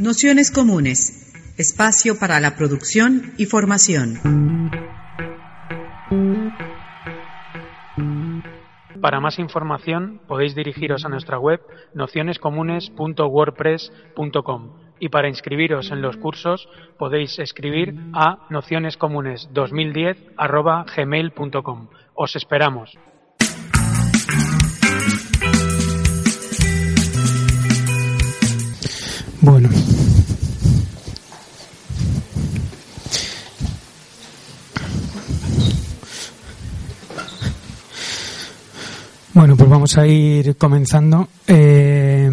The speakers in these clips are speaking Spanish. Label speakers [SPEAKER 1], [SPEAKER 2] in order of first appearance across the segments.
[SPEAKER 1] Nociones comunes, espacio para la producción y formación.
[SPEAKER 2] Para más información podéis dirigiros a nuestra web nocionescomunes.wordpress.com y para inscribiros en los cursos podéis escribir a nocionescomunes2010 Os esperamos.
[SPEAKER 3] Bueno. Bueno, vamos a ir comenzando. Eh,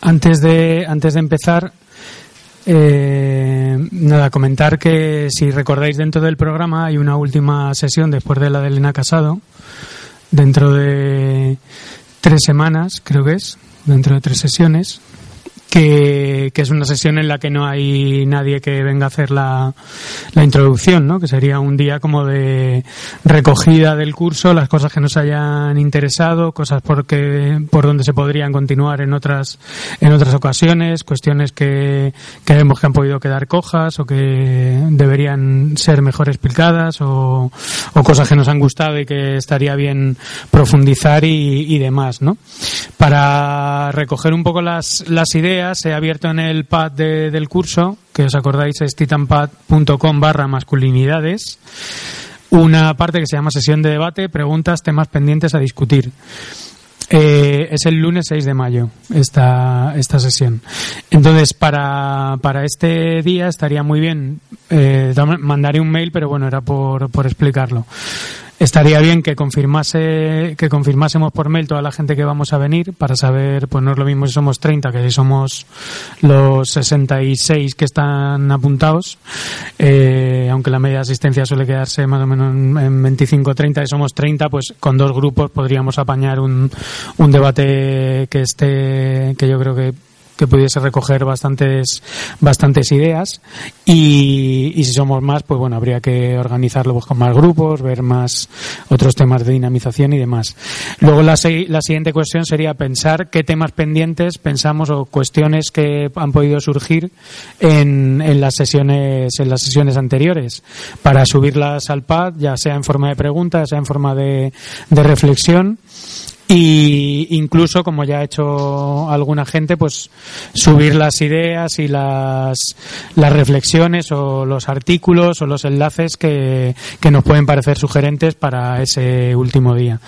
[SPEAKER 3] antes de antes de empezar, eh, nada, comentar que si recordáis dentro del programa hay una última sesión después de la de Elena Casado, dentro de tres semanas, creo que es, dentro de tres sesiones, que, es una sesión en la que no hay nadie que venga a hacer la, introducción, ¿no? Que sería un día como de recogida del curso, las cosas que nos hayan interesado, cosas por, por donde se podrían continuar en otras, en otras ocasiones, cuestiones que creemos que han podido quedar cojas o que deberían ser mejor explicadas o, o cosas que nos han gustado y que estaría bien profundizar y, y demás, ¿no? Para recoger un poco las, las ideas, se ha abierto en el pad del curso, que os acordáis es titanpad.com barra masculinidades, una parte que se llama sesión de debate, preguntas, temas pendientes a discutir. Eh, es el lunes 6 de mayo esta, esta sesión. Entonces, para, para este día estaría muy bien, eh, mandaré un mail, pero bueno, era por, por explicarlo estaría bien que confirmase que confirmásemos por mail toda la gente que vamos a venir para saber pues no es lo mismo si somos 30 que si somos los 66 que están apuntados. Eh, aunque la media de asistencia suele quedarse más o menos en 25 30 y somos 30 pues con dos grupos podríamos apañar un, un debate que esté que yo creo que que pudiese recoger bastantes bastantes ideas. Y, si somos más pues bueno habría que organizarlo pues, con más grupos ver más otros temas de dinamización y demás. Luego la, la siguiente cuestión sería pensar qué temas pendientes pensamos o cuestiones que han podido surgir en, en las sesiones en las sesiones anteriores. Para subirlas al pad ya sea en forma de preguntas sea en forma de, de reflexión y incluso como ya ha hecho alguna gente pues subir las ideas y las, las reflexiones o los artículos o los enlaces que, que nos pueden parecer sugerentes para ese último día.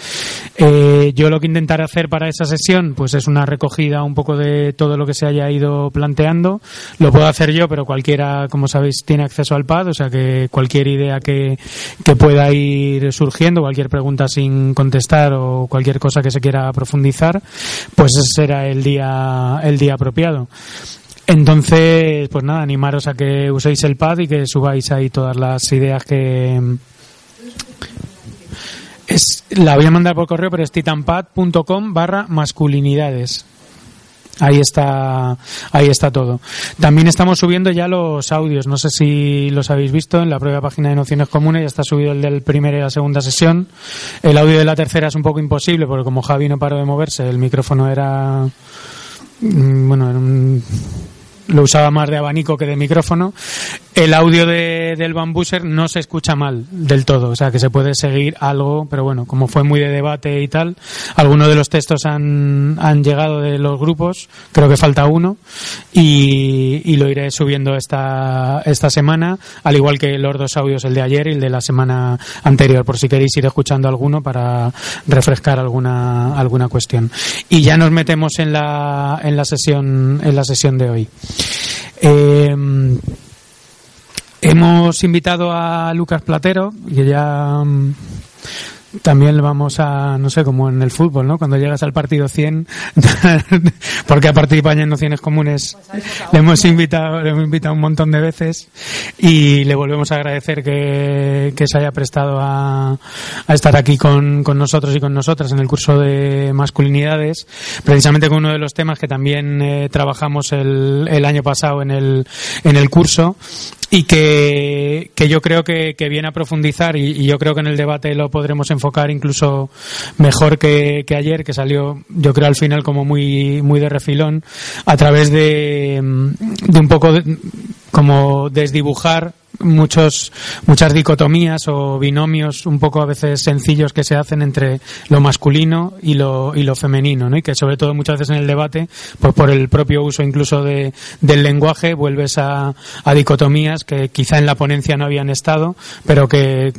[SPEAKER 3] Eh, yo lo que intentaré hacer para esa sesión pues es una recogida un poco de todo lo que se haya ido planteando. Lo puedo hacer yo pero cualquiera como sabéis tiene acceso al pad o sea que cualquier idea que, que pueda ir surgiendo cualquier pregunta sin contestar o cualquier cosa que se quiera profundizar, pues ese será el día, el día apropiado. Entonces, pues nada, animaros a que uséis el pad y que subáis ahí todas las ideas que... Es, la voy a mandar por correo, pero es titanpad.com barra masculinidades. Ahí está, ahí está todo. También estamos subiendo ya los audios. No sé si los habéis visto en la propia página de Nociones Comunes. Ya está subido el del primero y la segunda sesión. El audio de la tercera es un poco imposible porque como Javi no paró de moverse, el micrófono era, mm, bueno, era un lo usaba más de abanico que de micrófono. El audio de, del Bambuser no se escucha mal del todo, o sea que se puede seguir algo, pero bueno, como fue muy de debate y tal, algunos de los textos han, han llegado de los grupos, creo que falta uno, y, y, lo iré subiendo esta, esta semana, al igual que los dos audios, el de ayer y el de la semana anterior, por si queréis ir escuchando alguno para refrescar alguna, alguna cuestión. Y ya nos metemos en la, en la sesión, en la sesión de hoy. Eh, hemos invitado a Lucas Platero, que ya mm, también vamos a, no sé, como en el fútbol, ¿no? Cuando llegas al partido 100, porque ha participado en Nociones Comunes, le hemos invitado, le hemos invitado un montón de veces y le volvemos a agradecer que, que se haya prestado a, a estar aquí con, con, nosotros y con nosotras en el curso de masculinidades, precisamente con uno de los temas que también eh, trabajamos el, el año pasado en el, en el curso y que, que yo creo que, que viene a profundizar y, y yo creo que en el debate lo podremos enfocar enfocar incluso mejor que, que ayer, que salió, yo creo, al final como muy, muy de refilón, a través de, de un poco de, como desdibujar muchos muchas dicotomías o binomios un poco a veces sencillos que se hacen entre lo masculino y lo y lo femenino ¿no? y que sobre todo muchas veces en el debate pues por el propio uso incluso de, del lenguaje vuelves a, a dicotomías que quizá en la ponencia no habían estado pero que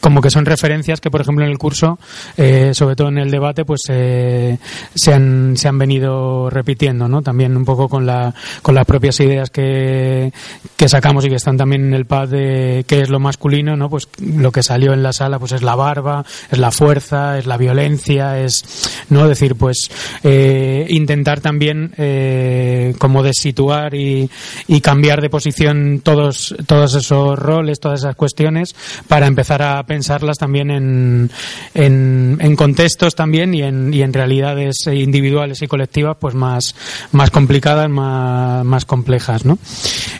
[SPEAKER 3] como que son referencias que, por ejemplo, en el curso, eh, sobre todo en el debate, pues eh, se, han, se han venido repitiendo, ¿no? También un poco con, la, con las propias ideas que, que sacamos y que están también en el pad de qué es lo masculino, ¿no? Pues lo que salió en la sala, pues es la barba, es la fuerza, es la violencia, es, ¿no? Decir, pues eh, intentar también eh, como desituar y, y cambiar de posición todos, todos esos roles, todas esas cuestiones para empezar a pensarlas también en, en, contextos también y en, y en realidades individuales y colectivas pues más, más complicadas, más, más complejas, ¿no?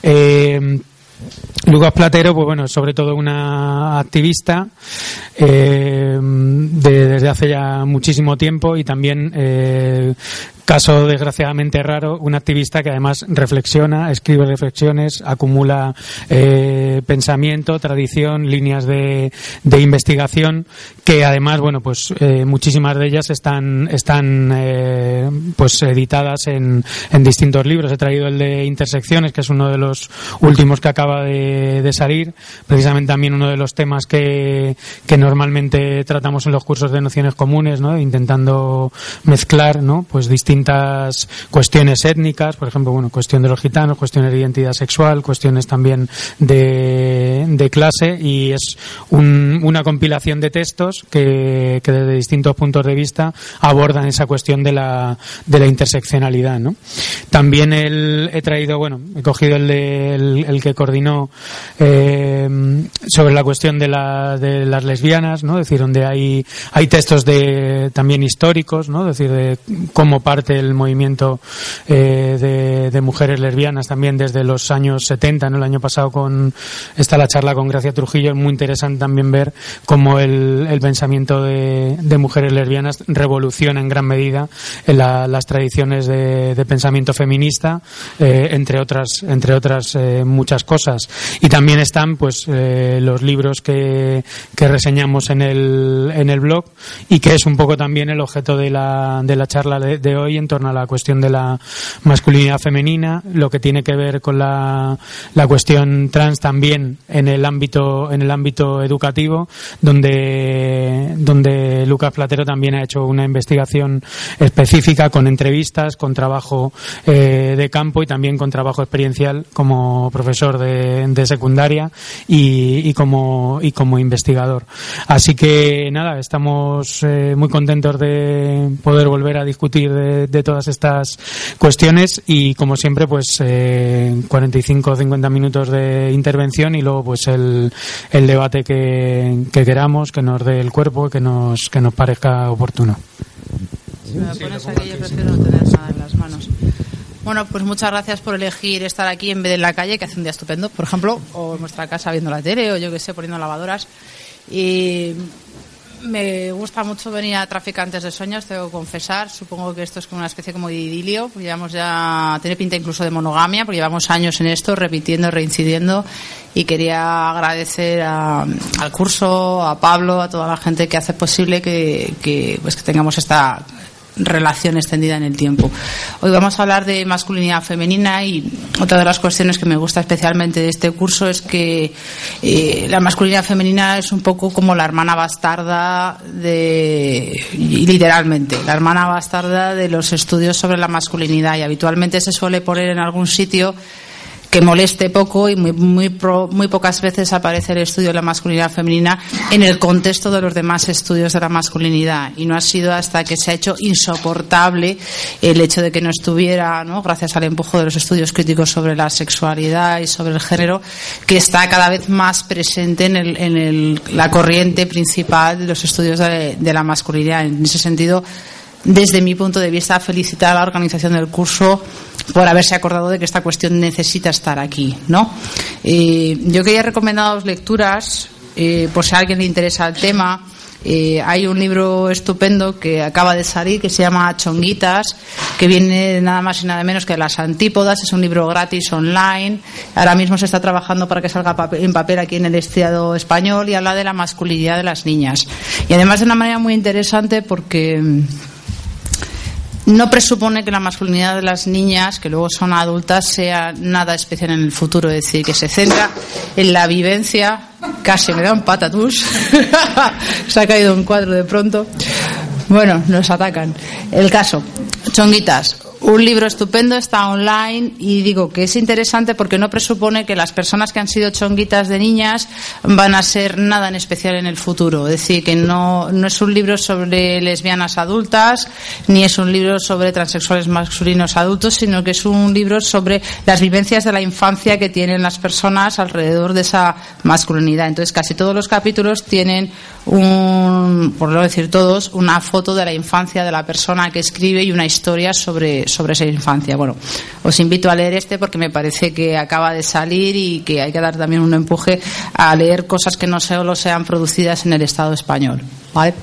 [SPEAKER 3] Eh, Lucas Platero, pues bueno, sobre todo una activista eh, desde hace ya muchísimo tiempo y también eh, Caso desgraciadamente raro, un activista que además reflexiona, escribe reflexiones, acumula eh, pensamiento, tradición, líneas de, de, investigación, que además, bueno, pues eh, muchísimas de ellas están, están eh, pues editadas en, en, distintos libros. He traído el de Intersecciones, que es uno de los últimos que acaba de, de salir, precisamente también uno de los temas que, que normalmente tratamos en los cursos de nociones comunes, ¿no? intentando mezclar, ¿no? pues distintos distintas cuestiones étnicas, por ejemplo, bueno, cuestión de los gitanos, cuestiones de identidad sexual, cuestiones también de, clase y es un, una compilación de textos que, desde distintos puntos de vista abordan esa cuestión de la, de la interseccionalidad, ¿no? También el, he traído, bueno, he cogido el, de, el que coordinó eh, sobre la cuestión de, la, de las lesbianas, ¿no? Es decir, donde hay, hay textos de, también históricos, ¿no? Es decir, de cómo parte el movimiento eh, de, mujeres lesbianas también desde los años 70, ¿no? el año pasado con está la charla con Gracia Trujillo, es muy interesante también ver cómo el, pensamiento de, mujeres lesbianas revoluciona en gran medida la, las tradiciones de, pensamiento feminista, eh, entre otras, entre otras eh, muchas cosas. Y también están pues los libros que, reseñamos en el, en el blog y que es un poco también el objeto de la, de la charla de hoy en torno a la cuestión de la masculinidad femenina, lo que tiene que ver con la, la cuestión trans también en el ámbito, en el ámbito educativo, donde, donde Lucas Platero también ha hecho una investigación específica con entrevistas, con trabajo eh, de campo y también con trabajo experiencial como profesor de, secundaria y, y, como, y como investigador. Así que nada, estamos eh, muy contentos de poder volver a discutir de de, todas estas cuestiones y como siempre pues eh, 45 o 50 minutos de intervención y luego pues el, el debate que, que, queramos, que nos dé el cuerpo, que nos, que nos parezca oportuno.
[SPEAKER 4] Prefiero no en las manos. Bueno, pues muchas gracias por elegir estar aquí en vez de en la calle, que hace un día estupendo, por ejemplo, o en nuestra casa viendo la tele, o yo que sé, poniendo lavadoras. Y me gusta mucho venir a Traficantes de Sueños, tengo que confesar. Supongo que esto es como una especie como de idilio. Llevamos ya, tiene pinta incluso de monogamia, porque llevamos años en esto, repitiendo, reincidiendo. Y quería agradecer a, al curso, a Pablo, a toda la gente que hace posible que, que, pues que tengamos esta relación extendida en el tiempo. Hoy vamos a hablar de masculinidad femenina y otra de las cuestiones que me gusta especialmente de este curso es que eh, la masculinidad femenina es un poco como la hermana bastarda de, literalmente, la hermana bastarda de los estudios sobre la masculinidad y habitualmente se suele poner en algún sitio que moleste poco y muy, muy, pro, muy pocas veces aparece el estudio de la masculinidad femenina en el contexto de los demás estudios de la masculinidad. Y no ha sido hasta que se ha hecho insoportable el hecho de que no estuviera, ¿no? gracias al empujo de los estudios críticos sobre la sexualidad y sobre el género, que está cada vez más presente en, el, en el, la corriente principal de los estudios de, de la masculinidad. En ese sentido, desde mi punto de vista, felicitar a la organización del curso por haberse acordado de que esta cuestión necesita estar aquí, ¿no? Eh, yo quería recomendar dos lecturas, eh, por si a alguien le interesa el tema. Eh, hay un libro estupendo que acaba de salir que se llama Chonguitas, que viene nada más y nada menos que de las antípodas. Es un libro gratis online. Ahora mismo se está trabajando para que salga en papel aquí en el Estado español y habla de la masculinidad de las niñas. Y además de una manera muy interesante porque no presupone que la masculinidad de las niñas, que luego son adultas, sea nada especial en el futuro. Es decir, que se centra en la vivencia. Casi me da un patatús. se ha caído un cuadro de pronto. Bueno, nos atacan. El caso. Chonguitas un libro estupendo, está online y digo que es interesante porque no presupone que las personas que han sido chonguitas de niñas van a ser nada en especial en el futuro. Es decir, que no, no es un libro sobre lesbianas adultas ni es un libro sobre transexuales masculinos adultos, sino que es un libro sobre las vivencias de la infancia que tienen las personas alrededor de esa masculinidad. Entonces, casi todos los capítulos tienen un, por no decir todos, una foto de la infancia de la persona que escribe y una historia sobre, sobre esa infancia. Bueno, os invito a leer este porque me parece que acaba de salir y que hay que dar también un empuje a leer cosas que no solo sean producidas en el Estado español. ¿vale?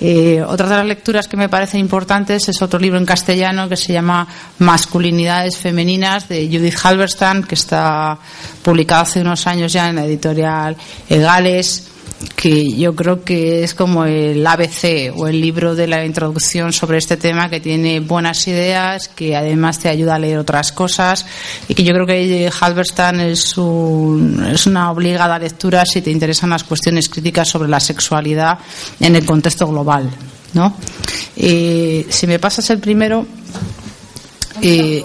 [SPEAKER 4] Eh, otra de las lecturas que me parecen importantes es otro libro en castellano que se llama Masculinidades Femeninas de Judith Halberstam, que está publicado hace unos años ya en la editorial Egales que yo creo que es como el ABC o el libro de la introducción sobre este tema que tiene buenas ideas, que además te ayuda a leer otras cosas y que yo creo que Halberstam es, es una obligada lectura si te interesan las cuestiones críticas sobre la sexualidad en el contexto global. ¿no? Eh, si me pasas el primero. Eh,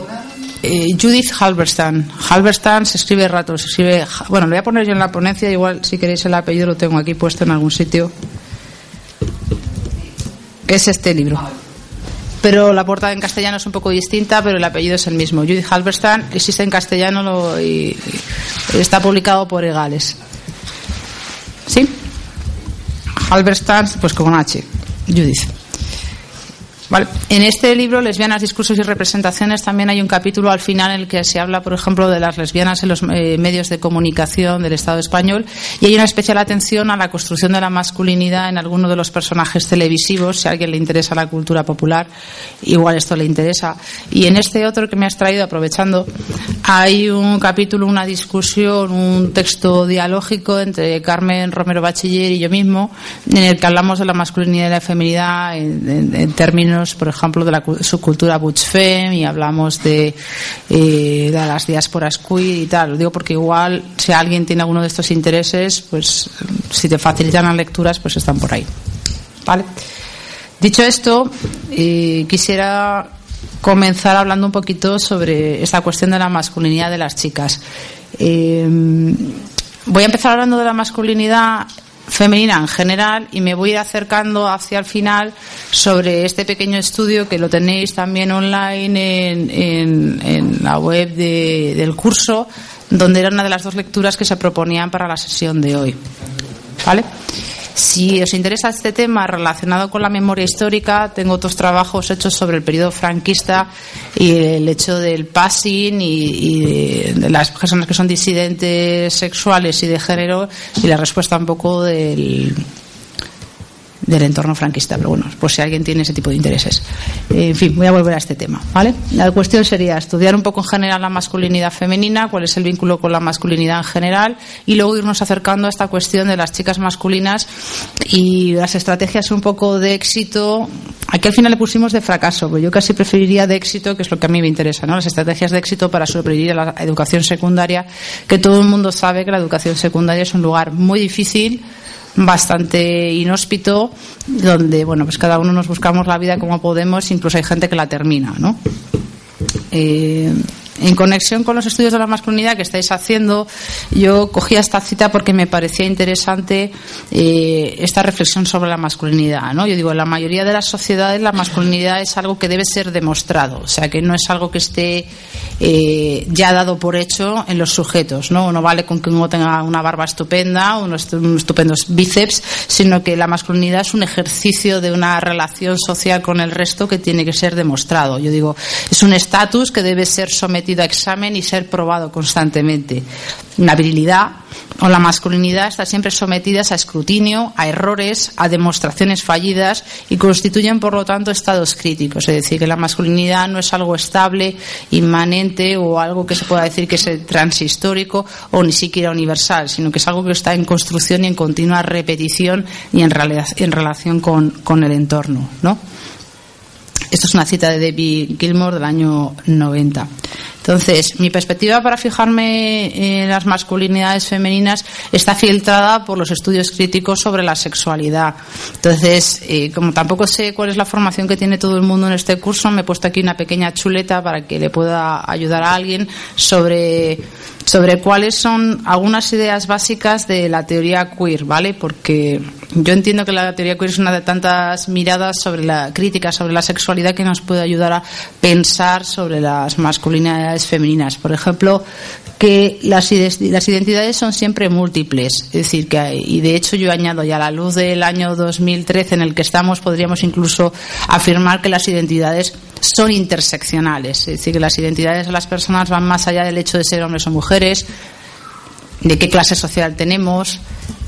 [SPEAKER 4] eh, Judith Halberstam. Halberstam se escribe rato, se escribe. Bueno, lo voy a poner yo en la ponencia, igual si queréis el apellido lo tengo aquí puesto en algún sitio. Es este libro. Pero la portada en castellano es un poco distinta, pero el apellido es el mismo. Judith Halberstam existe en castellano y, está publicado por Egales. ¿Sí? Halberstam, pues con H. Judith. En este libro, Lesbianas, Discursos y Representaciones, también hay un capítulo al final en el que se habla, por ejemplo, de las lesbianas en los eh, medios de comunicación del Estado español y hay una especial atención a la construcción de la masculinidad en alguno de los personajes televisivos, si a alguien le interesa la cultura popular, igual esto le interesa. Y en este otro que me has traído, aprovechando, hay un capítulo, una discusión, un texto dialógico entre Carmen Romero Bachiller y yo mismo, en el que hablamos de la masculinidad y la feminidad en términos por ejemplo, de la subcultura butch femme y hablamos de, eh, de las diásporas queer y tal. Lo digo porque igual si alguien tiene alguno de estos intereses, pues si te facilitan las lecturas, pues están por ahí. ¿Vale? Dicho esto, eh, quisiera comenzar hablando un poquito sobre esta cuestión de la masculinidad de las chicas. Eh, voy a empezar hablando de la masculinidad femenina en general y me voy acercando hacia el final sobre este pequeño estudio que lo tenéis también online en, en, la web del curso donde era una de las dos lecturas que se proponían para la sesión de hoy. ¿Vale? Si os interesa este tema relacionado con la memoria histórica, tengo otros trabajos hechos sobre el periodo franquista y el hecho del passing y, de, las personas que son disidentes sexuales y de género y la respuesta un poco del del entorno franquista, pero bueno, por si alguien tiene ese tipo de intereses. En fin, voy a volver a este tema, ¿vale? La cuestión sería estudiar un poco en general la masculinidad femenina, cuál es el vínculo con la masculinidad en general, y luego irnos acercando a esta cuestión de las chicas masculinas y las estrategias un poco de éxito. Aquí al final le pusimos de fracaso, pero yo casi preferiría de éxito, que es lo que a mí me interesa, ¿no? Las estrategias de éxito para sobrevivir a la educación secundaria, que todo el mundo sabe que la educación secundaria es un lugar muy difícil, bastante inhóspito, donde bueno pues cada uno nos buscamos la vida como podemos, incluso hay gente que la termina, ¿no? Eh, en conexión con los estudios de la masculinidad que estáis haciendo, yo cogía esta cita porque me parecía interesante eh, esta reflexión sobre la masculinidad. ¿no? Yo digo, en la mayoría de las sociedades la masculinidad es algo que debe ser demostrado, o sea, que no es algo que esté eh, ya dado por hecho en los sujetos. ¿no? no vale con que uno tenga una barba estupenda, unos, unos estupendos bíceps, sino que la masculinidad es un ejercicio de una relación social con el resto que tiene que ser demostrado. Yo digo, es un estatus que debe ser sometido a examen y ser probado constantemente. Una virilidad o la masculinidad está siempre sometidas a escrutinio, a errores, a demostraciones fallidas y constituyen, por lo tanto, estados críticos. Es decir, que la masculinidad no es algo estable, inmanente o algo que se pueda decir que es transhistórico o ni siquiera universal, sino que es algo que está en construcción y en continua repetición y en, en relación con, el entorno. ¿no? Esto es una cita de David Gilmore del año 90. Entonces, mi perspectiva para fijarme en las masculinidades femeninas está filtrada por los estudios críticos sobre la sexualidad. Entonces, eh, como tampoco sé cuál es la formación que tiene todo el mundo en este curso, me he puesto aquí una pequeña chuleta para que le pueda ayudar a alguien sobre sobre cuáles son algunas ideas básicas de la teoría queer, ¿vale? Porque yo entiendo que la teoría queer es una de tantas miradas sobre la crítica sobre la sexualidad que nos puede ayudar a pensar sobre las masculinidades femeninas. Por ejemplo, que las, identidades son siempre múltiples. Es decir, que y de hecho yo añado ya a la luz del año 2013 en el que estamos, podríamos incluso afirmar que las identidades son interseccionales. Es decir, que las identidades de las personas van más allá del hecho de ser hombres o mujeres, de qué clase social tenemos,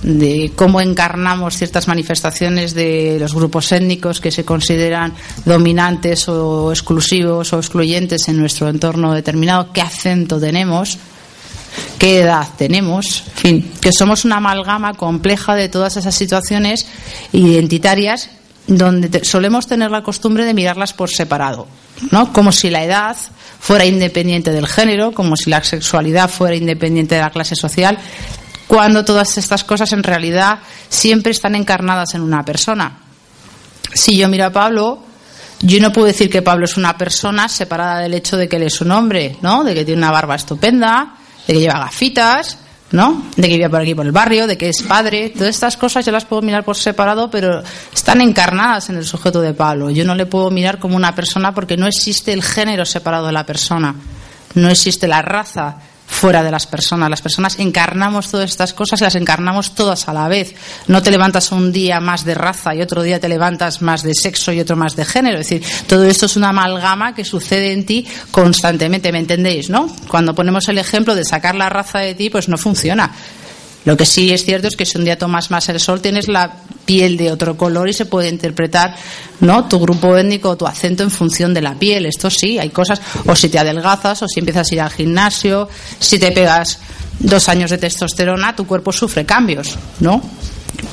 [SPEAKER 4] de cómo encarnamos ciertas manifestaciones de los grupos étnicos que se consideran dominantes o exclusivos o excluyentes en nuestro entorno determinado, qué acento tenemos qué edad tenemos, en fin, que somos una amalgama compleja de todas esas situaciones identitarias donde solemos tener la costumbre de mirarlas por separado, ¿no? Como si la edad fuera independiente del género, como si la sexualidad fuera independiente de la clase social, cuando todas estas cosas en realidad siempre están encarnadas en una persona. Si yo miro a Pablo, yo no puedo decir que Pablo es una persona separada del hecho de que él es un hombre, ¿no? De que tiene una barba estupenda, de que lleva gafitas, ¿no? De que vive por aquí por el barrio, de que es padre. Todas estas cosas yo las puedo mirar por separado, pero están encarnadas en el sujeto de Pablo. Yo no le puedo mirar como una persona porque no existe el género separado de la persona. No existe la raza fuera de las personas. Las personas encarnamos todas estas cosas y las encarnamos todas a la vez. No te levantas un día más de raza y otro día te levantas más de sexo y otro más de género. Es decir, todo esto es una amalgama que sucede en ti constantemente, ¿me entendéis? ¿No? Cuando ponemos el ejemplo de sacar la raza de ti, pues no funciona. Lo que sí es cierto es que si un día tomas más el sol tienes la piel de otro color y se puede interpretar no tu grupo étnico o tu acento en función de la piel. Esto sí, hay cosas, o si te adelgazas, o si empiezas a ir al gimnasio, si te pegas dos años de testosterona, tu cuerpo sufre cambios, ¿no?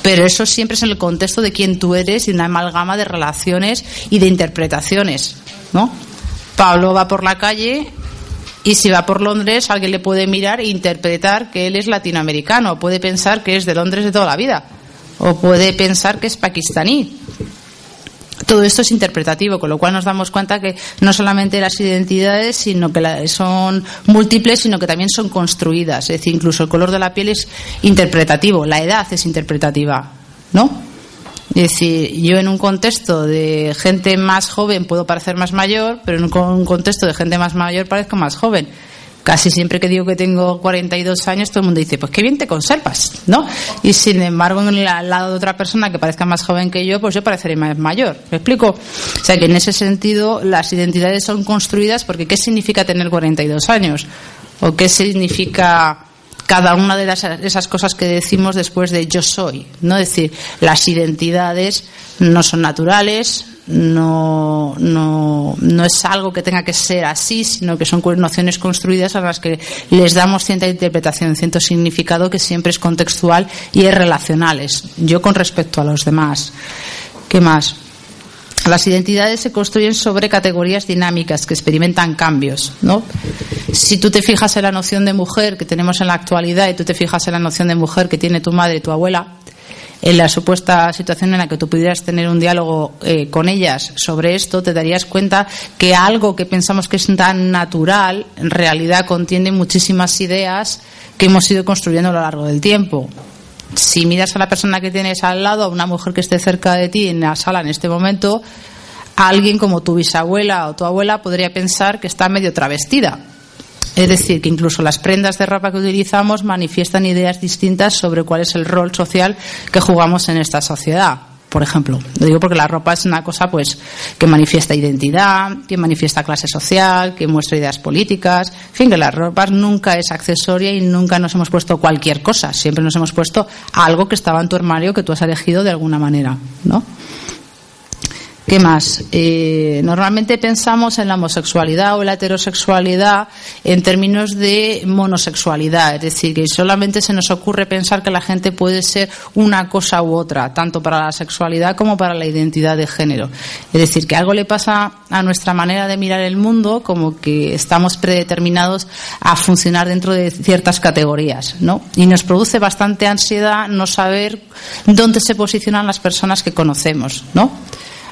[SPEAKER 4] Pero eso siempre es en el contexto de quién tú eres y una amalgama de relaciones y de interpretaciones, ¿no? Pablo va por la calle y si va por Londres, alguien le puede mirar e interpretar que él es latinoamericano, puede pensar que es de Londres de toda la vida, o puede pensar que es pakistaní. Todo esto es interpretativo, con lo cual nos damos cuenta que no solamente las identidades sino que son múltiples, sino que también son construidas. Es decir, incluso el color de la piel es interpretativo, la edad es interpretativa, ¿no? Es decir, yo en un contexto de gente más joven puedo parecer más mayor, pero en un contexto de gente más mayor parezco más joven. Casi siempre que digo que tengo 42 años, todo el mundo dice, pues qué bien te conservas, ¿no? Y sin embargo, en el, lado de otra persona que parezca más joven que yo, pues yo pareceré más mayor. ¿Me explico? O sea que en ese sentido las identidades son construidas porque ¿qué significa tener 42 años? ¿O qué significa cada una de las, esas cosas que decimos después de yo soy. ¿no? Es decir, las identidades no son naturales, no, no, no es algo que tenga que ser así, sino que son nociones construidas a las que les damos cierta interpretación, cierto significado que siempre es contextual y es relacionales. Yo con respecto a los demás. ¿Qué más? Las identidades se construyen sobre categorías dinámicas que experimentan cambios, ¿no? Si tú te fijas en la noción de mujer que tenemos en la actualidad y tú te fijas en la noción de mujer que tiene tu madre y tu abuela, en la supuesta situación en la que tú pudieras tener un diálogo eh, con ellas sobre esto, te darías cuenta que algo que pensamos que es tan natural, en realidad contiene muchísimas ideas que hemos ido construyendo a lo largo del tiempo si miras a la persona que tienes al lado, a una mujer que esté cerca de ti en la sala en este momento, alguien como tu bisabuela o tu abuela podría pensar que está medio travestida. Es decir, que incluso las prendas de ropa que utilizamos manifiestan ideas distintas sobre cuál es el rol social que jugamos en esta sociedad. Por ejemplo. Lo digo porque la ropa es una cosa pues que manifiesta identidad, que manifiesta clase social, que muestra ideas políticas. En fin, que la ropa nunca es accesoria y nunca nos hemos puesto cualquier cosa. Siempre nos hemos puesto algo que estaba en tu armario que tú has elegido de alguna manera, ¿no? ¿Qué más? Eh, normalmente pensamos en la homosexualidad o la heterosexualidad en términos de monosexualidad, es decir, que solamente se nos ocurre pensar que la gente puede ser una cosa u otra, tanto para la sexualidad como para la identidad de género. Es decir, que algo le pasa a nuestra manera de mirar el mundo como que estamos predeterminados a funcionar dentro de ciertas categorías, ¿no? Y nos produce bastante ansiedad no saber dónde se posicionan las personas que conocemos, ¿no?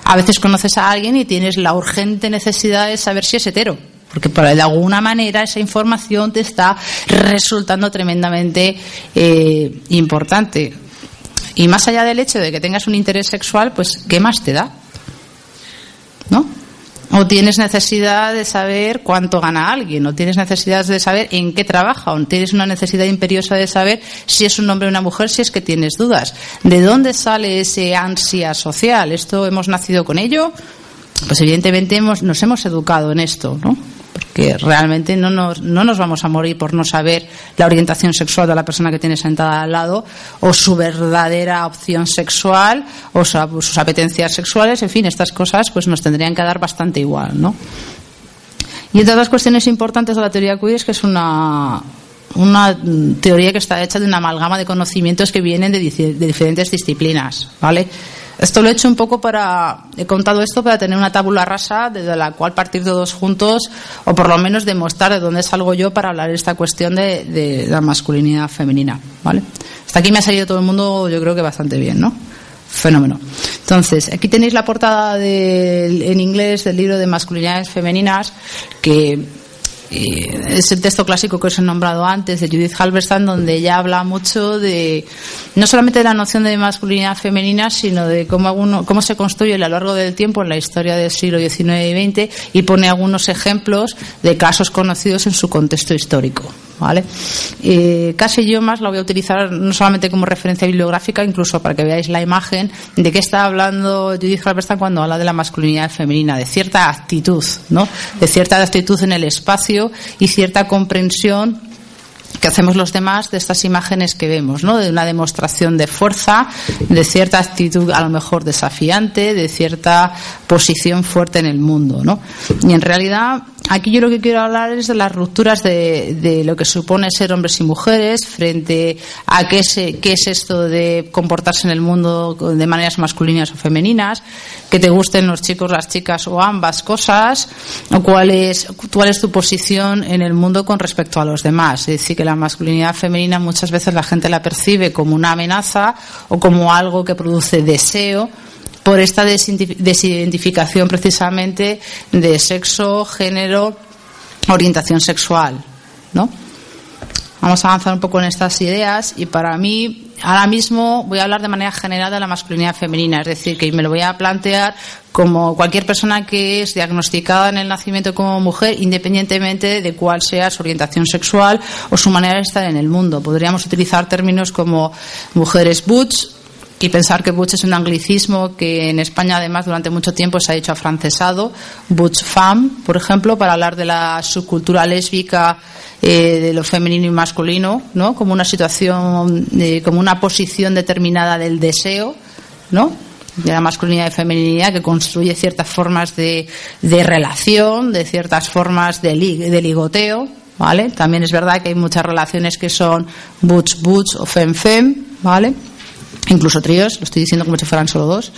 [SPEAKER 4] A veces conoces a alguien y tienes la urgente necesidad de saber si es hetero. Porque de alguna manera esa información te está resultando tremendamente eh, importante. Y más allá del hecho de que tengas un interés sexual, pues ¿qué más te da? ¿No? O tienes necesidad de saber cuánto gana alguien, o tienes necesidad de saber en qué trabaja, o tienes una necesidad imperiosa de saber si es un hombre o una mujer, si es que tienes dudas. ¿De dónde sale ese ansia social? ¿Esto hemos nacido con ello? Pues evidentemente hemos, nos hemos educado en esto, ¿no? Que realmente no nos, no nos vamos a morir por no saber la orientación sexual de la persona que tiene sentada al lado o su verdadera opción sexual o sus apetencias sexuales, en fin, estas cosas pues nos tendrían que dar bastante igual, ¿no? Y entre otras cuestiones importantes de la teoría queer es que es una, una teoría que está hecha de una amalgama de conocimientos que vienen de, de diferentes disciplinas, ¿vale? Esto lo he hecho un poco para, he contado esto para tener una tabula rasa desde la cual partir todos juntos o por lo menos demostrar de dónde salgo yo para hablar de esta cuestión de, la masculinidad femenina, ¿vale? Hasta aquí me ha salido todo el mundo yo creo que bastante bien, ¿no? Fenómeno. Entonces, aquí tenéis la portada en inglés del libro de masculinidades femeninas que es el texto clásico que os he nombrado antes de Judith Halberstam donde ella habla mucho de no solamente de la noción de masculinidad femenina sino de cómo, cómo se construye a lo largo del tiempo en la historia del siglo XIX y XX y pone algunos ejemplos de casos conocidos en su contexto histórico ¿vale? Eh, casi yo más la voy a utilizar no solamente como referencia bibliográfica, incluso para que veáis la imagen de qué está hablando Judith Halberstam cuando habla de la masculinidad femenina, de cierta actitud, ¿no? De cierta actitud en el espacio y cierta comprensión que hacemos los demás de estas imágenes que vemos, ¿no? De una demostración de fuerza, de cierta actitud a lo mejor desafiante, de cierta posición fuerte en el mundo, ¿no? Y en realidad Aquí yo lo que quiero hablar es de las rupturas de, lo que supone ser hombres y mujeres frente a qué es, qué es esto de comportarse en el mundo de maneras masculinas o femeninas, que te gusten los chicos, las chicas o ambas cosas, o cuál es, cuál es tu posición en el mundo con respecto a los demás. Es decir, que la masculinidad femenina muchas veces la gente la percibe como una amenaza o como algo que produce deseo por esta desidentificación precisamente de sexo, género, orientación sexual, ¿no? Vamos a avanzar un poco en estas ideas y para mí ahora mismo voy a hablar de manera general de la masculinidad femenina, es decir, que me lo voy a plantear como cualquier persona que es diagnosticada en el nacimiento como mujer, independientemente de cuál sea su orientación sexual o su manera de estar en el mundo. Podríamos utilizar términos como mujeres butch, y pensar que butch es un anglicismo que en España además durante mucho tiempo se ha hecho afrancesado, butch femme, por ejemplo, para hablar de la subcultura lésbica, eh, de lo femenino y masculino, ¿no? Como una situación, eh, como una posición determinada del deseo, ¿no? de la masculinidad y feminidad que construye ciertas formas de, de relación, de ciertas formas de, de ligoteo, ¿vale? También es verdad que hay muchas relaciones que son butch-butch o fem-fem, ¿vale? Incluso tríos, lo estoy diciendo como si fueran solo dos.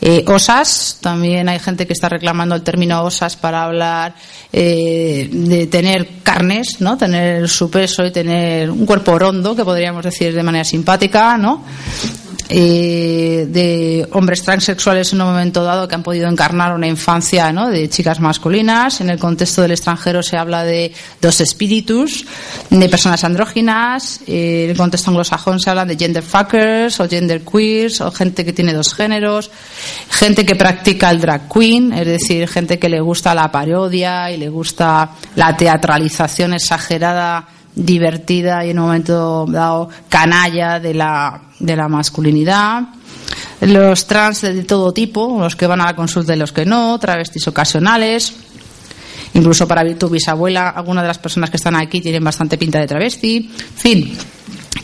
[SPEAKER 4] Eh, osas, también hay gente que está reclamando el término osas para hablar eh, de tener carnes, ¿no? Tener su peso y tener un cuerpo rondo, que podríamos decir de manera simpática, ¿no? Eh, de hombres transexuales en un momento dado que han podido encarnar una infancia ¿no? de chicas masculinas. En el contexto del extranjero se habla de dos espíritus, de personas andróginas. Eh, en el contexto anglosajón se habla de gender fuckers o gender queers o gente que tiene dos géneros, gente que practica el drag queen, es decir, gente que le gusta la parodia y le gusta la teatralización exagerada divertida y en un momento dado canalla de la, de la masculinidad. los trans de todo tipo, los que van a la consulta y los que no, travestis ocasionales, incluso para tu bisabuela, algunas de las personas que están aquí tienen bastante pinta de travesti, fin,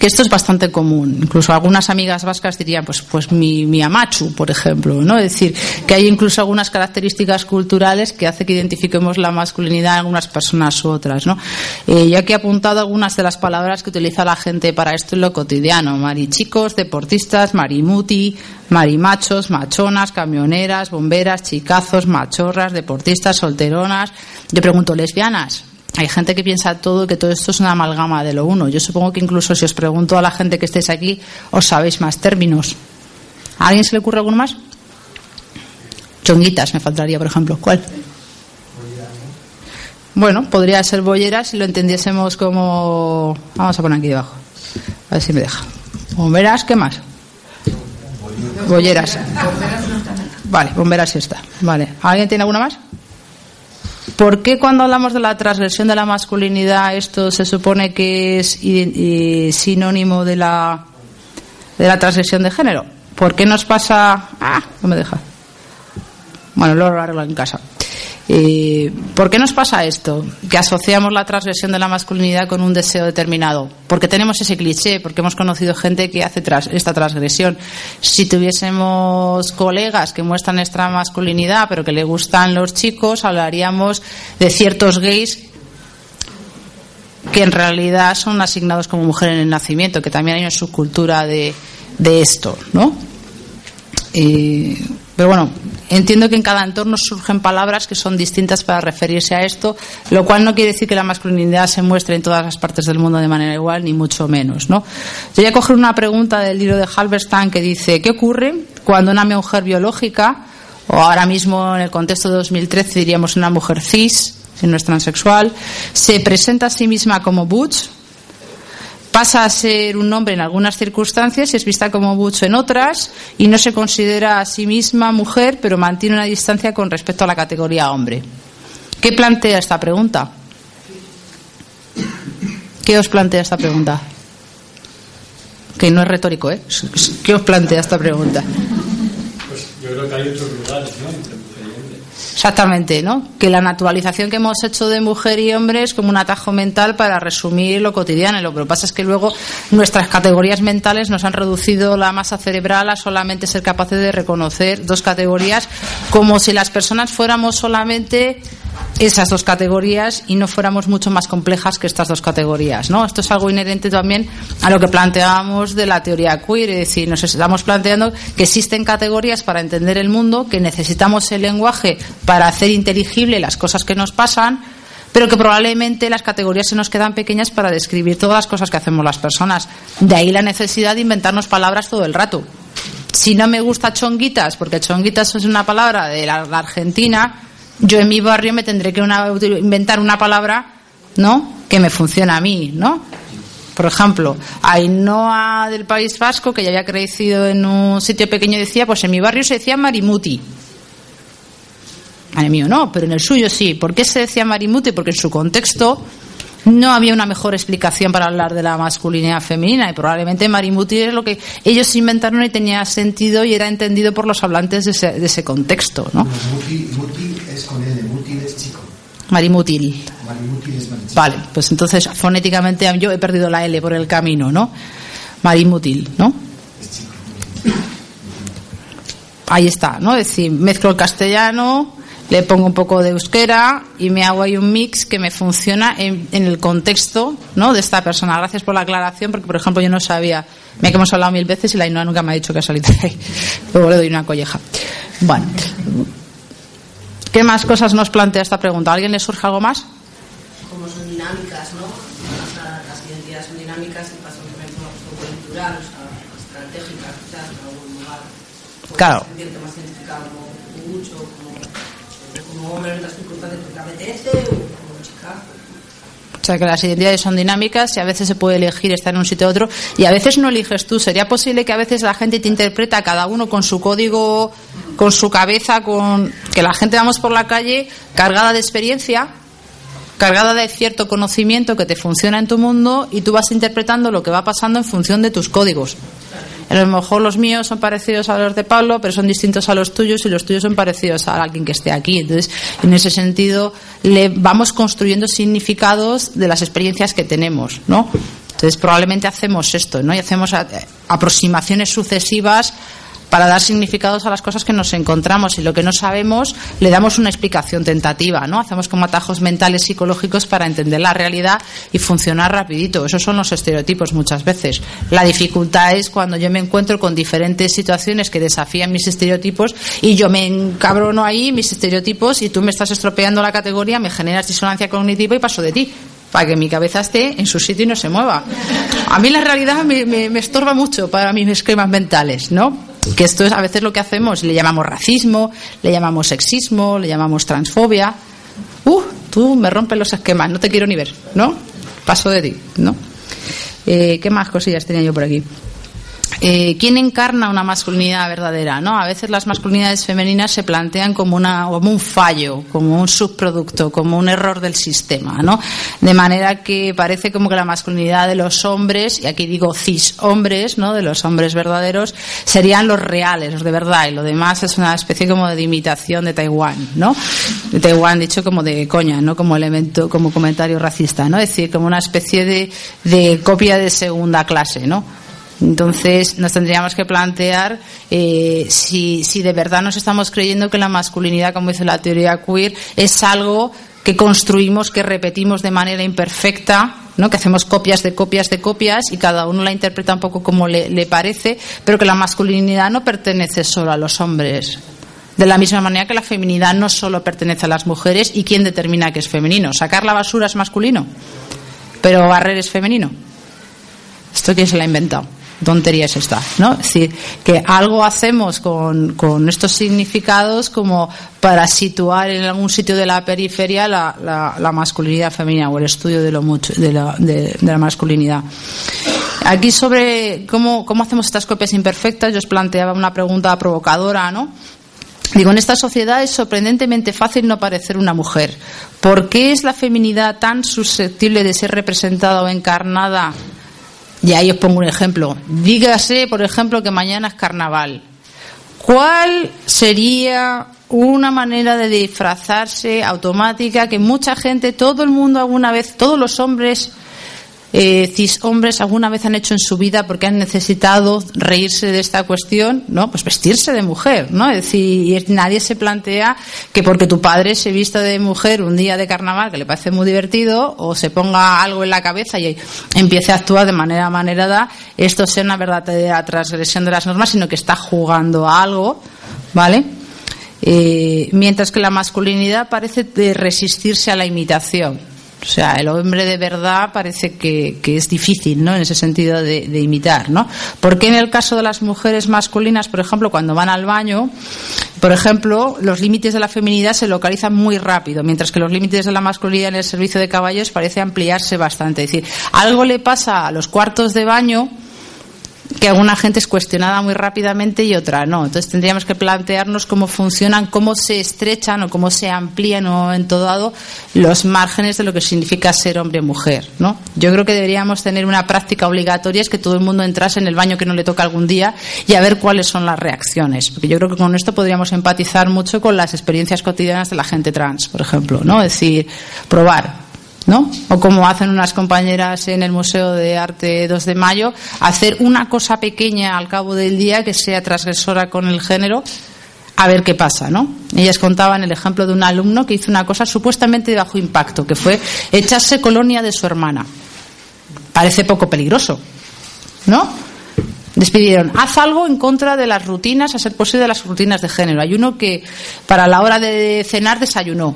[SPEAKER 4] que esto es bastante común. Incluso algunas amigas vascas dirían, pues, pues mi, amachu, por ejemplo, ¿no? Es decir, que hay incluso algunas características culturales que hace que identifiquemos la masculinidad en algunas personas u otras, ¿no? Eh, ya que he apuntado algunas de las palabras que utiliza la gente para esto en lo cotidiano. Marichicos, deportistas, marimuti, marimachos, machonas, camioneras, bomberas, chicazos, machorras, deportistas, solteronas. Yo pregunto, lesbianas, hay gente que piensa todo que todo esto es una amalgama de lo uno. Yo supongo que incluso si os pregunto a la gente que estéis aquí, os sabéis más términos. ¿A alguien se le ocurre alguno más? Chonguitas me faltaría, por ejemplo. ¿Cuál? Bueno, podría ser bollera si lo entendiésemos como. Vamos a poner aquí debajo. A ver si me deja. Bomberas, ¿qué más? Bolleras. Vale, bomberas sí está. Vale. ¿Alguien tiene alguna más? ¿Por qué cuando hablamos de la transgresión de la masculinidad esto se supone que es sinónimo de la, de la transgresión de género? ¿Por qué nos pasa.? Ah, no me deja. Bueno, lo arreglo en casa. ¿Por qué nos pasa esto? Que asociamos la transgresión de la masculinidad con un deseo determinado. Porque tenemos ese cliché, porque hemos conocido gente que hace esta transgresión. Si tuviésemos colegas que muestran esta masculinidad, pero que le gustan los chicos, hablaríamos de ciertos gays que en realidad son asignados como mujer en el nacimiento, que también hay una subcultura de, de esto, ¿no? Pero bueno, entiendo que en cada entorno surgen palabras que son distintas para referirse a esto, lo cual no quiere decir que la masculinidad se muestre en todas las partes del mundo de manera igual, ni mucho menos. ¿no? Yo voy a coger una pregunta del libro de Halberstam que dice, ¿qué ocurre cuando una mujer biológica, o ahora mismo en el contexto de 2013 diríamos una mujer cis, si no es transexual, se presenta a sí misma como butch, pasa a ser un hombre en algunas circunstancias y es vista como bucho en otras y no se considera a sí misma mujer, pero mantiene una distancia con respecto a la categoría hombre. ¿Qué plantea esta pregunta? ¿Qué os plantea esta pregunta? Que no es retórico, ¿eh? ¿Qué os plantea esta pregunta?
[SPEAKER 5] Pues yo creo que hay otros lugares, ¿no?
[SPEAKER 4] Exactamente, ¿no? Que la naturalización que hemos hecho de mujer y hombre es como un atajo mental para resumir lo cotidiano. Lo que pasa es que luego nuestras categorías mentales nos han reducido la masa cerebral a solamente ser capaces de reconocer dos categorías, como si las personas fuéramos solamente esas dos categorías y no fuéramos mucho más complejas que estas dos categorías, ¿no? Esto es algo inherente también a lo que planteábamos de la teoría queer, es decir, nos estamos planteando que existen categorías para entender el mundo, que necesitamos el lenguaje para hacer inteligible las cosas que nos pasan, pero que probablemente las categorías se nos quedan pequeñas para describir todas las cosas que hacemos las personas. De ahí la necesidad de inventarnos palabras todo el rato. Si no me gusta chonguitas, porque chonguitas es una palabra de la Argentina, yo en mi barrio me tendré que inventar una palabra, ¿no? Que me funcione a mí, ¿no? Por ejemplo, Ainhoa del País Vasco, que ya había crecido en un sitio pequeño, decía, pues en mi barrio se decía Marimuti. En el mío no, pero en el suyo sí. ¿Por qué se decía Marimuti? Porque en su contexto no había una mejor explicación para hablar de la masculinidad femenina y probablemente Marimuti es lo que ellos inventaron y tenía sentido y era entendido por los hablantes de ese, de ese contexto, ¿no?
[SPEAKER 6] Muti, muti es con L, muti es chico.
[SPEAKER 4] Marimutil.
[SPEAKER 6] Marimuti es marichico.
[SPEAKER 4] Vale, pues entonces fonéticamente yo he perdido la L por el camino, ¿no? Marimutil, ¿no?
[SPEAKER 6] Es chico.
[SPEAKER 4] Ahí está, ¿no? Es decir, mezclo el castellano, le pongo un poco de euskera y me hago ahí un mix que me funciona en, en el contexto ¿no? de esta persona. Gracias por la aclaración, porque por ejemplo yo no sabía, me que hemos hablado mil veces y la Ainhoa nunca me ha dicho que ha salido de ahí. Luego le doy una colleja. Bueno, ¿qué más cosas nos plantea esta pregunta? ¿A alguien le surge algo más?
[SPEAKER 7] como son dinámicas, ¿no? O sea, las identidades son dinámicas y pasan por ejemplo cultural, o sea, estratégicas, quizás en algún lugar. Pues
[SPEAKER 4] Claro.
[SPEAKER 7] Como hombre en otras circunstancias que te apetece, o chica.
[SPEAKER 4] O sea, que las identidades son dinámicas y a veces se puede elegir estar en un sitio u otro y a veces no eliges tú. ¿Sería posible que a veces la gente te interpreta cada uno con su código, con su cabeza, con que la gente vamos por la calle cargada de experiencia, cargada de cierto conocimiento que te funciona en tu mundo y tú vas interpretando lo que va pasando en función de tus códigos? A lo mejor los míos son parecidos a los de Pablo, pero son distintos a los tuyos y los tuyos son parecidos a alguien que esté aquí. Entonces, en ese sentido, le vamos construyendo significados de las experiencias que tenemos, ¿no? Entonces, probablemente hacemos esto, ¿no? Y hacemos a- aproximaciones sucesivas para dar significados a las cosas que nos encontramos y lo que no sabemos le damos una explicación tentativa, ¿no? Hacemos como atajos mentales psicológicos para entender la realidad y funcionar rapidito. Esos son los estereotipos muchas veces. La dificultad es cuando yo me encuentro con diferentes situaciones que desafían mis estereotipos y yo me encabrono ahí mis estereotipos y tú me estás estropeando la categoría, me generas disonancia cognitiva y paso de ti para que mi cabeza esté en su sitio y no se mueva. A mí la realidad me, me- me estorba mucho para mis esquemas mentales, ¿no? Que esto es a veces lo que hacemos, le llamamos racismo, le llamamos sexismo, le llamamos transfobia. Uh, tú me rompes los esquemas, no te quiero ni ver, ¿no? Paso de ti, ¿no? Eh, ¿Qué más cosillas tenía yo por aquí? Eh, ¿Quién encarna una masculinidad verdadera? ¿no? A veces las masculinidades femeninas se plantean como, una, como un fallo, como un subproducto, como un error del sistema. ¿no? De manera que parece como que la masculinidad de los hombres, y aquí digo cis hombres, ¿no? de los hombres verdaderos, serían los reales, los de verdad, y lo demás es una especie como de imitación de Taiwán. ¿no? De Taiwán dicho como de coña, no como elemento, como comentario racista, ¿no? es decir, como una especie de, de copia de segunda clase. ¿no? Entonces nos tendríamos que plantear eh, si, si de verdad nos estamos creyendo que la masculinidad, como dice la teoría queer, es algo que construimos, que repetimos de manera imperfecta, ¿no? que hacemos copias de copias de copias y cada uno la interpreta un poco como le, le parece, pero que la masculinidad no pertenece solo a los hombres. De la misma manera que la feminidad no solo pertenece a las mujeres y quién determina que es femenino. Sacar la basura es masculino, pero barrer es femenino. ¿Esto quién se lo ha inventado? Tontería es esta, ¿no? Es decir, que algo hacemos con, con estos significados como para situar en algún sitio de la periferia la, la, masculinidad femenina o el estudio de, lo mucho, de, la, de, de la masculinidad. Aquí sobre cómo, cómo hacemos estas copias imperfectas, yo os planteaba una pregunta provocadora, ¿no? Digo, en esta sociedad es sorprendentemente fácil no parecer una mujer. ¿Por qué es la feminidad tan susceptible de ser representada o encarnada? Y ahí os pongo un ejemplo. Dígase, por ejemplo, que mañana es carnaval. ¿Cuál sería una manera de disfrazarse automática que mucha gente, todo el mundo alguna vez, todos los hombres, eh, cis hombres alguna vez han hecho en su vida porque han necesitado reírse de esta cuestión, ¿no? Pues vestirse de mujer, ¿no? Es decir, nadie se plantea que porque tu padre se vista de mujer un día de carnaval, que le parece muy divertido, o se ponga algo en la cabeza y empiece a actuar de manera manerada, esto sea una verdadera transgresión de las normas, sino que está jugando a algo, ¿vale? Eh, mientras que la masculinidad parece resistirse a la imitación. O sea, el hombre de verdad parece que, es difícil, ¿no? En ese sentido de, de, imitar, ¿no? Porque en el caso de las mujeres masculinas, por ejemplo, cuando van al baño, por ejemplo, los límites de la feminidad se localizan muy rápido, mientras que los límites de la masculinidad en el servicio de caballos parece ampliarse bastante. Es decir, algo le pasa a los cuartos de baño que alguna gente es cuestionada muy rápidamente y otra no. Entonces tendríamos que plantearnos cómo funcionan, cómo se estrechan o cómo se amplían o en todo dado los márgenes de lo que significa ser hombre o mujer, ¿no? Yo creo que deberíamos tener una práctica obligatoria es que todo el mundo entrase en el baño que no le toca algún día y a ver cuáles son las reacciones, porque yo creo que con esto podríamos empatizar mucho con las experiencias cotidianas de la gente trans, por ejemplo, ¿no? Es decir, probar ¿no? O como hacen unas compañeras en el Museo de Arte 2 de Mayo, hacer una cosa pequeña al cabo del día que sea transgresora con el género, a ver qué pasa, ¿no? Ellas contaban el ejemplo de un alumno que hizo una cosa supuestamente de bajo impacto, que fue echarse colonia de su hermana. Parece poco peligroso, ¿no? Despidieron, haz algo en contra de las rutinas, a ser posible de las rutinas de género. Hay uno que para la hora de cenar desayunó,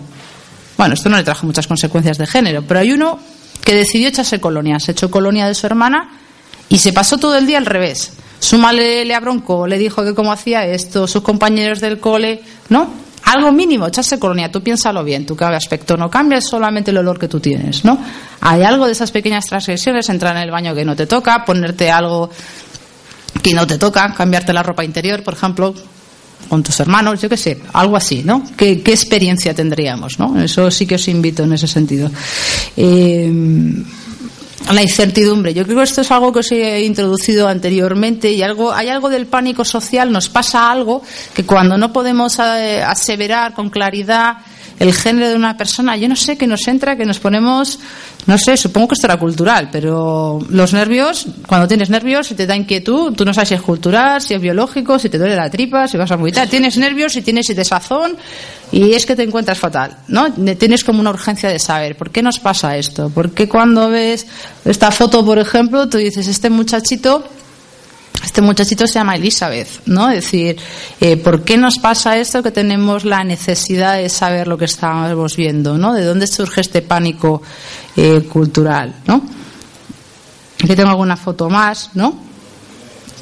[SPEAKER 4] bueno, esto no le trajo muchas consecuencias de género, pero hay uno que decidió echarse colonia. Se echó colonia de su hermana y se pasó todo el día al revés. Su madre le abroncó, le dijo que cómo hacía esto, sus compañeros del cole, ¿no? Algo mínimo, echarse colonia, tú piénsalo bien, tu aspecto no cambia, solamente el olor que tú tienes, ¿no? Hay algo de esas pequeñas transgresiones, entrar en el baño que no te toca, ponerte algo que no te toca, cambiarte la ropa interior, por ejemplo, con tus hermanos, yo qué sé, algo así, ¿no? ¿Qué, ¿Qué, experiencia tendríamos, no? Eso sí que os invito en ese sentido. Eh, la incertidumbre. Yo creo que esto es algo que os he introducido anteriormente y algo, hay algo del pánico social, nos pasa algo que cuando no podemos eh, aseverar con claridad el género de una persona, yo no sé qué nos entra, que nos ponemos, no sé, supongo que esto era cultural, pero los nervios, cuando tienes nervios, si te da inquietud, tú no sabes si es cultural, si es biológico, si te duele la tripa, si vas a vomitar, tienes nervios y tienes desazón y es que te encuentras fatal, ¿no? Tienes como una urgencia de saber, ¿por qué nos pasa esto? ¿Por qué cuando ves esta foto, por ejemplo, tú dices, este muchachito este muchachito se llama Elizabeth, ¿no? Es decir, eh, ¿por qué nos pasa esto que tenemos la necesidad de saber lo que estamos viendo, ¿no? ¿De dónde surge este pánico eh, cultural, ¿no? Aquí tengo alguna foto más, ¿no?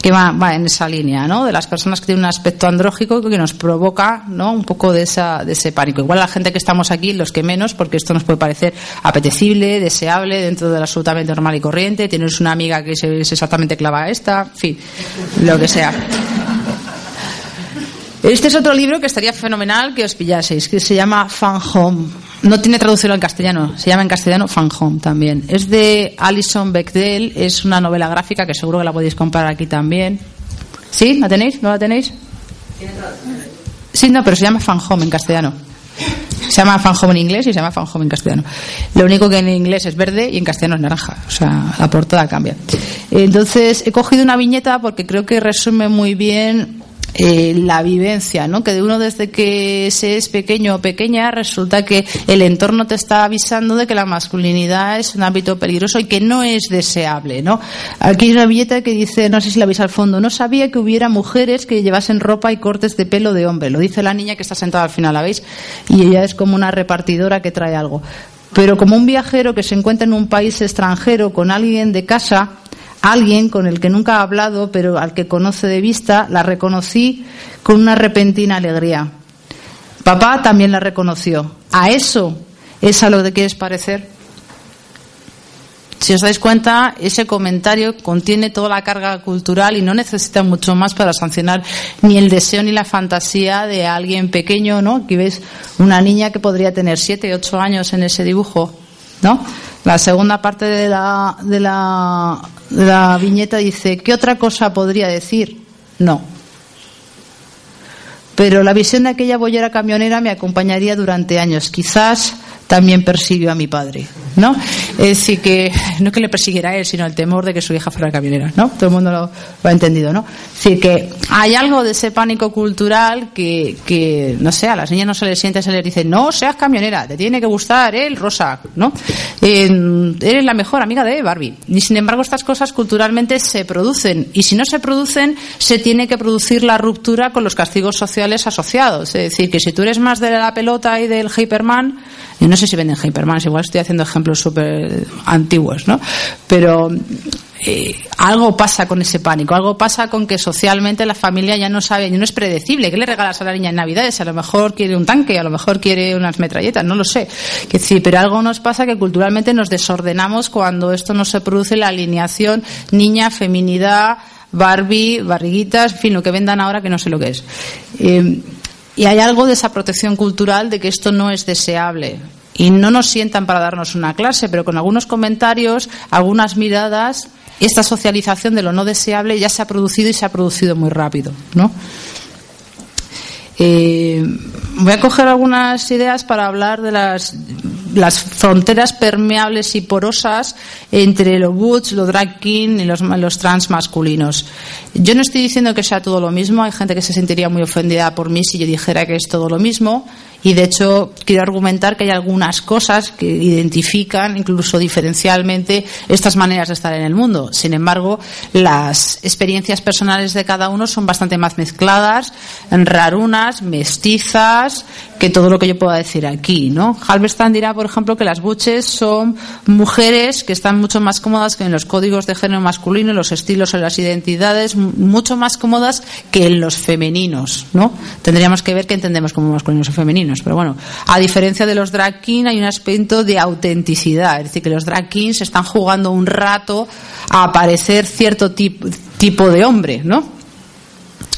[SPEAKER 4] Que va, en esa línea, ¿no? De las personas que tienen un aspecto andrógico que nos provoca, ¿no? Un poco de, esa, de ese pánico. Igual la gente que estamos aquí, los que menos, porque esto nos puede parecer apetecible, deseable, dentro de lo absolutamente normal y corriente. Tienes una amiga que es exactamente clava a esta, en fin, lo que sea. Este es otro libro que estaría fenomenal que os pillaseis, que se llama Fan Home. No tiene traducción en castellano, se llama en castellano Fan Home también. Es de Alison Bechdel, es una novela gráfica que seguro que la podéis comprar aquí también. ¿Sí? ¿La tenéis? ¿No la tenéis? Sí, no, pero se llama Fan Home en castellano. Se llama Fan Home en inglés y se llama Fan Home en castellano. Lo único que en inglés es verde y en castellano es naranja. O sea, la portada cambia. Entonces, he cogido una viñeta porque creo que resume muy bien eh, la vivencia, ¿no? Que de uno desde que se es pequeño o pequeña resulta que el entorno te está avisando de que la masculinidad es un ámbito peligroso y que no es deseable, ¿no? Aquí hay una billeta que dice, no sé si la veis al fondo, no sabía que hubiera mujeres que llevasen ropa y cortes de pelo de hombre. Lo dice la niña que está sentada al final, ¿la veis? Y ella es como una repartidora que trae algo. Pero como un viajero que se encuentra en un país extranjero con alguien de casa, alguien con el que nunca ha hablado, pero al que conoce de vista, la reconocí con una repentina alegría. Papá también la reconoció. ¿A eso es a lo que quieres parecer? Si os dais cuenta, ese comentario contiene toda la carga cultural y no necesita mucho más para sancionar ni el deseo ni la fantasía de alguien pequeño, ¿no? Aquí ves una niña que podría tener siete, ocho años en ese dibujo, ¿no? La segunda parte de la, de la, la viñeta dice, ¿qué otra cosa podría decir? No. Pero la visión de aquella bollera camionera me acompañaría durante años. Quizás también persiguió a mi padre, ¿no? Es decir, que no que le persiguiera a él, sino el temor de que su hija fuera camionera, ¿no? Todo el mundo lo, ha entendido, ¿no? Es decir, que hay algo de ese pánico cultural que, que, no sé, a las niñas no se les siente, se les dice, no seas camionera, te tiene que gustar el rosa, ¿no? eres la mejor amiga de Barbie. Y sin embargo, estas cosas culturalmente se producen. Y si no se producen, se tiene que producir la ruptura con los castigos sociales asociados. Es decir, que si tú eres más de la pelota y del Hyperman, y no sé si venden Hypermans, igual estoy haciendo ejemplos súper antiguos, ¿no? Pero eh, algo pasa con ese pánico, algo pasa con que socialmente la familia ya no sabe, ya no es predecible. ¿Qué le regalas a la niña en Navidades? A lo mejor quiere un tanque, a lo mejor quiere unas metralletas, no lo sé. Que sí, pero algo nos pasa que culturalmente nos desordenamos cuando esto no se produce la alineación niña, feminidad, Barbie, barriguitas, en fin, lo que vendan ahora que no sé lo que es. Eh, y hay algo de esa protección cultural de que esto no es deseable. Y no nos sientan para darnos una clase, pero con algunos comentarios, algunas miradas, esta socialización de lo no deseable ya se ha producido y se ha producido muy rápido, ¿no? Eh, voy a coger algunas ideas para hablar de las, las fronteras permeables y porosas entre los butch, los drag y los, los trans masculinos. Yo no estoy diciendo que sea todo lo mismo, hay gente que se sentiría muy ofendida por mí si yo dijera que es todo lo mismo. Y de hecho, quiero argumentar que hay algunas cosas que identifican, incluso diferencialmente, estas maneras de estar en el mundo. Sin embargo, las experiencias personales de cada uno son bastante más mezcladas, rarunas, mestizas, que todo lo que yo pueda decir aquí, ¿no? Halberstam dirá, por ejemplo, que las buches son mujeres que están mucho más cómodas que en los códigos de género masculino, en los estilos, en las identidades, mucho más cómodas que en los femeninos, ¿no? Tendríamos que ver qué entendemos como masculinos o femeninos. Pero bueno, a diferencia de los drag kings hay un aspecto de autenticidad. Es decir, que los drag kings están jugando un rato a aparecer cierto tipo, tipo de hombre, ¿no?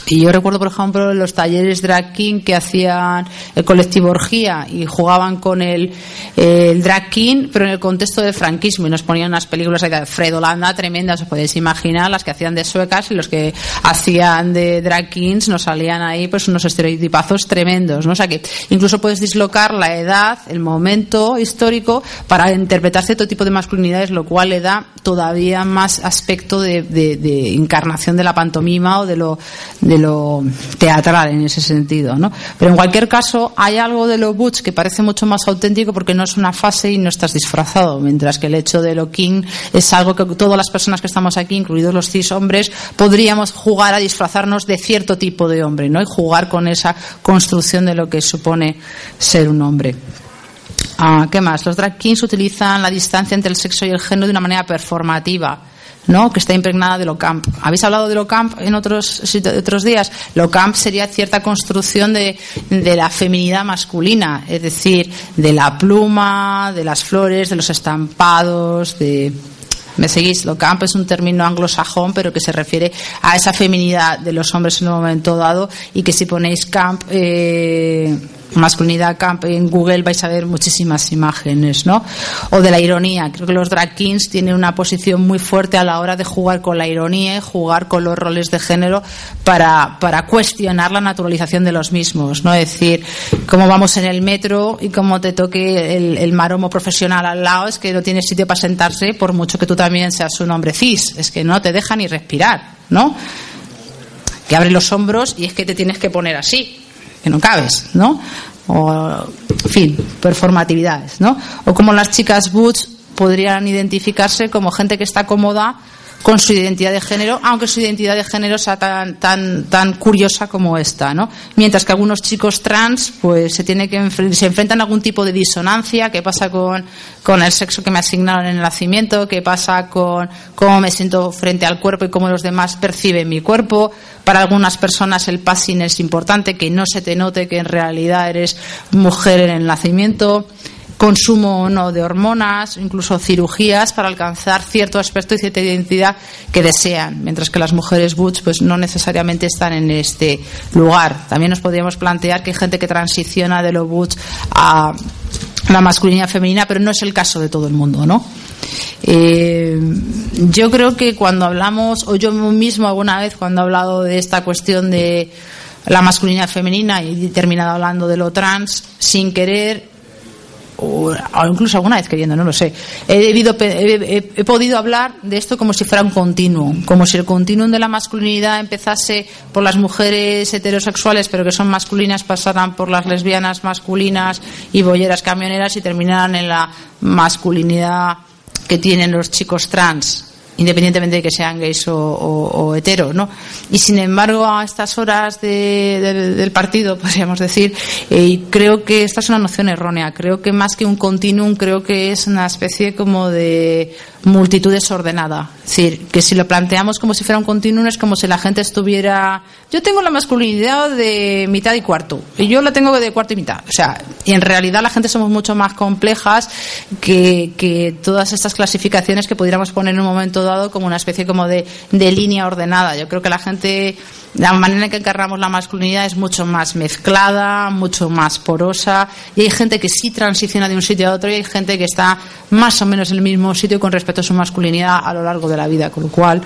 [SPEAKER 4] Y yo recuerdo, por ejemplo, los talleres drag king que hacían el colectivo Orgía y jugaban con el, drag king, pero en el contexto del franquismo. Y nos ponían unas películas de Fred Holanda tremendas, os podéis imaginar, las que hacían de suecas y los que hacían de drag kings nos salían ahí pues unos estereotipazos tremendos. ¿no? O sea que incluso puedes dislocar la edad, el momento histórico para interpretar cierto tipo de masculinidades, lo cual le da todavía más aspecto de, de, de encarnación de la pantomima o de lo, de lo teatral en ese sentido, ¿no? Pero en cualquier caso, hay algo de lo butch que parece mucho más auténtico porque no es una fase y no estás disfrazado, mientras que el hecho de lo king es algo que todas las personas que estamos aquí, incluidos los cis hombres, podríamos jugar a disfrazarnos de cierto tipo de hombre, ¿no? Y jugar con esa construcción de lo que supone ser un hombre. Ah, ¿Qué más? Los drag kings utilizan la distancia entre el sexo y el género de una manera performativa. ¿No? que está impregnada de lo camp. ¿Habéis hablado de lo camp en otros, otros días? Lo camp sería cierta construcción de, de la feminidad masculina, es decir, de la pluma, de las flores, de los estampados, de, ¿Me seguís? Lo camp es un término anglosajón, pero que se refiere a esa feminidad de los hombres en un momento dado y que si ponéis camp, eh, masculinidad camp en Google vais a ver muchísimas imágenes, ¿no? O de la ironía. Creo que los drag kings tienen una posición muy fuerte a la hora de jugar con la ironía y jugar con los roles de género para, para cuestionar la naturalización de los mismos, ¿no? Es decir, cómo vamos en el metro y cómo te toque el, el maromo profesional al lado, es que no tienes sitio para sentarse por mucho que tú también seas un hombre cis, es que no te deja ni respirar, ¿no? Que abre los hombros y es que te tienes que poner así, que no cabes, ¿no? O, en fin, performatividades, ¿no? O como las chicas boots podrían identificarse como gente que está cómoda con su identidad de género, aunque su identidad de género sea tan, tan, tan curiosa como esta, ¿no? Mientras que algunos chicos trans, pues se tiene que se enfrentan a algún tipo de disonancia, ¿qué pasa con, con el sexo que me asignaron en el nacimiento? ¿Qué pasa con cómo me siento frente al cuerpo y cómo los demás perciben mi cuerpo? Para algunas personas el passing es importante, que no se te note que en realidad eres mujer en el nacimiento consumo o no de hormonas, incluso cirugías para alcanzar cierto aspecto y cierta identidad que desean, mientras que las mujeres butch pues no necesariamente están en este lugar. También nos podríamos plantear que hay gente que transiciona de lo butch a la masculinidad femenina, pero no es el caso de todo el mundo, ¿no? Eh, yo creo que cuando hablamos, o yo mismo alguna vez cuando he hablado de esta cuestión de la masculinidad femenina y he terminado hablando de lo trans, sin querer o, incluso alguna vez queriendo, no lo sé. He, debido, he, podido hablar de esto como si fuera un continuo, como si el continuum de la masculinidad empezase por las mujeres heterosexuales, pero que son masculinas, pasaran por las lesbianas masculinas y bolleras camioneras y terminaran en la masculinidad que tienen los chicos trans independientemente de que sean gays o, o, o heteros, ¿no? Y sin embargo, a estas horas de, de, del partido, podríamos decir, eh, creo que esta es una noción errónea. Creo que más que un continuum, creo que es una especie como de multitud desordenada. Es decir, que si lo planteamos como si fuera un continuum, es como si la gente estuviera. Yo tengo la masculinidad de mitad y cuarto, y yo la tengo de cuarto y mitad. O sea, y en realidad la gente somos mucho más complejas que, que todas estas clasificaciones que pudiéramos poner en un momento dado como una especie como de, de línea ordenada. Yo creo que la gente la manera en que encarnamos la masculinidad es mucho más mezclada, mucho más porosa, y hay gente que sí transiciona de un sitio a otro y hay gente que está más o menos en el mismo sitio con respecto a su masculinidad a lo largo de la vida, con lo cual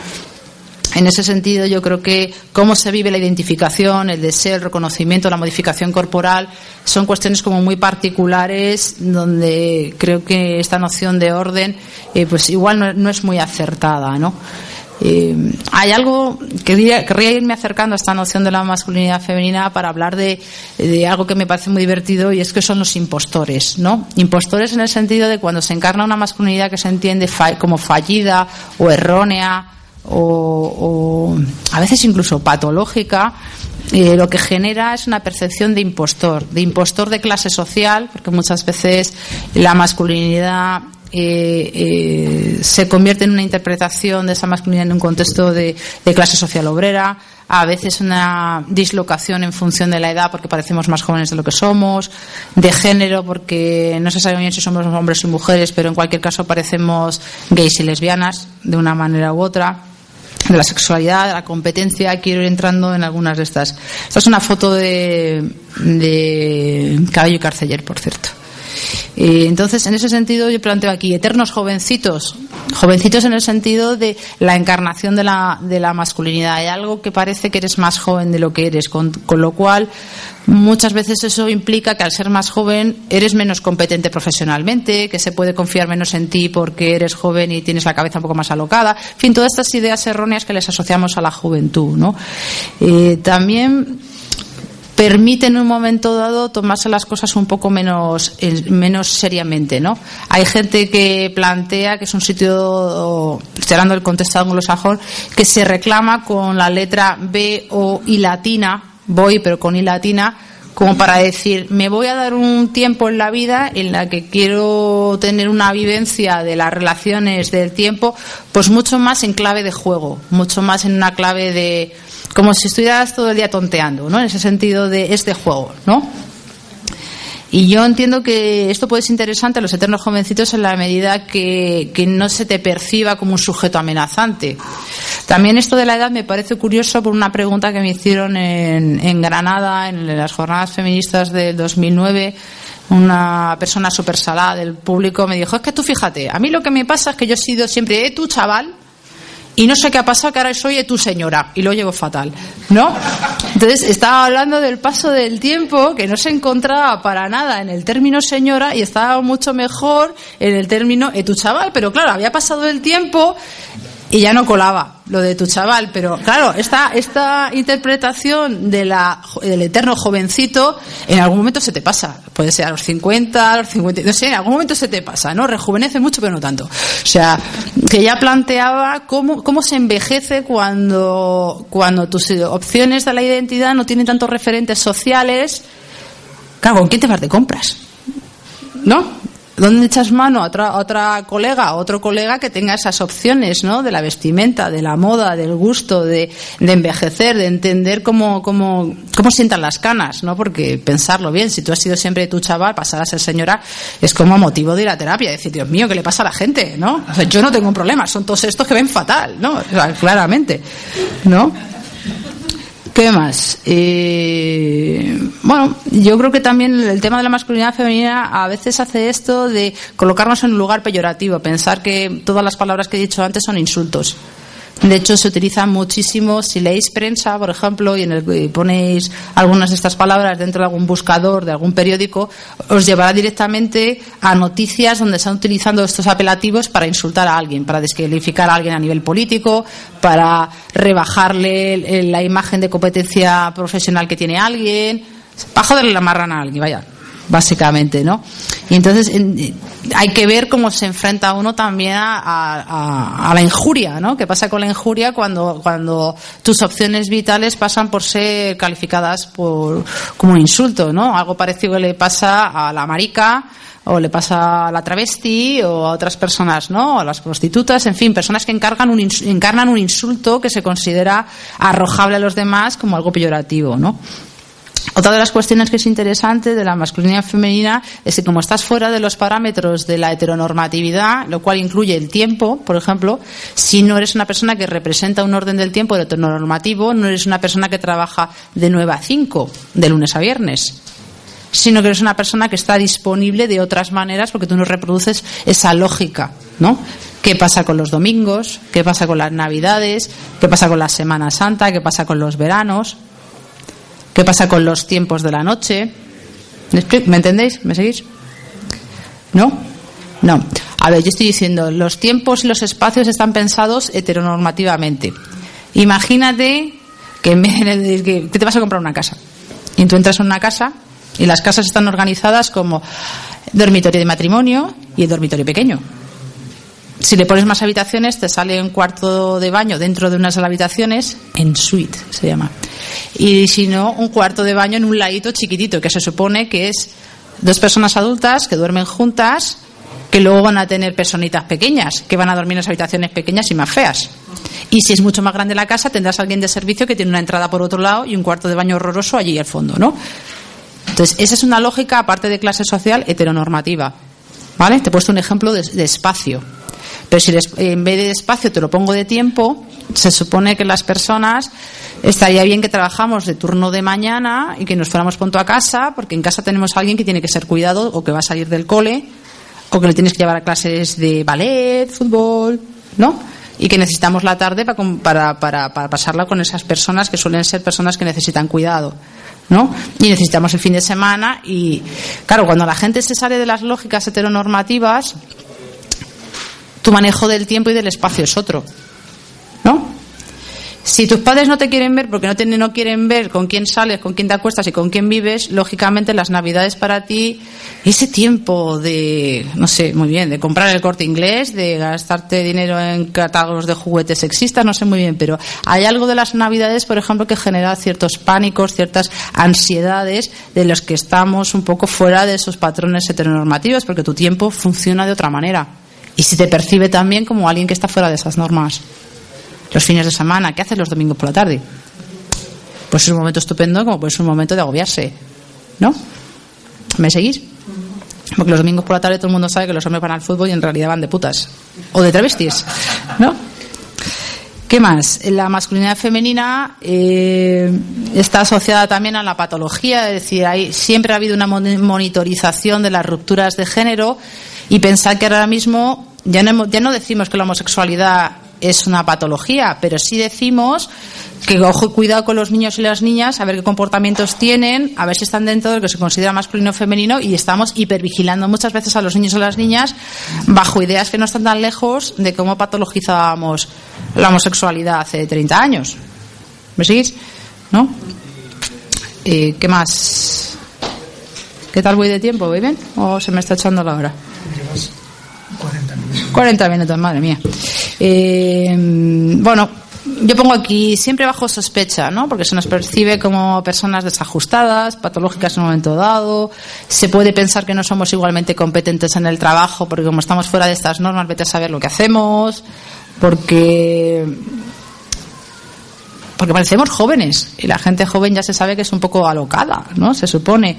[SPEAKER 4] en ese sentido, yo creo que cómo se vive la identificación, el deseo, el reconocimiento, la modificación corporal, son cuestiones como muy particulares donde creo que esta noción de orden, eh, pues igual no, es muy acertada, ¿no? Eh, hay algo que querría, querría, irme acercando a esta noción de la masculinidad femenina para hablar de, de, algo que me parece muy divertido y es que son los impostores, ¿no? Impostores en el sentido de cuando se encarna una masculinidad que se entiende fa como fallida o errónea o, a veces incluso patológica, eh, lo que genera es una percepción de impostor, de impostor de clase social, porque muchas veces la masculinidad eh, eh, se convierte en una interpretación de esa masculinidad en un contexto de, de, clase social obrera, a veces una dislocación en función de la edad porque parecemos más jóvenes de lo que somos, de género porque no se sabe bien si somos hombres o mujeres, pero en cualquier caso parecemos gays y lesbianas de una manera u otra de la sexualidad, de la competencia, quiero ir entrando en algunas de estas. Esta es una foto de, de Cabello y Carceller, por cierto. Eh, entonces, en ese sentido, yo planteo aquí eternos jovencitos, jovencitos en el sentido de la encarnación de la, de la masculinidad. Hay algo que parece que eres más joven de lo que eres, con, con lo cual muchas veces eso implica que al ser más joven eres menos competente profesionalmente, que se puede confiar menos en ti porque eres joven y tienes la cabeza un poco más alocada. En fin, todas estas ideas erróneas que les asociamos a la juventud. ¿no? Eh, también permite en un momento dado tomarse las cosas un poco menos, menos seriamente, ¿no? Hay gente que plantea que es un sitio, estoy hablando del contexto anglosajón, que se reclama con la letra B o I latina, voy pero con I latina, como para decir, me voy a dar un tiempo en la vida en la que quiero tener una vivencia de las relaciones del tiempo, pues mucho más en clave de juego, mucho más en una clave de como si estuvieras todo el día tonteando, ¿no? En ese sentido de este juego, ¿no? Y yo entiendo que esto puede ser interesante a los eternos jovencitos en la medida que, que, no se te perciba como un sujeto amenazante. También esto de la edad me parece curioso por una pregunta que me hicieron en, en Granada, en las jornadas feministas del 2009. Una persona súper salada del público me dijo, es que tú fíjate, a mí lo que me pasa es que yo he sido siempre, eh, tú chaval, y no sé qué ha pasado, que ahora soy tu señora y lo llevo fatal, ¿no? Entonces estaba hablando del paso del tiempo que no se encontraba para nada en el término señora y estaba mucho mejor en el término tu chaval, pero claro, había pasado el tiempo y ya no colaba lo de tu chaval, pero claro, esta, esta interpretación de la, del eterno jovencito en algún momento se te pasa. Puede ser a los 50, a los 50, no sé, en algún momento se te pasa, ¿no? Rejuvenece mucho, pero no tanto. O sea, que ya planteaba cómo, cómo se envejece cuando, cuando tus opciones de la identidad no tienen tantos referentes sociales. Claro, ¿con quién te vas de compras? ¿No? ¿Dónde echas mano a otra, otra colega, a otro colega que tenga esas opciones, ¿no? De la vestimenta, de la moda, del gusto, de, de envejecer, de entender cómo, cómo, cómo sientan las canas, ¿no? Porque pensarlo bien, si tú has sido siempre tu chaval, pasar a ser señora, es como motivo de ir a terapia. Decir, Dios mío, ¿qué le pasa a la gente, no? Yo no tengo un problema, son todos estos que ven fatal, ¿no? O sea, claramente, ¿no? ¿Qué más? Eh, bueno, yo creo que también el tema de la masculinidad femenina a veces hace esto de colocarnos en un lugar peyorativo, pensar que todas las palabras que he dicho antes son insultos. De hecho, se utiliza muchísimo. Si leéis prensa, por ejemplo, y, en el, y ponéis algunas de estas palabras dentro de algún buscador de algún periódico, os llevará directamente a noticias donde están utilizando estos apelativos para insultar a alguien, para descalificar a alguien a nivel político, para rebajarle la imagen de competencia profesional que tiene alguien, para joderle la marrana a alguien, vaya básicamente, ¿no? Y entonces hay que ver cómo se enfrenta uno también a, a, a, la injuria, ¿no? ¿Qué pasa con la injuria cuando, cuando tus opciones vitales pasan por ser calificadas por, como un insulto, ¿no? Algo parecido que le pasa a la marica, o le pasa a la travesti o a otras personas, ¿no? A las prostitutas, en fin, personas que encargan un, encarnan un insulto que se considera arrojable a los demás como algo peyorativo, ¿no? Otra de las cuestiones que es interesante de la masculinidad femenina es que como estás fuera de los parámetros de la heteronormatividad, lo cual incluye el tiempo, por ejemplo, si no eres una persona que representa un orden del tiempo heteronormativo, no eres una persona que trabaja de 9 a 5, de lunes a viernes, sino que eres una persona que está disponible de otras maneras porque tú no reproduces esa lógica, ¿no? ¿Qué pasa con los domingos? ¿Qué pasa con las navidades? ¿Qué pasa con la Semana Santa? ¿Qué pasa con los veranos? ¿Qué pasa con los tiempos de la noche? ¿Me entendéis? ¿Me seguís? ¿No? No. A ver, yo estoy diciendo, los tiempos y los espacios están pensados heteronormativamente. Imagínate que, que te vas a comprar una casa. Y tú entras en una casa y las casas están organizadas como dormitorio de matrimonio y dormitorio pequeño. Si le pones más habitaciones, te sale un cuarto de baño dentro de unas habitaciones, en suite se llama. Y si no, un cuarto de baño en un ladito chiquitito, que se supone que es dos personas adultas que duermen juntas, que luego van a tener personitas pequeñas, que van a dormir en las habitaciones pequeñas y más feas. Y si es mucho más grande la casa, tendrás alguien de servicio que tiene una entrada por otro lado y un cuarto de baño horroroso allí al fondo, ¿no? Entonces, esa es una lógica, aparte de clase social, heteronormativa. ¿Vale? Te he puesto un ejemplo de espacio. Pero si en vez de espacio te lo pongo de tiempo, se supone que las personas estaría bien que trabajamos de turno de mañana y que nos fuéramos pronto a casa, porque en casa tenemos a alguien que tiene que ser cuidado o que va a salir del cole o que le tienes que llevar a clases de ballet, fútbol, ¿no? Y que necesitamos la tarde para, para, para pasarla con esas personas que suelen ser personas que necesitan cuidado, ¿no? Y necesitamos el fin de semana y, claro, cuando la gente se sale de las lógicas heteronormativas, tu manejo del tiempo y del espacio es otro, ¿no? Si tus padres no te quieren ver porque no, te, no quieren ver con quién sales, con quién te acuestas y con quién vives, lógicamente las navidades para ti, ese tiempo de, no sé, muy bien, de comprar el corte inglés, de gastarte dinero en catálogos de juguetes sexistas, no sé muy bien, pero hay algo de las navidades, por ejemplo, que genera ciertos pánicos, ciertas ansiedades de los que estamos un poco fuera de esos patrones heteronormativos, porque tu tiempo funciona de otra manera. Y se te percibe también como alguien que está fuera de esas normas los fines de semana, ¿qué haces los domingos por la tarde? Pues es un momento estupendo como puede ser un momento de agobiarse, ¿no? ¿Me seguís? Porque los domingos por la tarde todo el mundo sabe que los hombres van al fútbol y en realidad van de putas. O de travestis, ¿no? ¿Qué más? La masculinidad femenina eh, está asociada también a la patología, es decir, hay, siempre ha habido una mon- monitorización de las rupturas de género y pensar que ahora mismo ya no, ya no decimos que la homosexualidad es una patología, pero sí decimos que ojo y cuidado con los niños y las niñas, a ver qué comportamientos tienen, a ver si están dentro de lo que se considera masculino o femenino y estamos hipervigilando muchas veces a los niños y a las niñas bajo ideas que no están tan lejos de cómo patologizábamos la homosexualidad hace 30 años. ¿Me seguís? ¿No? Eh, ¿Qué más? ¿Qué tal voy de tiempo? ¿Voy bien? ¿O se me está echando la hora? 40 minutos, madre mía. Eh, bueno, yo pongo aquí siempre bajo sospecha, ¿no? Porque se nos percibe como personas desajustadas, patológicas en un momento dado. Se puede pensar que no somos igualmente competentes en el trabajo porque como estamos fuera de estas normas, vete a saber lo que hacemos. Porque porque parecemos jóvenes y la gente joven ya se sabe que es un poco alocada, ¿no? Se supone.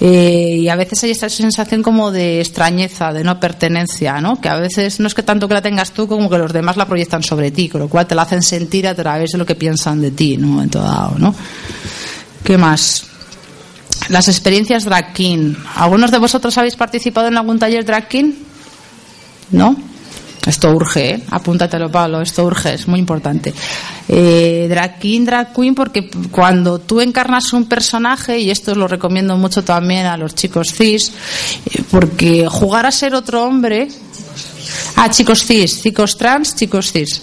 [SPEAKER 4] Eh, y a veces hay esta sensación como de extrañeza, de no pertenencia, ¿no? Que a veces no es que tanto que la tengas tú como que los demás la proyectan sobre ti, con lo cual te la hacen sentir a través de lo que piensan de ti, ¿no? En todo dado, ¿no? ¿Qué más? Las experiencias drag king. ¿Algunos de vosotros habéis participado en algún taller drag king? ¿No? Esto urge, ¿eh? apúntatelo, Pablo, esto urge, es muy importante. Eh, drag king, drag queen, porque cuando tú encarnas un personaje, y esto lo recomiendo mucho también a los chicos cis, eh, porque jugar a ser otro hombre. Ah, chicos cis, chicos trans, chicos cis.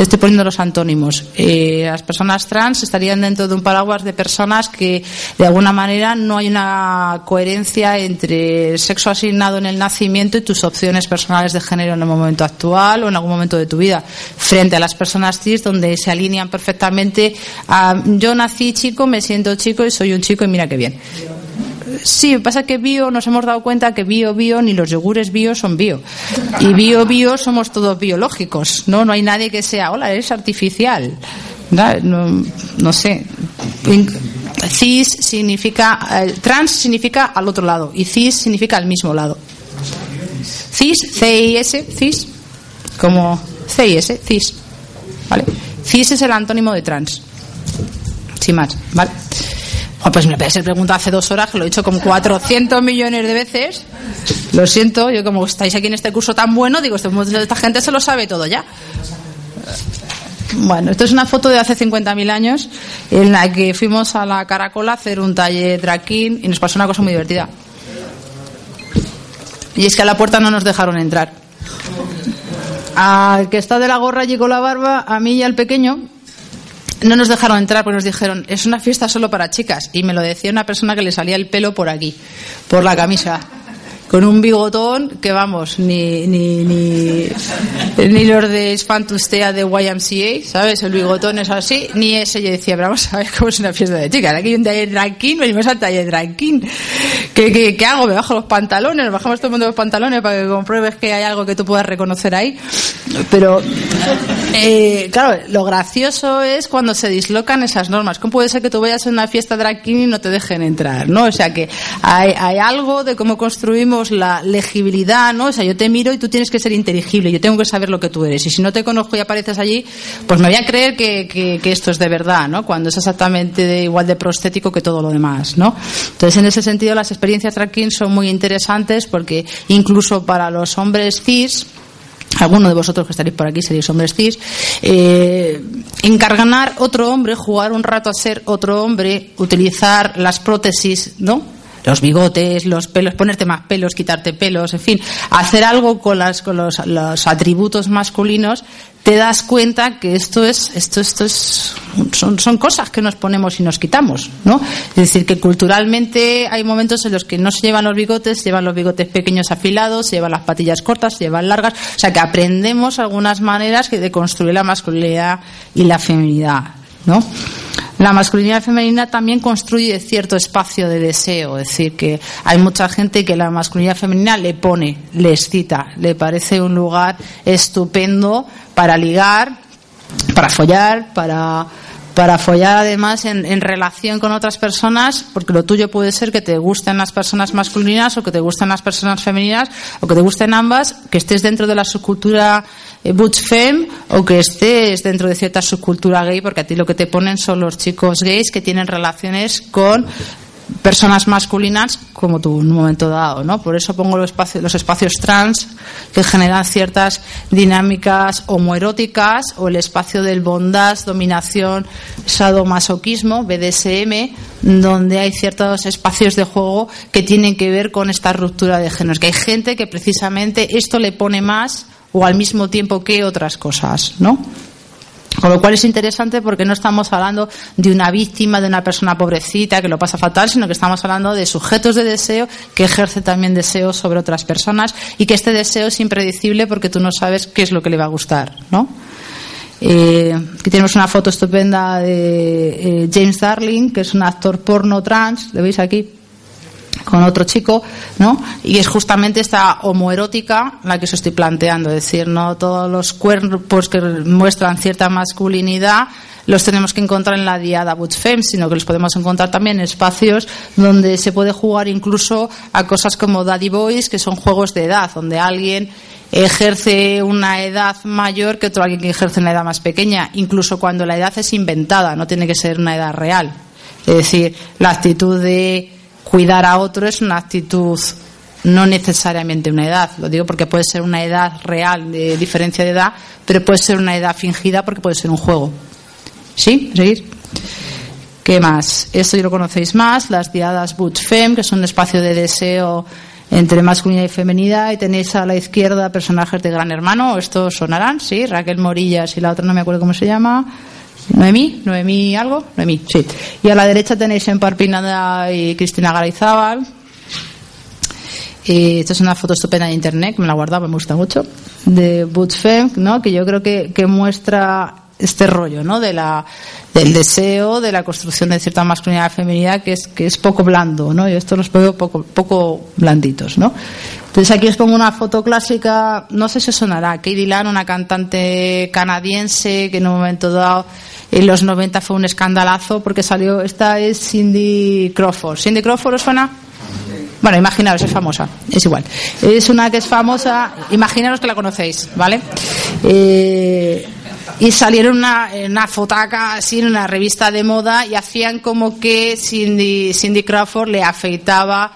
[SPEAKER 4] Estoy poniendo los antónimos. Eh, las personas trans estarían dentro de un paraguas de personas que, de alguna manera, no hay una coherencia entre el sexo asignado en el nacimiento y tus opciones personales de género en el momento actual o en algún momento de tu vida, frente a las personas cis, donde se alinean perfectamente a yo nací chico, me siento chico y soy un chico y mira qué bien. Sí, pasa que bio nos hemos dado cuenta que bio bio ni los yogures bio son bio. Y bio bio somos todos biológicos, ¿no? No hay nadie que sea, hola, eres artificial. ¿No? Sé. Cis significa, eh, trans significa al otro lado y cis significa al mismo lado. Cis, C-I-S, cis, como C-I-S, cis. ¿Vale? Cis es el antónimo de trans. Sin más, ¿vale? Pues me parece ser pregunta hace dos horas, que lo he dicho como 400 millones de veces. Lo siento, yo como estáis aquí en este curso tan bueno, digo, este- esta gente se lo sabe todo ya. Bueno, esto es una foto de hace 50.000 años en la que fuimos a la Caracola a hacer un taller drag king y nos pasó una cosa muy divertida. Y es que a la puerta no nos dejaron entrar. Al que está de la gorra y con la barba, a mí y al pequeño, no nos dejaron entrar porque nos dijeron, es una fiesta solo para chicas. Y me lo decía una persona que le salía el pelo por aquí, por la camisa. Con un bigotón que vamos, ni, ni, ni, ni los de Spantustea de YMCA, ¿sabes? El bigotón es así, ni ese. Yo decía, pero vamos a ver cómo es una fiesta de chicas. Aquí hay un taller drag king, venimos al taller drag king. ¿Qué, qué, qué hago? Me bajo los pantalones, nos bajamos todo el mundo los pantalones para que compruebes que hay algo que tú puedas reconocer ahí. Pero, eh, claro, lo gracioso es cuando se dislocan esas normas. ¿Cómo puede ser que tú vayas a una fiesta king y no te dejen entrar? ¿no? O sea que hay, hay algo de cómo construimos la legibilidad, ¿no? O sea, yo te miro y tú tienes que ser inteligible, yo tengo que saber lo que tú eres. Y si no te conozco y apareces allí, pues me voy a creer que, esto es de verdad, ¿no? Cuando es exactamente igual de prostético que todo lo demás, ¿no? Entonces, en ese sentido, las experiencias tracking son muy interesantes porque incluso para los hombres cis, alguno de vosotros que estaréis por aquí seréis hombres cis, eh, encargar otro hombre, jugar un rato a ser otro hombre, utilizar las prótesis, ¿no? Los bigotes, los pelos, ponerte más pelos, quitarte pelos, en fin, hacer algo con, las, con los, los atributos masculinos, te das cuenta que esto es, esto, esto es, son, son cosas que nos ponemos y nos quitamos, ¿no? Es decir, que culturalmente hay momentos en los que no se llevan los bigotes, se llevan los bigotes pequeños afilados, se llevan las patillas cortas, se llevan largas, o sea que aprendemos algunas maneras de construir la masculinidad y la feminidad, ¿no? La masculinidad femenina también construye cierto espacio de deseo, es decir, que hay mucha gente que la masculinidad femenina le pone, le excita, le parece un lugar estupendo para ligar, para follar, para para follar además en, relación con otras personas, porque lo tuyo puede ser que te gusten las personas masculinas o que te gusten las personas femeninas o que te gusten ambas, que estés dentro de la subcultura eh, butch femme o que estés dentro de cierta subcultura gay, porque a ti lo que te ponen son los chicos gays que tienen relaciones con personas masculinas como tú en un momento dado, ¿no? Por eso pongo los espacios, los espacios trans que generan ciertas dinámicas homoeróticas o el espacio del bondage, dominación, sadomasoquismo, BDSM, donde hay ciertos espacios de juego que tienen que ver con esta ruptura de géneros. Que hay gente que precisamente esto le pone más o al mismo tiempo que otras cosas, ¿no? Con lo cual es interesante porque no estamos hablando de una víctima, de una persona pobrecita que lo pasa fatal, sino que estamos hablando de sujetos de deseo que ejercen también deseo sobre otras personas y que este deseo es impredecible porque tú no sabes qué es lo que le va a gustar, ¿no? Eh, aquí tenemos una foto estupenda de eh, James Darling, que es un actor porno trans, ¿lo veis aquí? Con otro chico, ¿no? Y es justamente esta homoerótica la que os estoy planteando, es decir, no todos los cuerpos que muestran cierta masculinidad los tenemos que encontrar en la diada Butch Femme, sino que los podemos encontrar también en espacios donde se puede jugar incluso a cosas como Daddy Boys, que son juegos de edad, donde alguien ejerce una edad mayor que otro alguien que ejerce una edad más pequeña, incluso cuando la edad es inventada, no tiene que ser una edad real. Es decir, la actitud de cuidar a otro es una actitud no necesariamente una edad, lo digo porque puede ser una edad real de diferencia de edad, pero puede ser una edad fingida porque puede ser un juego. ¿Sí? ¿Seguir? ¿Qué más? Esto ya lo conocéis más, las diadas Butch Femme, que son un espacio de deseo entre masculinidad y femenidad, y tenéis a la izquierda personajes de Gran Hermano, estos sonarán, sí, Raquel Morillas y la otra no me acuerdo cómo se llama, Noemí, Noemí algo, Noemí, sí. Y a la derecha tenéis en Parpinada y Cristina Garayzábal. Y esta es una foto estupenda de internet, que me la guardaba, me gusta mucho, de Butch Femme, ¿no? que yo creo que, que muestra este rollo, ¿no? De la, del deseo, de la construcción de cierta masculinidad feminidad que es, que es poco blando, ¿no? Y esto los veo poco, poco blanditos, ¿no? Entonces aquí os pongo una foto clásica, no sé si sonará, Katie Lan, una cantante canadiense que en un momento dado en los 90 fue un escandalazo porque salió, esta es Cindy Crawford. ¿Cindy Crawford os suena? Bueno, imaginaros, es famosa, es igual. Es una que es famosa, imaginaros que la conocéis, ¿vale? Eh, y salieron una, en una fotaca así en una revista de moda y hacían como que Cindy, Cindy Crawford le afeitaba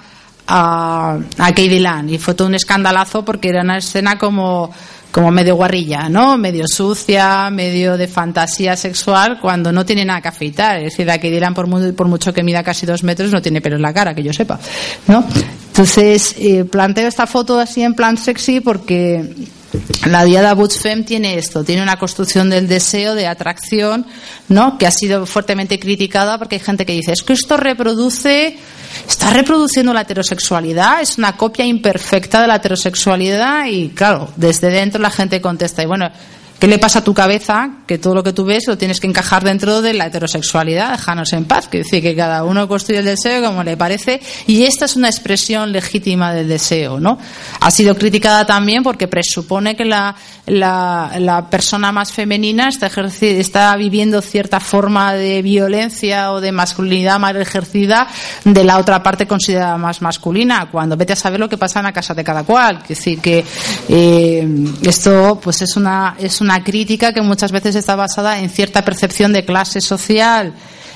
[SPEAKER 4] a, a Katie Land y fue todo un escandalazo porque era una escena como como medio guarrilla, ¿no? Medio sucia, medio de fantasía sexual, cuando no tiene nada que afeitar. Es decir, a Katie Land, por, muy, por mucho que mida casi dos metros, no tiene pelo en la cara, que yo sepa, ¿no? Entonces, eh, planteo esta foto así en plan sexy porque la diada Butch Femme tiene esto, tiene una construcción del deseo, de atracción, ¿no? Que ha sido fuertemente criticada porque hay gente que dice, es que esto reproduce, está reproduciendo la heterosexualidad, es una copia imperfecta de la heterosexualidad y claro, desde dentro la gente contesta, y bueno, ¿Qué le pasa a tu cabeza que todo lo que tú ves lo tienes que encajar dentro de la heterosexualidad? Déjanos en paz. Que decir que cada uno construye el deseo como le parece y esta es una expresión legítima del deseo, ¿no? Ha sido criticada también porque presupone que la, la, persona más femenina está, está viviendo cierta forma de violencia o de masculinidad mal ejercida de la otra parte considerada más masculina, cuando vete a saber lo que pasa en la casa de cada cual. Es decir, que eh, esto pues es una, es una crítica que muchas veces está basada en cierta percepción de clase social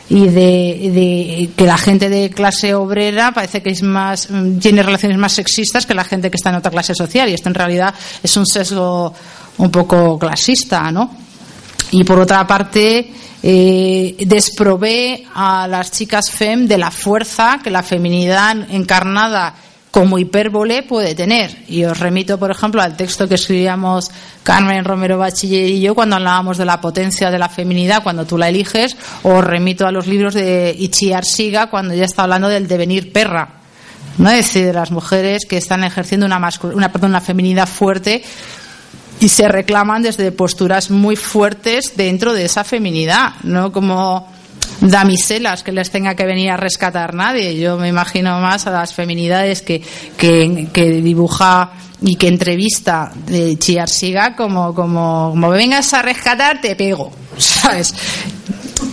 [SPEAKER 4] y de, que la gente de clase obrera parece que es más tiene relaciones más sexistas que la gente que está en otra clase social y esto en realidad es un sesgo un poco clasista, ¿no? y por otra parte eh, desprovee a las chicas fem de la fuerza que la feminidad encarnada como hipérbole puede tener. Y os remito, por ejemplo, al texto que escribíamos Carmen Romero Bachiller y yo cuando hablábamos de la potencia de la feminidad cuando tú la eliges, o os remito a los libros de Ichi Arsiga cuando ya está hablando del devenir perra. ¿no? Es decir, de las mujeres que están ejerciendo una, una, perdón, una feminidad fuerte y se reclaman desde posturas muy fuertes dentro de esa feminidad, no como damiselas que les tenga que venir a rescatar nadie. Yo me imagino más a las feminidades que, que, dibuja y que entrevista de Chiarsiga como, como, como vengas a rescatar, te pego, ¿sabes?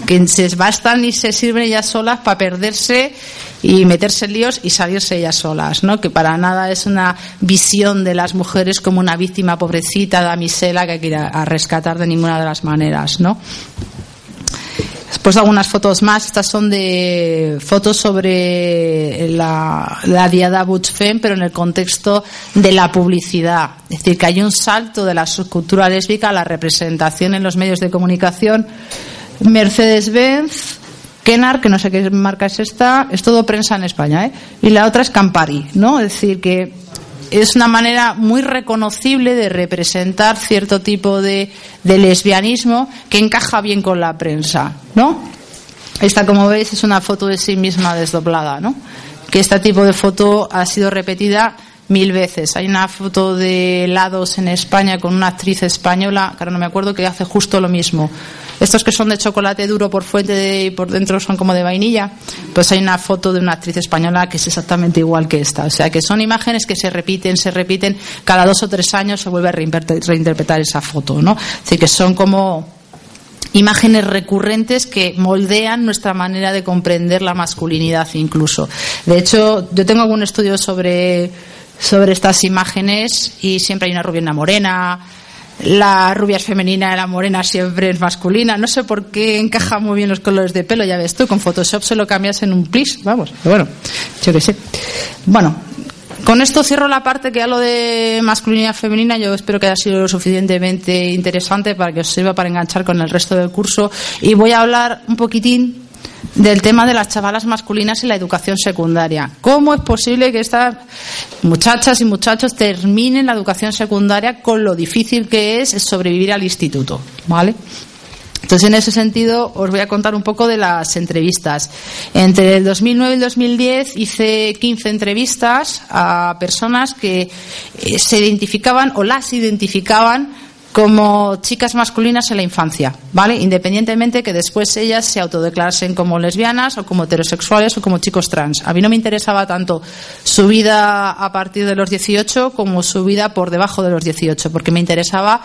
[SPEAKER 4] que se bastan y se sirven ellas solas para perderse y meterse en líos y salirse ellas solas, ¿no? Que para nada es una visión de las mujeres como una víctima pobrecita, damisela que hay que ir a rescatar de ninguna de las maneras, ¿no? Después algunas fotos más. Estas son de fotos sobre la, la diada Butch Femme, pero en el contexto de la publicidad. Es decir, que hay un salto de la subcultura lésbica a la representación en los medios de comunicación. Mercedes-Benz, Kenar, que no sé qué marca es esta, es todo prensa en España, ¿eh? Y la otra es Campari, ¿no? Es decir, que es una manera muy reconocible de representar cierto tipo de, lesbianismo que encaja bien con la prensa, ¿no? Esta, como veis, es una foto de sí misma desdoblada, ¿no? Que este tipo de foto ha sido repetida mil veces. Hay una foto de helados en España con una actriz española, que ahora no me acuerdo, que hace justo lo mismo. Estos que son de chocolate duro por fuente y por dentro son como de vainilla, pues hay una foto de una actriz española que es exactamente igual que esta. O sea, que son imágenes que se repiten, se repiten, cada dos o tres años se vuelve a reinterpretar esa foto, ¿no? Es que son como imágenes recurrentes que moldean nuestra manera de comprender la masculinidad incluso. De hecho, yo tengo algún estudio sobre, sobre estas imágenes y siempre hay una rubia y una morena. La rubia es femenina la morena siempre es masculina. No sé por qué encaja muy bien los colores de pelo, ya ves tú. Con Photoshop se lo cambias en un plis, vamos. Pero bueno, yo qué sé. Bueno, con esto cierro la parte que hablo de masculinidad femenina. Yo espero que haya sido lo suficientemente interesante para que os sirva para enganchar con el resto del curso. Y voy a hablar un poquitín del tema de las chavalas masculinas en la educación secundaria. ¿Cómo es posible que estas muchachas y muchachos terminen la educación secundaria con lo difícil que es sobrevivir al instituto? ¿Vale? Entonces, en ese sentido, os voy a contar un poco de las entrevistas. Entre el 2009 y el 2010 hice 15 entrevistas a personas que eh, se identificaban o las identificaban como chicas masculinas en la infancia, ¿vale? Independientemente que después ellas se autodeclarasen como lesbianas o como heterosexuales o como chicos trans. A mí no me interesaba tanto su vida a partir de los 18 como su vida por debajo de los 18, porque me interesaba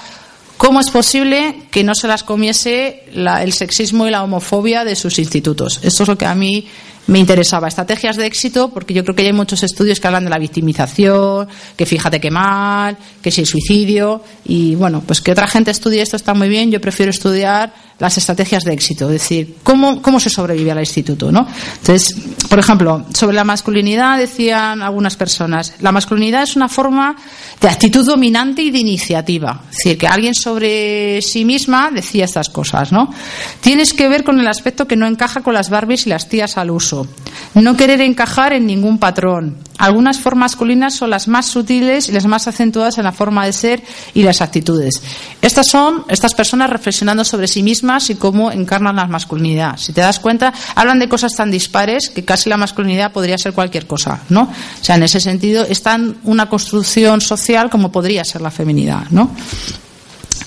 [SPEAKER 4] ¿Cómo es posible que no se las comiese la- el sexismo y la homofobia de sus institutos? Esto es lo que a mí me interesaba. Estrategias de éxito, porque yo creo que hay muchos estudios que hablan de la victimización, que fíjate qué mal, que si el suicidio. Y bueno, pues que otra gente estudie esto está muy bien. Yo prefiero estudiar las estrategias de éxito, es decir, cómo, cómo se sobrevive al instituto, ¿no? Entonces, por ejemplo, sobre la masculinidad decían algunas personas, la masculinidad es una forma de actitud dominante y de iniciativa. Es decir, que alguien sobre sí misma decía estas cosas, ¿no? Tienes que ver con el aspecto que no encaja con las Barbies y las tías al uso. No querer encajar en ningún patrón. Algunas formas masculinas son las más sutiles y las más acentuadas en la forma de ser y las actitudes. Estas son estas personas reflexionando sobre sí mismas y cómo encarnan la masculinidad. Si te das cuenta, hablan de cosas tan dispares que casi la masculinidad podría ser cualquier cosa, ¿no? O sea, en ese sentido, es tan una construcción social como podría ser la feminidad, ¿no?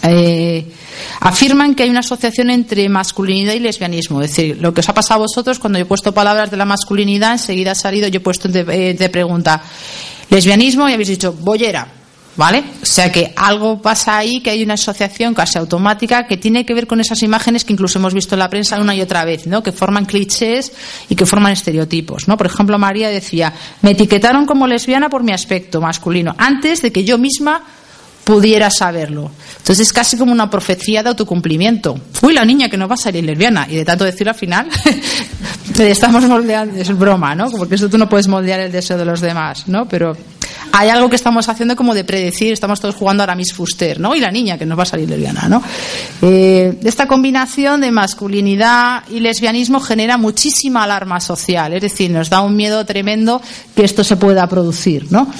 [SPEAKER 4] eh, afirman que hay una asociación entre masculinidad y lesbianismo. Es decir, lo que os ha pasado a vosotros cuando yo he puesto palabras de la masculinidad, enseguida ha salido, yo he puesto de, eh, de pregunta lesbianismo y habéis dicho bollera. ¿Vale? O sea que algo pasa ahí, que hay una asociación casi automática que tiene que ver con esas imágenes que incluso hemos visto en la prensa una y otra vez, ¿no? Que forman clichés y que forman estereotipos, ¿no? Por ejemplo, María decía, me etiquetaron como lesbiana por mi aspecto masculino, antes de que yo misma pudiera saberlo. Entonces es casi como una profecía de autocumplimiento. Uy, la niña que no va a salir lesbiana. Y de tanto decirlo al final, te estamos moldeando, es broma, ¿no? Porque eso tú no puedes moldear el deseo de los demás, ¿no? Pero hay algo que estamos haciendo como de predecir, estamos todos jugando ahora Miss Fuster, ¿no? Y la niña que no va a salir lesbiana, ¿no? Eh, esta combinación de masculinidad y lesbianismo genera muchísima alarma social, es decir, nos da un miedo tremendo que esto se pueda producir, ¿no?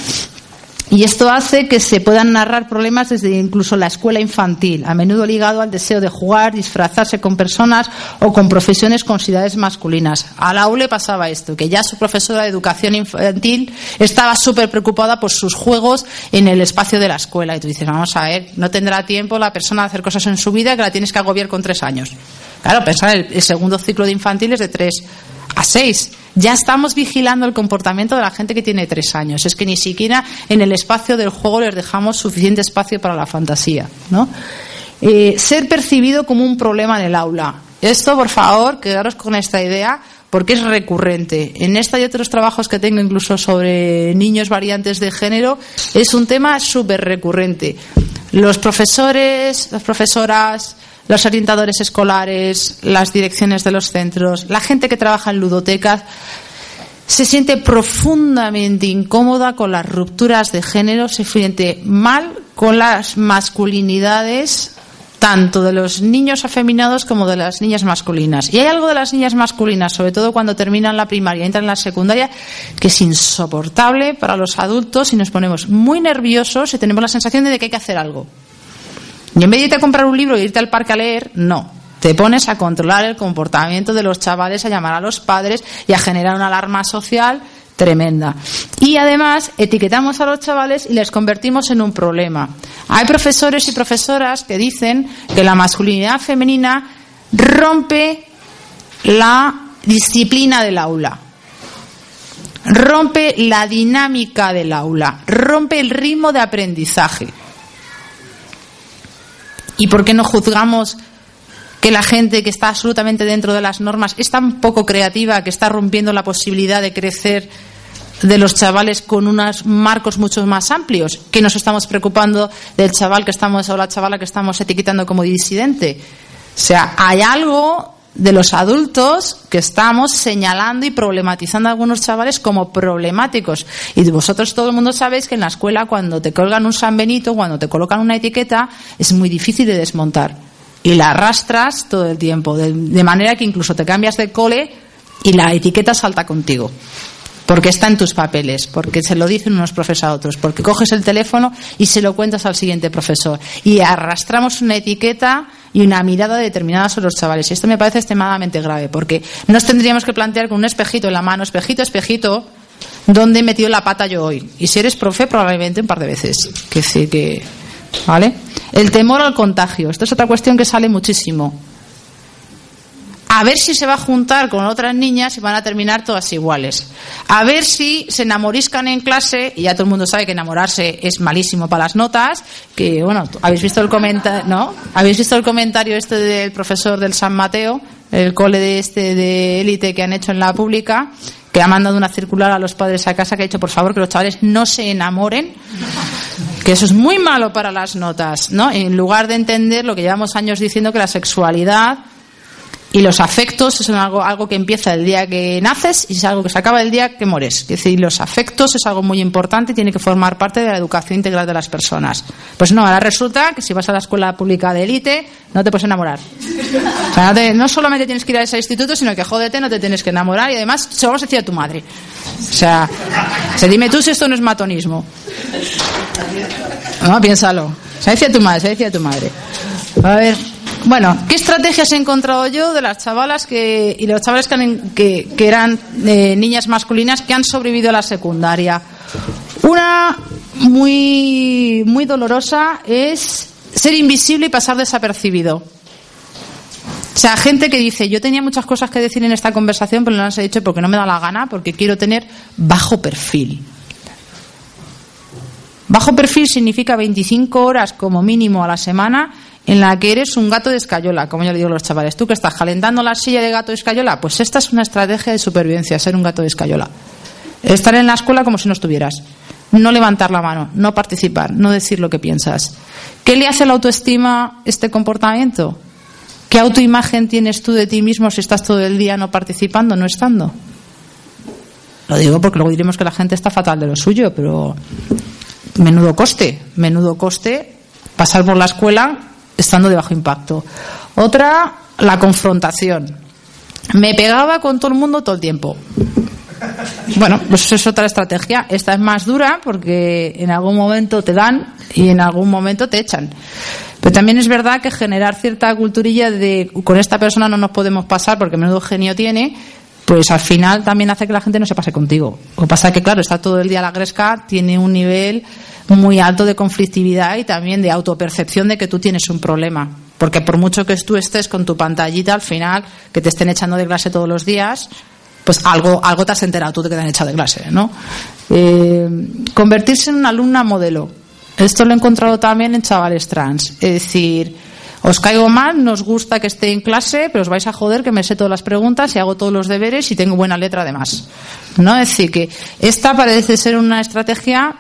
[SPEAKER 4] Y esto hace que se puedan narrar problemas desde incluso la escuela infantil, a menudo ligado al deseo de jugar, disfrazarse con personas o con profesiones consideradas masculinas. A la ULE pasaba esto, que ya su profesora de educación infantil estaba súper preocupada por sus juegos en el espacio de la escuela. Y tú dices, vamos a ver, no tendrá tiempo la persona de hacer cosas en su vida que la tienes que agobiar con tres años. Claro, pensar el, el segundo ciclo de infantil es de tres a seis ya estamos vigilando el comportamiento de la gente que tiene tres años. Es que ni siquiera en el espacio del juego les dejamos suficiente espacio para la fantasía. ¿no? Eh, ser percibido como un problema en el aula. Esto, por favor, quedaros con esta idea porque es recurrente. En esta y otros trabajos que tengo incluso sobre niños variantes de género, es un tema súper recurrente. Los profesores, las profesoras, los orientadores escolares, las direcciones de los centros, la gente que trabaja en ludotecas, se siente profundamente incómoda con las rupturas de género, se siente mal con las masculinidades tanto de los niños afeminados como de las niñas masculinas. Y hay algo de las niñas masculinas, sobre todo cuando terminan la primaria y entran en la secundaria, que es insoportable para los adultos y nos ponemos muy nerviosos y tenemos la sensación de que hay que hacer algo. Y en vez de irte a comprar un libro y irte al parque a leer, no. Te pones a controlar el comportamiento de los chavales, a llamar a los padres y a generar una alarma social tremenda. Y además etiquetamos a los chavales y les convertimos en un problema. Hay profesores y profesoras que dicen que la masculinidad femenina rompe la disciplina del aula, rompe la dinámica del aula, rompe el ritmo de aprendizaje. ¿Y por qué no juzgamos que la gente que está absolutamente dentro de las normas es tan poco creativa que está rompiendo la posibilidad de crecer de los chavales con unos marcos mucho más amplios, que nos estamos preocupando del chaval que estamos o la chavala que estamos etiquetando como disidente. O sea, hay algo de los adultos que estamos señalando y problematizando a algunos chavales como problemáticos. Y vosotros todo el mundo sabéis que en la escuela cuando te colgan un San Benito, cuando te colocan una etiqueta, es muy difícil de desmontar. Y la arrastras todo el tiempo, de, de manera que incluso te cambias de cole y la etiqueta salta contigo porque está en tus papeles, porque se lo dicen unos profesores a otros, porque coges el teléfono y se lo cuentas al siguiente profesor. Y arrastramos una etiqueta y una mirada determinada sobre los chavales. Y esto me parece extremadamente grave, porque nos tendríamos que plantear con un espejito en la mano, espejito, espejito, ¿dónde he metido la pata yo hoy? Y si eres profe, probablemente un par de veces. Que sí, que. ¿Vale? El temor al contagio. Esto es otra cuestión que sale muchísimo a ver si se va a juntar con otras niñas y van a terminar todas iguales. A ver si se enamoriscan en clase, y ya todo el mundo sabe que enamorarse es malísimo para las notas, que bueno, habéis visto el comentario, ¿no? Habéis visto el comentario este del profesor del San Mateo, el cole de este de élite que han hecho en la pública, que ha mandado una circular a los padres a casa que ha dicho, por favor, que los chavales no se enamoren, que eso es muy malo para las notas, ¿no? En lugar de entender lo que llevamos años diciendo que la sexualidad y los afectos es algo, algo que empieza el día que naces y es algo que se acaba el día que mueres. Es decir, los afectos es algo muy importante y tiene que formar parte de la educación integral de las personas. Pues no, ahora resulta que si vas a la escuela pública de élite no te puedes enamorar. O sea, no, te- no solamente tienes que ir a ese instituto, sino que jódete, no te tienes que enamorar y además se lo vas a decir a tu madre. O sea, se dime tú si esto no es matonismo. No, piénsalo. Se decía tu madre, se decía tu madre. A ver. Bueno, ¿qué estrategias he encontrado yo de las chavalas que, y los chavales que, que eran eh, niñas masculinas que han sobrevivido a la secundaria? Una muy, muy dolorosa es ser invisible y pasar desapercibido. O sea, gente que dice, yo tenía muchas cosas que decir en esta conversación, pero no las he dicho porque no me da la gana, porque quiero tener bajo perfil. Bajo perfil significa 25 horas como mínimo a la semana en la que eres un gato de escayola, como ya le digo a los chavales. Tú que estás calentando la silla de gato de escayola, pues esta es una estrategia de supervivencia, ser un gato de escayola. Estar en la escuela como si no estuvieras. No levantar la mano, no participar, no decir lo que piensas. ¿Qué le hace la autoestima este comportamiento? ¿Qué autoimagen tienes tú de ti mismo si estás todo el día no participando, no estando? Lo digo porque luego diremos que la gente está fatal de lo suyo, pero menudo coste, menudo coste pasar por la escuela estando de bajo impacto. Otra, la confrontación. Me pegaba con todo el mundo todo el tiempo. Bueno, pues es otra estrategia. Esta es más dura porque en algún momento te dan y en algún momento te echan. Pero también es verdad que generar cierta culturilla de con esta persona no nos podemos pasar porque menudo genio tiene, pues al final también hace que la gente no se pase contigo. Lo que pasa es que, claro, está todo el día la gresca, tiene un nivel muy alto de conflictividad y también de autopercepción de que tú tienes un problema. Porque por mucho que tú estés con tu pantallita, al final, que te estén echando de clase todos los días, pues algo, algo te has enterado tú de que te han echado de clase, ¿no? Eh, convertirse en una alumna modelo. Esto lo he encontrado también en chavales trans. Es decir, os caigo mal, nos gusta que esté en clase, pero os vais a joder que me sé todas las preguntas y hago todos los deberes y tengo buena letra además. ¿No? Es decir, que esta parece ser una estrategia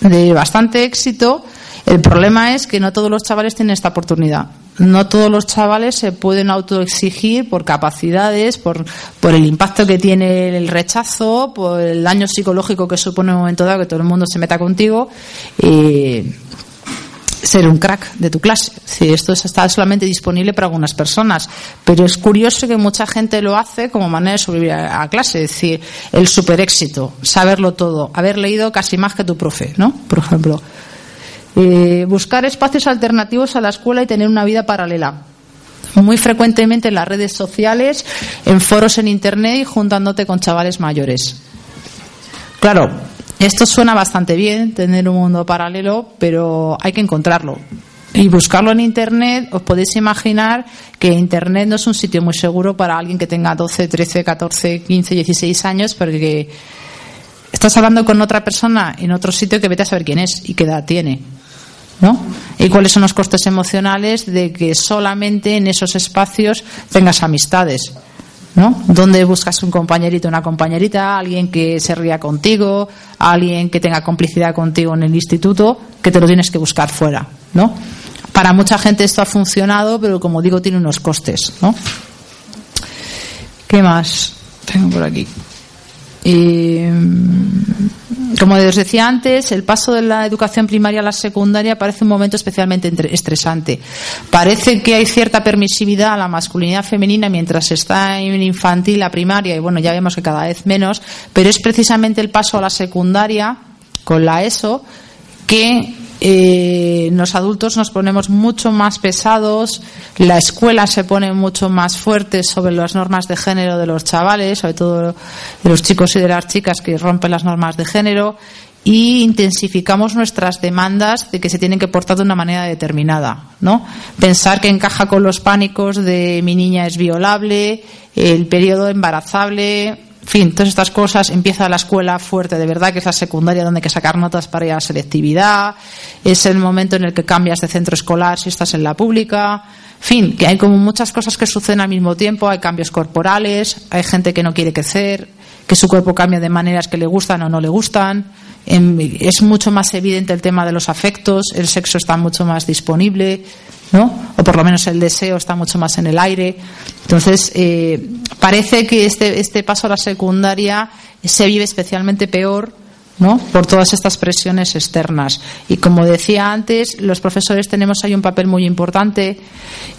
[SPEAKER 4] de bastante éxito. El problema es que no todos los chavales tienen esta oportunidad no todos los chavales se pueden autoexigir por capacidades, por, por el impacto que tiene el rechazo, por el daño psicológico que supone en un momento dado que todo el mundo se meta contigo. y ser un crack de tu clase. Si esto está solamente disponible para algunas personas, pero es curioso que mucha gente lo hace como manera de sobrevivir a, a clase, es decir, el super éxito, saberlo todo, haber leído casi más que tu profe, ¿no? Por ejemplo. Eh, buscar espacios alternativos a la escuela y tener una vida paralela. Muy frecuentemente en las redes sociales, en foros en internet y juntándote con chavales mayores. Claro, esto suena bastante bien, tener un mundo paralelo, pero hay que encontrarlo. Y buscarlo en Internet, os podéis imaginar que Internet no es un sitio muy seguro para alguien que tenga 12, 13, 14, 15, 16 años, porque estás hablando con otra persona en otro sitio que vete a saber quién es y qué edad tiene. ¿no? Y cuáles son los costes emocionales de que solamente en esos espacios tengas amistades, ¿no? Donde buscas un compañerito, una compañerita, alguien que se ría contigo, alguien que tenga complicidad contigo en el instituto, que te lo tienes que buscar fuera, ¿no? Para mucha gente esto ha funcionado, pero como digo, tiene unos costes, ¿no? ¿Qué más tengo por aquí? Como os decía antes, el paso de la educación primaria a la secundaria parece un momento especialmente estresante. Parece que hay cierta permisividad a la masculinidad femenina mientras está en infantil, la primaria, y bueno, ya vemos que cada vez menos, pero es precisamente el paso a la secundaria con la ESO que eh, los adultos nos ponemos mucho más pesados, la escuela se pone mucho más fuerte sobre las normas de género de los chavales, sobre todo de los chicos y de las chicas que rompen las normas de género, y intensificamos nuestras demandas de que se tienen que portar de una manera determinada, ¿no? Pensar que encaja con los pánicos de mi niña es violable, el periodo embarazable, fin, todas estas cosas, empieza la escuela fuerte de verdad, que es la secundaria donde hay que sacar notas para ir a la selectividad, es el momento en el que cambias de centro escolar si estás en la pública, fin, que hay como muchas cosas que suceden al mismo tiempo, hay cambios corporales, hay gente que no quiere crecer, que su cuerpo cambia de maneras que le gustan o no le gustan, es mucho más evidente el tema de los afectos, el sexo está mucho más disponible, ¿no? O por lo menos el deseo está mucho más en el aire. Entonces, eh, parece que este, este paso a la secundaria se vive especialmente peor ¿no? por todas estas presiones externas. Y como decía antes, los profesores tenemos ahí un papel muy importante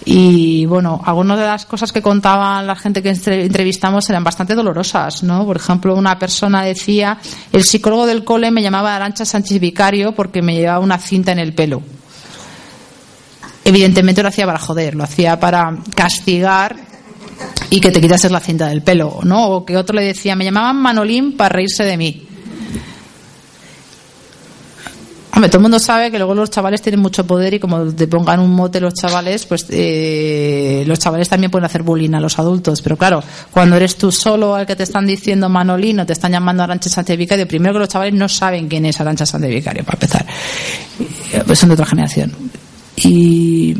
[SPEAKER 4] y, bueno, algunas de las cosas que contaban la gente que entrevistamos eran bastante dolorosas, ¿no? Por ejemplo, una persona decía, el psicólogo del cole me llamaba Arancha Sánchez Vicario porque me llevaba una cinta en el pelo evidentemente lo hacía para joder, lo hacía para castigar y que te quitases la cinta del pelo, ¿no? O que otro le decía, me llamaban Manolín para reírse de mí. Todo el mundo sabe que luego los chavales tienen mucho poder y como te pongan un mote los chavales, pues eh, los chavales también pueden hacer bullying a los adultos. Pero claro, cuando eres tú solo al que te están diciendo Manolino, te están llamando Arancha Sánchez Vicario, primero que los chavales no saben quién es Arancha Sánchez Vicario, para empezar. Pues son de otra generación. Y,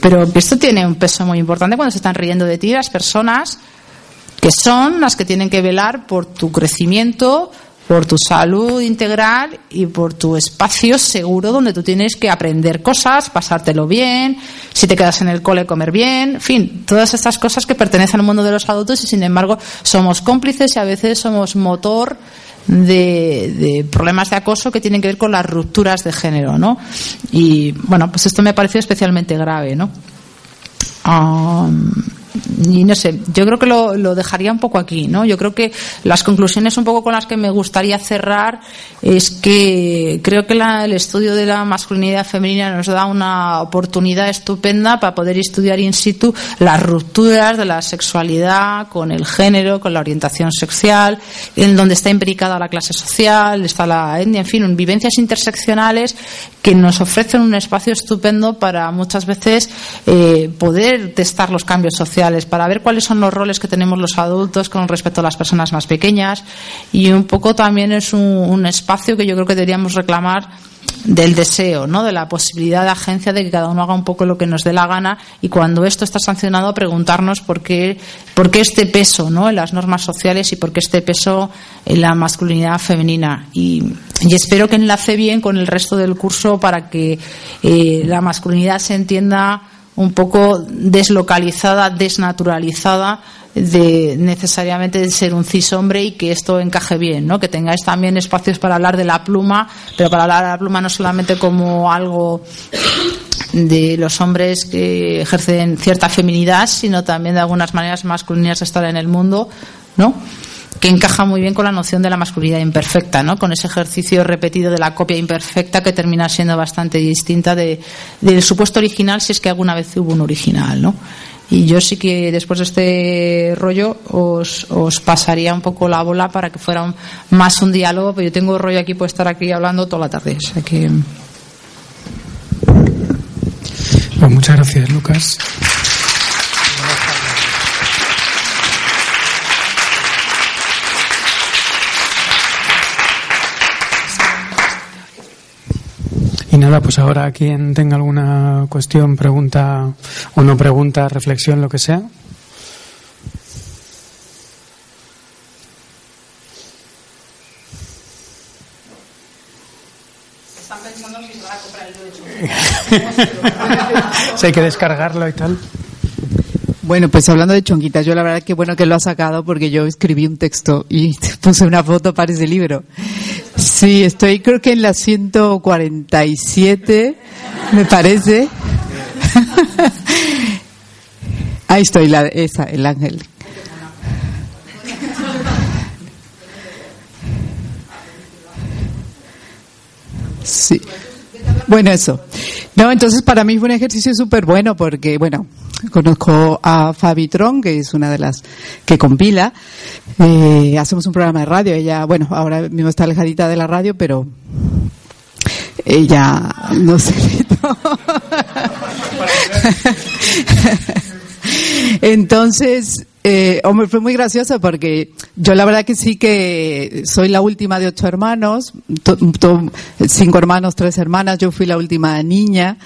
[SPEAKER 4] pero esto tiene un peso muy importante cuando se están riendo de ti las personas que son las que tienen que velar por tu crecimiento, por tu salud integral y por tu espacio seguro donde tú tienes que aprender cosas, pasártelo bien, si te quedas en el cole comer bien, en fin, todas estas cosas que pertenecen al mundo de los adultos y sin embargo somos cómplices y a veces somos motor de, problemas de acoso que tienen que ver con las rupturas de género, ¿no? Y bueno, pues esto me ha parecido especialmente grave, ¿no? Y no sé, yo creo que lo, lo, dejaría un poco aquí, ¿no? Yo creo que las conclusiones un poco con las que me gustaría cerrar es que creo que la, el estudio de la masculinidad femenina nos da una oportunidad estupenda para poder estudiar in situ las rupturas de la sexualidad con el género, con la orientación sexual, en donde está imbricada la clase social, está la etnia, en fin, vivencias interseccionales que nos ofrecen un espacio estupendo para muchas veces eh, poder testar los cambios sociales, para ver cuáles son los roles que tenemos los adultos con respecto a las personas más pequeñas y un poco también es un, espacio que yo creo que deberíamos reclamar del deseo, ¿no? de la posibilidad de agencia de que cada uno haga un poco lo que nos dé la gana y cuando esto está sancionado preguntarnos por qué, por qué este peso ¿no? en las normas sociales y por qué este peso en la masculinidad femenina. Y, y espero que enlace bien con el resto del curso para que eh, la masculinidad se entienda un poco deslocalizada, desnaturalizada de necesariamente de ser un cis hombre y que esto encaje bien, ¿no? Que tengáis también espacios para hablar de la pluma, pero para hablar de la pluma no solamente como algo de los hombres que ejercen cierta feminidad, sino también de algunas maneras masculinas de estar en el mundo, ¿no? Que encaja muy bien con la noción de la masculinidad imperfecta, ¿no? Con ese ejercicio repetido de la copia imperfecta que termina siendo bastante distinta de, del supuesto original si es que alguna vez hubo un original, ¿no? Y yo sí que después de este rollo os, pasaría un poco la bola para que fuera más un diálogo, pero yo tengo rollo aquí por estar aquí hablando toda la tarde.
[SPEAKER 3] Pues muchas gracias, Lucas. Y nada, pues ahora quien tenga alguna cuestión, pregunta o no pregunta, reflexión, lo que sea.
[SPEAKER 4] Están pensando si se van a comprar el
[SPEAKER 3] si hay que descargarlo y tal.
[SPEAKER 8] Bueno, pues hablando de chonguitas, yo la verdad que bueno que lo ha sacado porque yo escribí un texto y puse una foto para ese libro. Sí, estoy creo que en la 147, me parece. Ahí estoy, la, esa, el ángel. Sí. Bueno, eso. No, entonces para mí fue un ejercicio súper bueno porque, bueno, conozco a Fabi Tron, que es una de las que compila. Eh, hacemos un programa de radio. Ella, bueno, ahora mismo está alejadita de la radio, pero ella no sé. Entonces, eh, hombre, fue muy gracioso porque yo la verdad que sí que soy la última de ocho hermanos, cinco hermanos, tres hermanas, yo fui la última niña,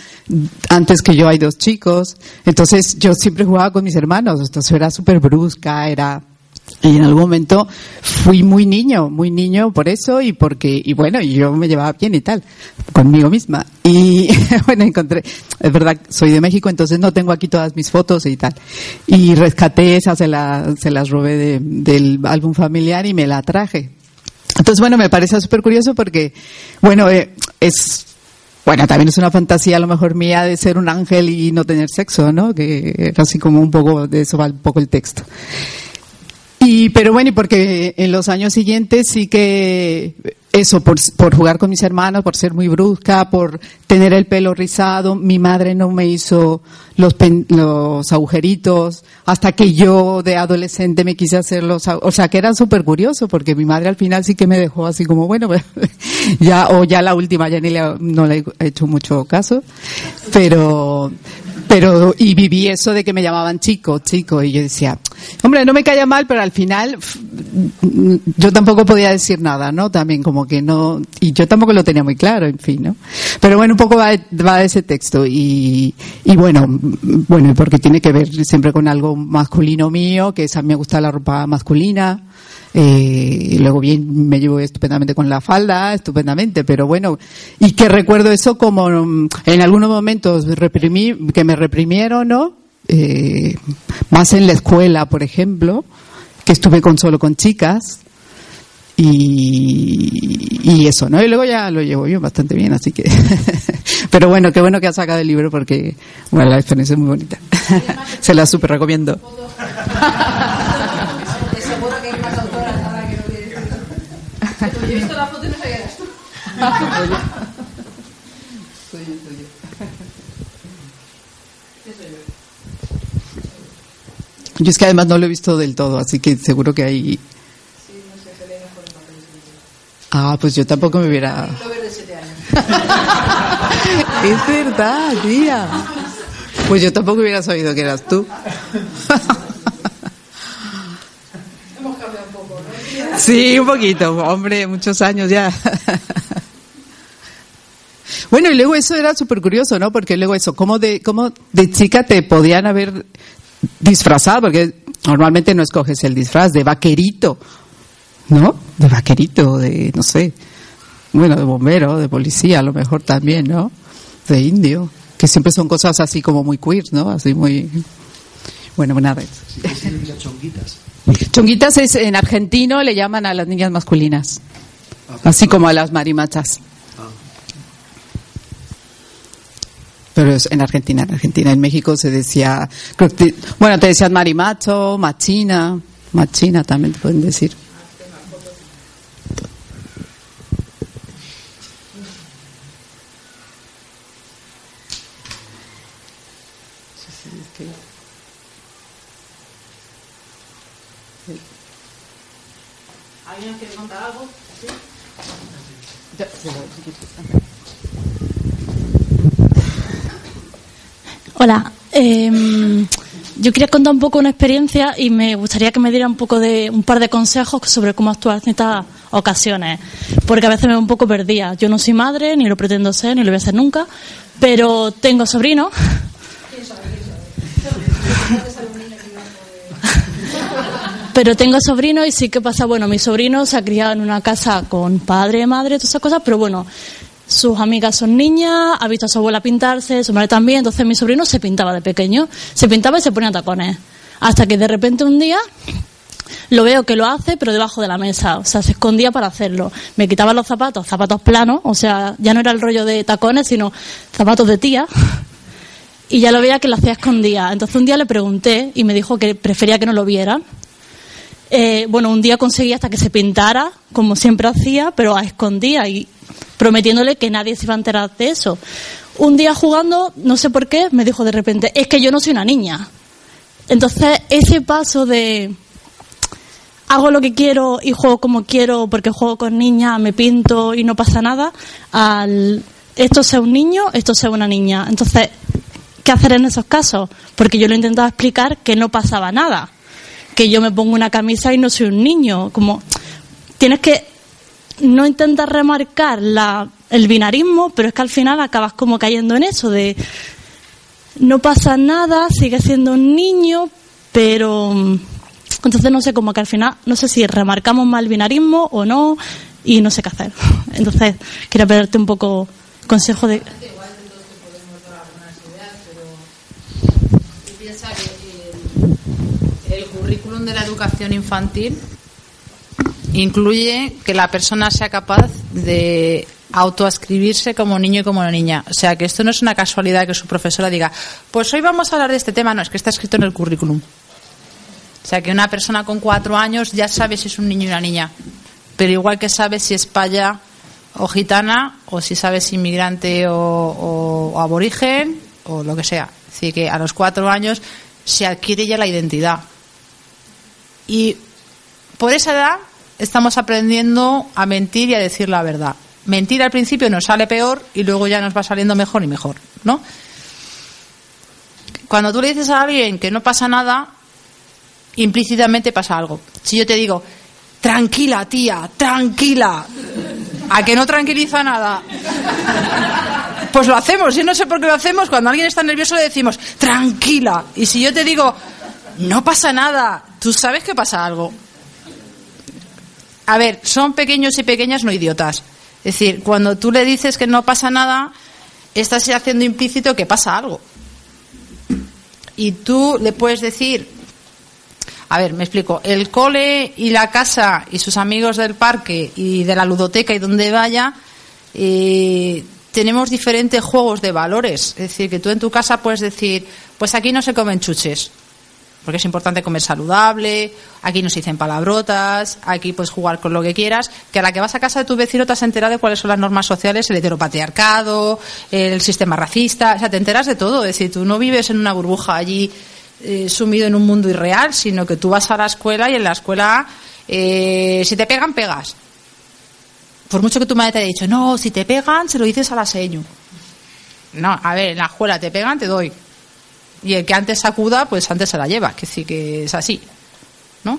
[SPEAKER 8] antes que yo hay dos chicos, entonces yo siempre jugaba con mis hermanos, entonces era súper brusca, era y en algún momento fui muy niño, muy niño por eso y porque, y bueno, yo me llevaba bien y tal, conmigo misma. Y bueno, encontré, es verdad, soy de México, entonces no tengo aquí todas mis fotos y tal. Y rescaté esas, se, se las robé de, del álbum familiar y me la traje. Entonces, bueno, me parece súper curioso porque, bueno, eh, es, bueno, también es una fantasía a lo mejor mía de ser un ángel y no tener sexo, ¿no? Que así como un poco, de eso va un poco el texto. Y, pero bueno, y porque en los años siguientes sí que eso, por, por jugar con mis hermanos, por ser muy brusca, por tener el pelo rizado. Mi madre no me hizo los, pen- los agujeritos hasta que yo de adolescente me quise hacer los, o sea, que era súper curioso porque mi madre al final sí que me dejó así como, bueno, pues, ya, o ya la última ya ni le, no le he hecho mucho caso, pero, pero, y viví eso de que me llamaban chico, chico, y yo decía, hombre, no me caía mal, pero al final, yo tampoco podía decir nada, ¿no? También como que no, y yo tampoco lo tenía muy claro, en fin, ¿no? Pero bueno, un poco va, va ese texto, y, y bueno, bueno, porque tiene que ver siempre con algo masculino mío, que es a mí me gusta la ropa masculina, eh, luego bien me llevo estupendamente con la falda, estupendamente, pero bueno, y que recuerdo eso como mm, en algunos momentos reprimí, que me reprimieron, ¿no? Eh, más en la escuela, por ejemplo, que estuve con solo con chicas y, y eso, ¿no? Y luego ya lo llevo yo bastante bien, así que, pero bueno, qué bueno que has sacado el libro porque, bueno, la experiencia es muy bonita. Se la super recomiendo.
[SPEAKER 7] Seguro que hay más autoras ahora que no Yo he visto la foto y no sabía que eras tú.
[SPEAKER 8] Yo es que además no lo he visto del todo, así que seguro que hay. Ah, pues yo tampoco me hubiera. es verdad, tía. Pues yo tampoco hubiera sabido que eras tú. Sí, un poquito, hombre, muchos años ya. Bueno, y luego eso era súper curioso, ¿no? Porque luego eso, ¿cómo de, cómo de chica te podían haber disfrazado? Porque normalmente no escoges el disfraz de vaquerito, ¿no? De vaquerito, de, no sé, bueno, de bombero, de policía, a lo mejor también, ¿no? De indio, que siempre son cosas así como muy queer, ¿no? Así muy... Bueno, nada.
[SPEAKER 6] Sí, ¿qué significa chonguitas?
[SPEAKER 8] Chonguitas es, en argentino le llaman a las niñas masculinas, así como a las marimachas. Pero es en Argentina, en Argentina, en México se decía, bueno, te decían marimacho, machina, machina también te pueden decir.
[SPEAKER 4] ¿Alguien quiere contar algo?
[SPEAKER 9] Hola, em, yo quería contar un poco una experiencia y me gustaría que me diera un poco de un par de consejos sobre cómo actuar en estas ocasiones, porque a veces me veo un poco perdida. Yo no soy madre, ni lo pretendo ser, ni lo voy a ser nunca, pero tengo sobrinos. Pero tengo sobrinos y sí que pasa, bueno, mi sobrino se ha criado en una casa con padre, madre, todas esas cosas, pero bueno, sus amigas son niñas, ha visto a su abuela pintarse, su madre también, entonces mi sobrino se pintaba de pequeño, se pintaba y se ponía tacones. Hasta que de repente un día lo veo que lo hace, pero debajo de la mesa, o sea, se escondía para hacerlo. Me quitaba los zapatos, zapatos planos, o sea, ya no era el rollo de tacones, sino zapatos de tía. Y ya lo veía que lo hacía escondida. Entonces un día le pregunté y me dijo que prefería que no lo vieran. Eh, bueno, un día conseguí hasta que se pintara, como siempre hacía, pero a escondida y prometiéndole que nadie se iba a enterar de eso. Un día jugando, no sé por qué, me dijo de repente, es que yo no soy una niña. Entonces, ese paso de hago lo que quiero y juego como quiero porque juego con niñas, me pinto y no pasa nada, al esto sea un niño, esto sea una niña. Entonces, ¿qué hacer en esos casos? Porque yo lo he intentado explicar que no pasaba nada que yo me pongo una camisa y no soy un niño. Como tienes que no intentar remarcar la, el binarismo, pero es que al final acabas como cayendo en eso de no pasa nada, sigue siendo un niño, pero entonces no sé, como que al final no sé si remarcamos más el binarismo o no y no sé qué hacer. Entonces quería pedirte un poco consejo de
[SPEAKER 4] Tú piensas que el, el currículum de la educación infantil incluye que la persona sea capaz de autoascribirse como niño y como niña. O sea, que esto no es una casualidad que su profesora diga, pues hoy vamos a hablar de este tema. No, es que está escrito en el currículum. O sea, que una persona con cuatro años ya sabe si es un niño y una niña. pero igual que sabes si es paya o gitana, o si sabes inmigrante o, aborigen, o lo que sea. Decir, que a los cuatro años se adquiere ya la identidad. Y por esa edad estamos aprendiendo a mentir y a decir la verdad. Mentir al principio nos sale peor y luego ya nos va saliendo mejor y mejor, ¿no? Cuando tú le dices a alguien que no pasa nada, implícitamente pasa algo. Si yo te digo, tranquila, tía, tranquila, a que no tranquiliza nada. Pues lo hacemos, yo no sé por qué lo hacemos. Cuando alguien está nervioso le decimos, tranquila. Y si yo te digo, no pasa nada, tú sabes que pasa algo. A ver, son pequeños y pequeñas, no idiotas. Es decir, cuando tú le dices que no pasa nada, estás haciendo implícito que pasa algo. Y tú le puedes decir, a ver, me explico, el cole y la casa y sus amigos del parque y de la ludoteca y donde vaya, eh, tenemos diferentes juegos de valores. Es decir, que tú en tu casa puedes decir, pues aquí no se comen chuches, porque es importante comer saludable, aquí no se dicen palabrotas, aquí puedes jugar con lo que quieras, que a la que vas a casa de tu vecino te has enterado de cuáles son las normas sociales, el heteropatriarcado, el sistema racista, o sea, te enteras de todo, es decir, tú no vives en una burbuja allí eh, sumido en un mundo irreal, sino que tú vas a la escuela y en la escuela, eh, si te pegan, pegas. Por mucho que tu madre te haya dicho, no, si te pegan, se lo dices a la seño. No, a ver, en la escuela te pegan, te doy y el que antes sacuda, pues antes se la lleva, que sí que es así, ¿no?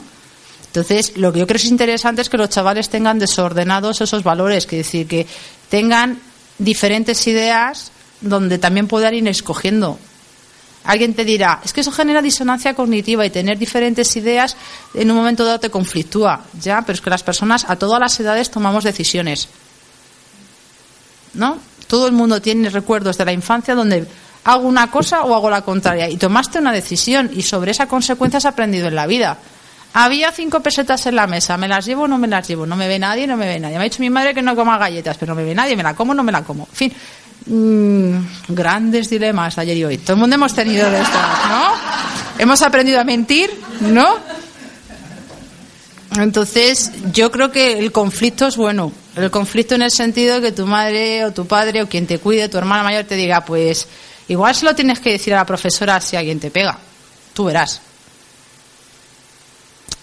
[SPEAKER 4] Entonces, lo que yo creo que es interesante es que los chavales tengan desordenados esos valores, que decir, que tengan diferentes ideas donde también puedan ir escogiendo. Alguien te dirá, es que eso genera disonancia cognitiva y tener diferentes ideas en un momento dado te conflictúa, ya, pero es que las personas a todas las edades tomamos decisiones. ¿No? Todo el mundo tiene recuerdos de la infancia donde hago una cosa o hago la contraria. Y tomaste una decisión y sobre esa consecuencia has aprendido en la vida. Había cinco pesetas en la mesa, ¿me las llevo o no me las llevo? No me ve nadie, no me ve nadie. Me ha dicho mi madre que no coma galletas, pero no me ve nadie, me la como o no me la como. En fin, mm, grandes dilemas ayer y hoy. Todo el mundo hemos tenido de esto, ¿no? Hemos aprendido a mentir, ¿no? Entonces, yo creo que el conflicto es bueno. El conflicto en el sentido de que tu madre o tu padre o quien te cuide, tu hermana mayor, te diga, pues Igual se lo tienes que decir a la profesora si alguien te pega. Tú verás.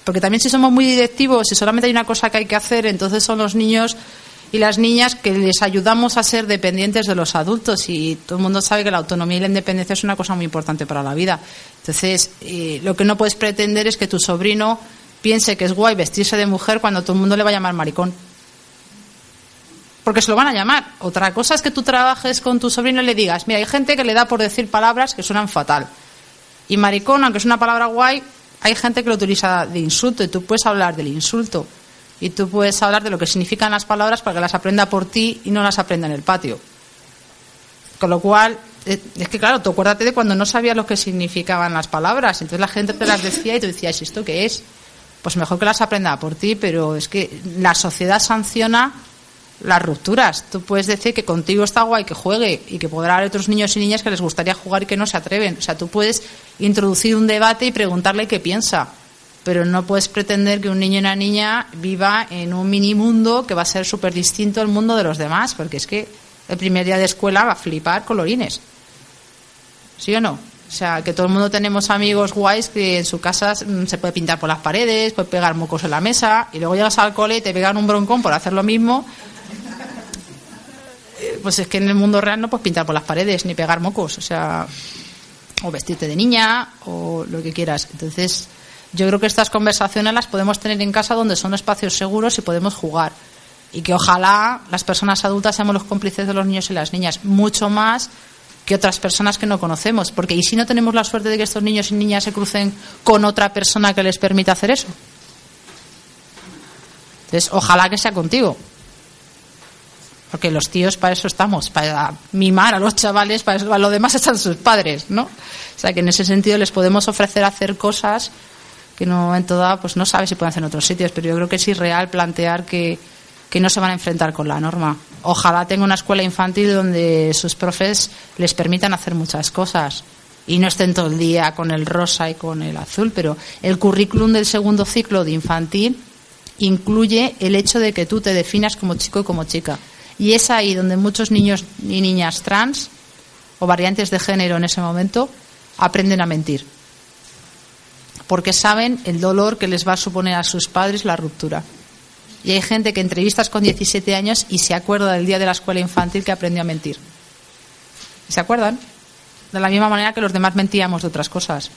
[SPEAKER 4] Porque también si somos muy directivos, si solamente hay una cosa que hay que hacer, entonces son los niños y las niñas que les ayudamos a ser dependientes de los adultos y todo el mundo sabe que la autonomía y la independencia es una cosa muy importante para la vida. Entonces, eh, lo que no puedes pretender es que tu sobrino piense que es guay vestirse de mujer cuando todo el mundo le va a llamar maricón porque se lo van a llamar. Otra cosa es que tú trabajes con tu sobrino y le digas, mira, hay gente que le da por decir palabras que suenan fatal. Y maricón, aunque es una palabra guay, hay gente que lo utiliza de insulto y tú puedes hablar del insulto. Y tú puedes hablar de lo que significan las palabras para que las aprenda por ti y no las aprenda en el patio. Con lo cual, eh, es que claro, tú acuérdate de cuando no sabías lo que significaban las palabras. Entonces la gente te las decía y tú decías, ¿esto qué es? Pues mejor que las aprenda por ti, pero es que la sociedad sanciona las rupturas. Tú puedes decir que contigo está guay que juegue y que podrá haber otros niños y niñas que les gustaría jugar y que no se atreven. O sea, tú puedes introducir un debate y preguntarle qué piensa, pero no puedes pretender que un niño y una niña viva en un mini mundo que va a ser súper distinto al mundo de los demás, porque es que el primer día de escuela va a flipar colorines. ¿Sí o no? O sea, que todo el mundo tenemos amigos guays que en su casa mm, se puede pintar por las paredes, puede pegar mocos en la mesa, y luego llegas al cole y te pegan un broncón por hacer lo mismo pues es que en el mundo real no puedes pintar por las paredes ni pegar mocos, o sea, o vestirte de niña o lo que quieras. Entonces, yo creo que estas conversaciones las podemos tener en casa donde son espacios seguros y podemos jugar. Y que ojalá las personas adultas seamos los cómplices de los niños y las niñas, mucho más que otras personas que no conocemos. Porque ¿y si no tenemos la suerte de que estos niños y niñas se crucen con otra persona que les permita hacer eso? Entonces, ojalá que sea contigo, porque los tíos para eso estamos, para mimar a los chavales, para eso, a lo demás están sus padres, ¿no? O sea que en ese sentido les podemos ofrecer hacer cosas que en un momento dado pues no sabes si pueden hacer en otros sitios, pero yo creo que es irreal plantear que, que no se van a enfrentar con la norma. Ojalá tenga una escuela infantil donde sus profes les permitan hacer muchas cosas y no estén todo el día con el rosa y con el azul, pero el currículum del segundo ciclo de infantil incluye el hecho de que tú te definas como chico y como chica. Y es ahí donde muchos niños y niñas trans o variantes de género en ese momento aprenden a mentir. Porque saben el dolor que les va a suponer a sus padres la ruptura. Y hay gente que entrevistas con 17 años y se acuerda del día de la escuela infantil que aprendió a mentir. ¿Se acuerdan? De la misma manera que los demás mentíamos de otras cosas.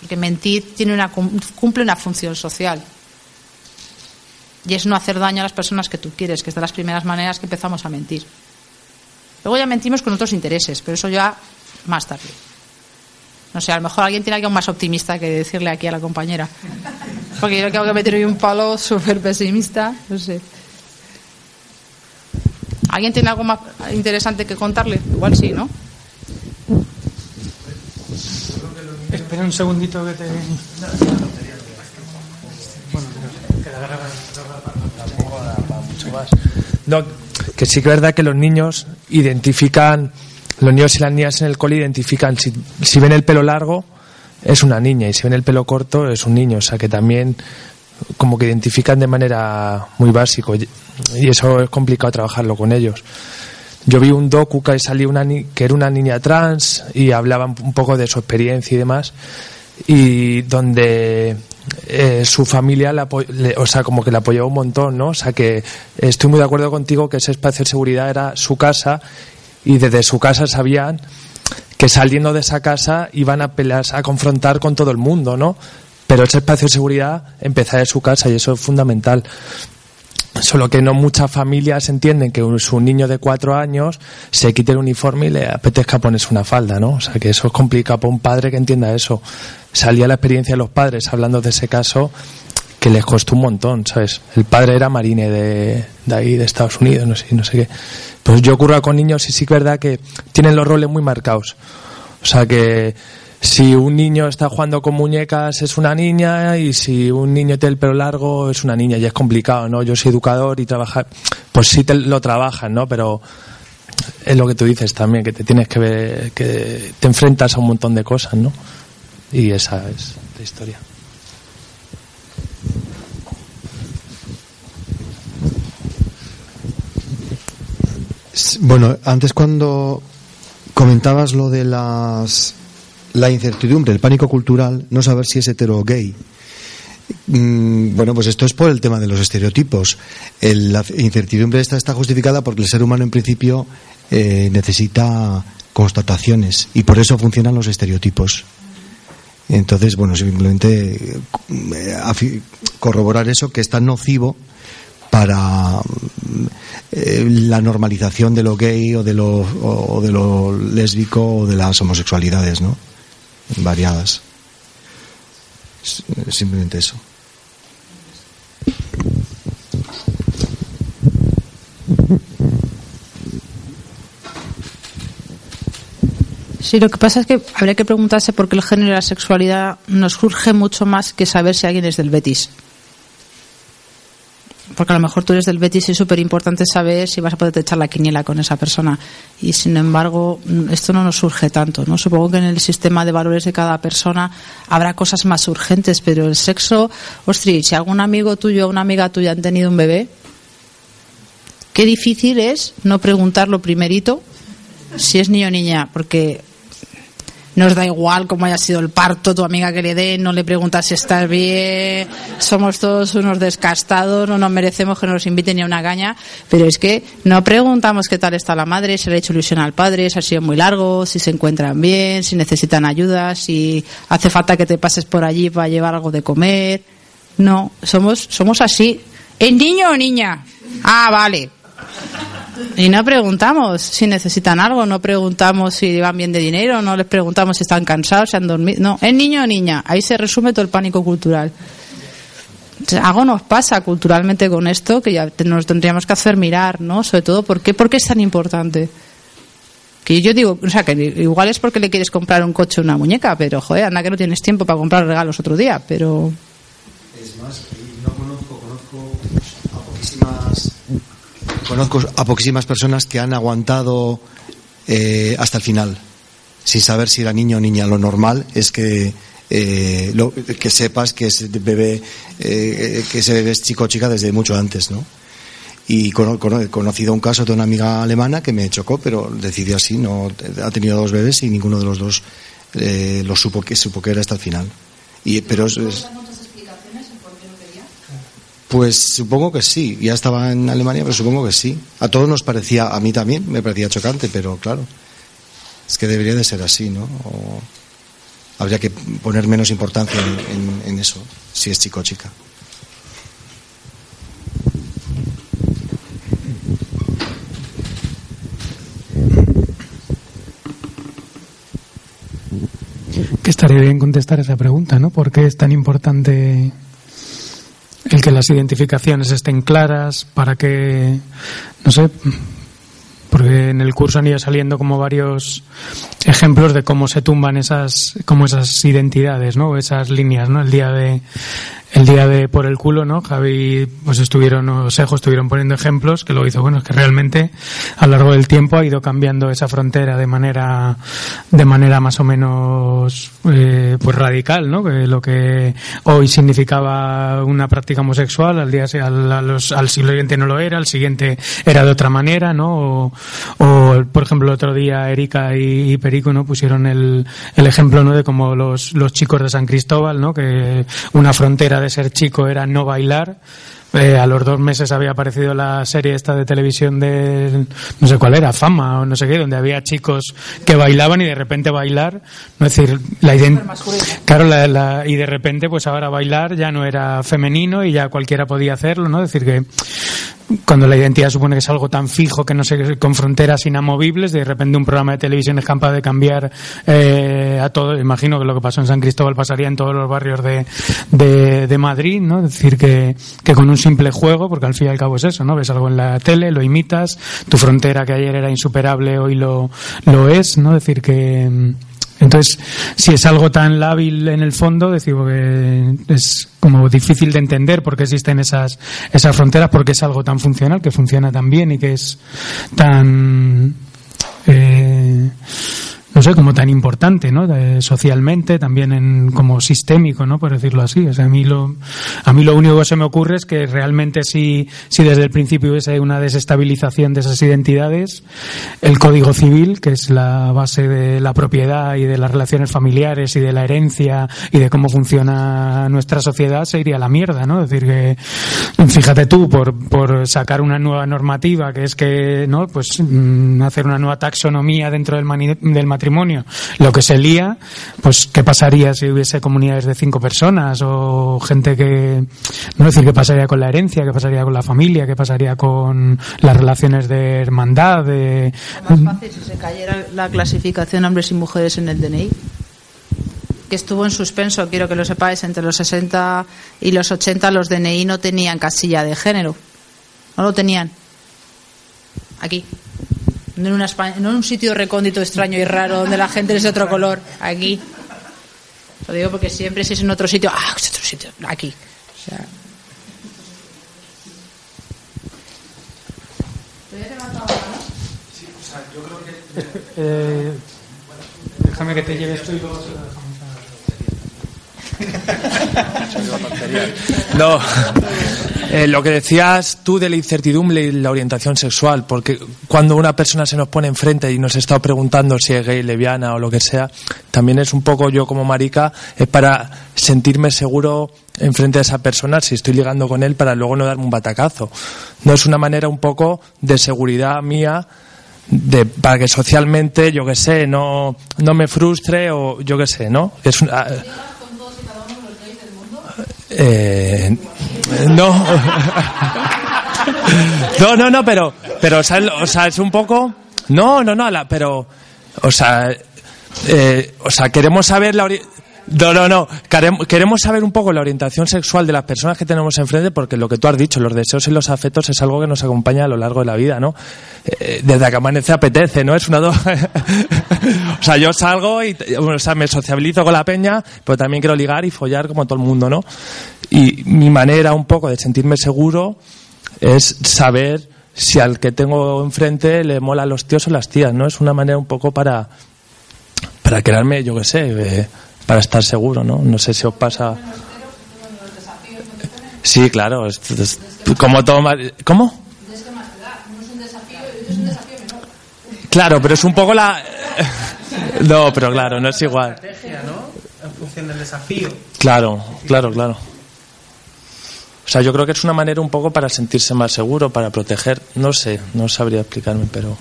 [SPEAKER 4] Porque mentir tiene una, cumple una función social. Y es no hacer daño a las personas que tú quieres, que es de las primeras maneras que empezamos a mentir. Luego ya mentimos con otros intereses, pero eso ya más tarde. No sé, a lo mejor alguien tiene algo más optimista que decirle aquí a la compañera. Porque yo creo que meter hoy un palo súper pesimista, no sé. ¿Alguien tiene algo más interesante que contarle? Igual sí, ¿no?
[SPEAKER 3] Espera un segundito que te...
[SPEAKER 10] No, que sí que es verdad que los niños identifican, los niños y las niñas en el cole identifican, si, si ven el pelo largo, es una niña, y si ven el pelo corto, es un niño. O sea que también como que identifican de manera muy básico y eso es complicado trabajarlo con ellos. Yo vi un docu que salió una que era una niña trans y hablaban un poco de su experiencia y demás y donde eh, su familia la, o sea como que la apoyó un montón no o sea que estoy muy de acuerdo contigo que ese espacio de seguridad era su casa y desde su casa sabían que saliendo de esa casa iban a pelear a confrontar con todo el mundo no pero ese espacio de seguridad empezaba en su casa y eso es fundamental Solo que no muchas familias entienden que su niño de cuatro años se quite el uniforme y le apetezca ponerse una falda, ¿no? O sea que eso es complicado para un padre que entienda eso. Salía la experiencia de los padres hablando de ese caso que les costó un montón, ¿sabes? El padre era marine de, de ahí, de Estados Unidos, no sé, no sé qué. Pues yo ocurro con niños y sí que es verdad que tienen los roles muy marcados. O sea que si un niño está jugando con muñecas es una niña y si un niño tiene el pelo largo es una niña y es complicado, ¿no? Yo soy educador y trabajar, pues sí te lo trabajan, ¿no? Pero es lo que tú dices también, que te tienes que ver, que te enfrentas a un montón de cosas, ¿no? Y esa es la historia.
[SPEAKER 6] Bueno, antes cuando comentabas lo de las la incertidumbre, el pánico cultural, no saber si es hetero o gay. Mm, bueno, pues esto es por el tema de los estereotipos. la incertidumbre esta está justificada porque el ser humano en principio eh, necesita constataciones y por eso funcionan los estereotipos. Entonces, bueno, simplemente eh, corroborar eso que es tan nocivo para eh, la normalización de lo gay o de lo, o de lo lésbico o de las homosexualidades, ¿no? Variadas. Simplemente eso.
[SPEAKER 4] Sí, lo que pasa es que habría que preguntarse por qué el género y la sexualidad nos surge mucho más que saber si alguien es del Betis porque a lo mejor tú eres del Betis y es súper importante saber si vas a poder echar la quiniela con esa persona. Y sin embargo, esto no nos surge tanto, ¿no? Supongo que en el sistema de valores de cada persona habrá cosas más urgentes, pero el sexo, ostras, si algún amigo tuyo o una amiga tuya han tenido un bebé, qué difícil es no preguntar lo primerito si es niño o niña, porque nos da igual cómo haya sido el parto, tu amiga que le dé, no le preguntas si estás bien, somos todos unos descastados, no nos merecemos que nos inviten ni a una caña, pero es que no preguntamos qué tal está la madre, si le ha hecho ilusión al padre, si ha sido muy largo, si se encuentran bien, si necesitan ayuda, si hace falta que te pases por allí para llevar algo de comer. No, somos, somos así. ¿Es niño o niña? Ah, vale. Y no preguntamos si necesitan algo, no preguntamos si van bien de dinero, no les preguntamos si están cansados, si han dormido. No, ¿es niño o niña? Ahí se resume todo el pánico cultural. algo nos pasa culturalmente con esto que ya nos tendríamos que hacer mirar, ¿no? Sobre todo, ¿por qué, ¿Por qué es tan importante? Que yo digo, o sea, que igual es porque le quieres comprar un coche o una muñeca, pero joder, anda que no tienes tiempo para comprar regalos otro día, pero.
[SPEAKER 6] Es más, no conozco, conozco a poquísimas Conozco a poquísimas personas que han aguantado eh, hasta el final, sin saber si era niño o niña. Lo normal es que eh, lo- que sepas que ese bebé, eh, que es chico o chica desde mucho antes, ¿no? Y he conocido un caso de una amiga alemana que me chocó, pero decidió así, no ha tenido dos bebés y ninguno de los dos eh, lo supo que supo que era hasta el final. Y pero es- pues supongo que sí. Ya estaba en Alemania, pero supongo que sí. A todos nos parecía, a mí también me parecía chocante, pero claro, es que debería de ser así, ¿no? O habría que poner menos importancia en, eso, si es chico o chica.
[SPEAKER 3] Que estaría bien contestar esa pregunta, ¿no? ¿Por qué es tan importante el que las identificaciones estén claras? ¿Para que, no sé, porque en el curso han ido saliendo como varios ejemplos de cómo se tumban esas, como esas identidades, ¿no? Esas líneas, ¿no? El día de, el día de por el culo, ¿no? Javi, pues estuvieron, o Sejo estuvieron poniendo ejemplos que lo hizo, bueno, es que realmente a lo largo del tiempo ha ido cambiando esa frontera de manera, de manera más o menos, eh, pues radical, ¿no? Que lo que hoy significaba una práctica homosexual, al día, al, a los- al siglo siguiente no lo era, al siguiente era de otra manera, ¿no? O, o, por ejemplo, el otro día Erika y, Perico, ¿no? Pusieron el, el ejemplo, ¿no? De cómo los, los chicos de San Cristóbal, ¿no? Que una frontera de ser chico era no bailar. Eh, a los dos meses había aparecido la serie esta de televisión de no sé cuál era, Fama o no sé qué, donde había chicos que bailaban y de repente bailar, no es decir, la claro, la- la- y de repente pues ahora bailar ya no era femenino y ya cualquiera podía hacerlo, ¿no? Es decir que cuando la identidad supone que es algo tan fijo que no sé con fronteras inamovibles de repente un programa de televisión es capaz de cambiar eh, a todo. Imagino que lo que pasó en San Cristóbal pasaría en todos los barrios de, de, de Madrid no es decir que, que con un simple juego porque al fin y al cabo es eso no ves algo en la tele lo imitas tu frontera que ayer era insuperable hoy lo lo es no decir que mm, entonces, si es algo tan lábil en el fondo, decimos que es como difícil de entender por qué existen esas, esas fronteras, porque es algo tan funcional, que funciona tan bien y que es tan, eh, no sé, como tan importante, ¿no? De- socialmente, también en, como sistémico, ¿no? Por decirlo así. A mí lo, a mí lo único que se me ocurre es que realmente si, si desde el principio hubiese una desestabilización de esas identidades, el Código Civil, que es la base de la propiedad y de las relaciones familiares y de la herencia y de cómo funciona nuestra sociedad, se iría a la mierda, ¿no? Es decir, que, fíjate tú, por, por sacar una nueva normativa, que es que, ¿no? Pues mm, hacer una nueva taxonomía dentro del, del matrimonio, lo que se lía, pues qué pasaría si hubiese comunidades de cinco personas o gente que, no decir qué pasaría con la herencia, qué pasaría con la familia, qué pasaría con las relaciones de hermandad, de...
[SPEAKER 4] Más fácil si se cayera la clasificación hombres y mujeres en el DNI. Que estuvo en suspenso, quiero que lo sepáis, entre los 60 y los 80 los DNI no tenían casilla de género. No lo tenían. Aquí. No en, una Espa- no en un sitio recóndito, extraño y raro donde la gente es de otro color. Aquí. Lo digo porque siempre si es en otro sitio, ah, es otro sitio, aquí. O sea,
[SPEAKER 3] Eh, déjame que te lleves tú y luego se lo dejamos a...
[SPEAKER 10] No, Eh, lo que decías tú de la incertidumbre y la orientación sexual, porque cuando una persona se nos pone enfrente y nos está preguntando si es gay, lesbiana o lo que sea, también es un poco yo como marica, es para sentirme seguro enfrente de esa persona si estoy ligando con él para luego no darme un batacazo. No es una manera un poco de seguridad mía de, para que socialmente, yo que sé, no, no me frustre o yo que sé, ¿no? Es una, eh, no. no, no, no, pero, pero, o sea, o sea, es un poco, no, no, no, pero, o sea, eh, o sea, queremos saber la no, no, no. Querem- Queremos saber un poco la orientación sexual de las personas que tenemos enfrente, porque lo que tú has dicho, los deseos y los afectos es algo que nos acompaña a lo largo de la vida, ¿no? Eh, desde que amanece apetece, ¿no? Es una do- o sea, yo salgo y, o sea, me sociabilizo con la peña, pero también quiero ligar y follar como todo el mundo, ¿no? Y mi manera un poco de sentirme seguro es saber si al que tengo enfrente le mola los tíos o las tías, ¿no? Es una manera un poco para, para crearme, yo qué sé, eh, para estar seguro, ¿no? No sé si os pasa. Sí, claro. es- es- como todo. ¿Cómo? Claro, pero es un poco la. No, pero claro, no es igual. Claro, claro, claro. O sea, yo creo que es una manera un poco para sentirse más seguro, para proteger. No sé, no sabría explicarme, pero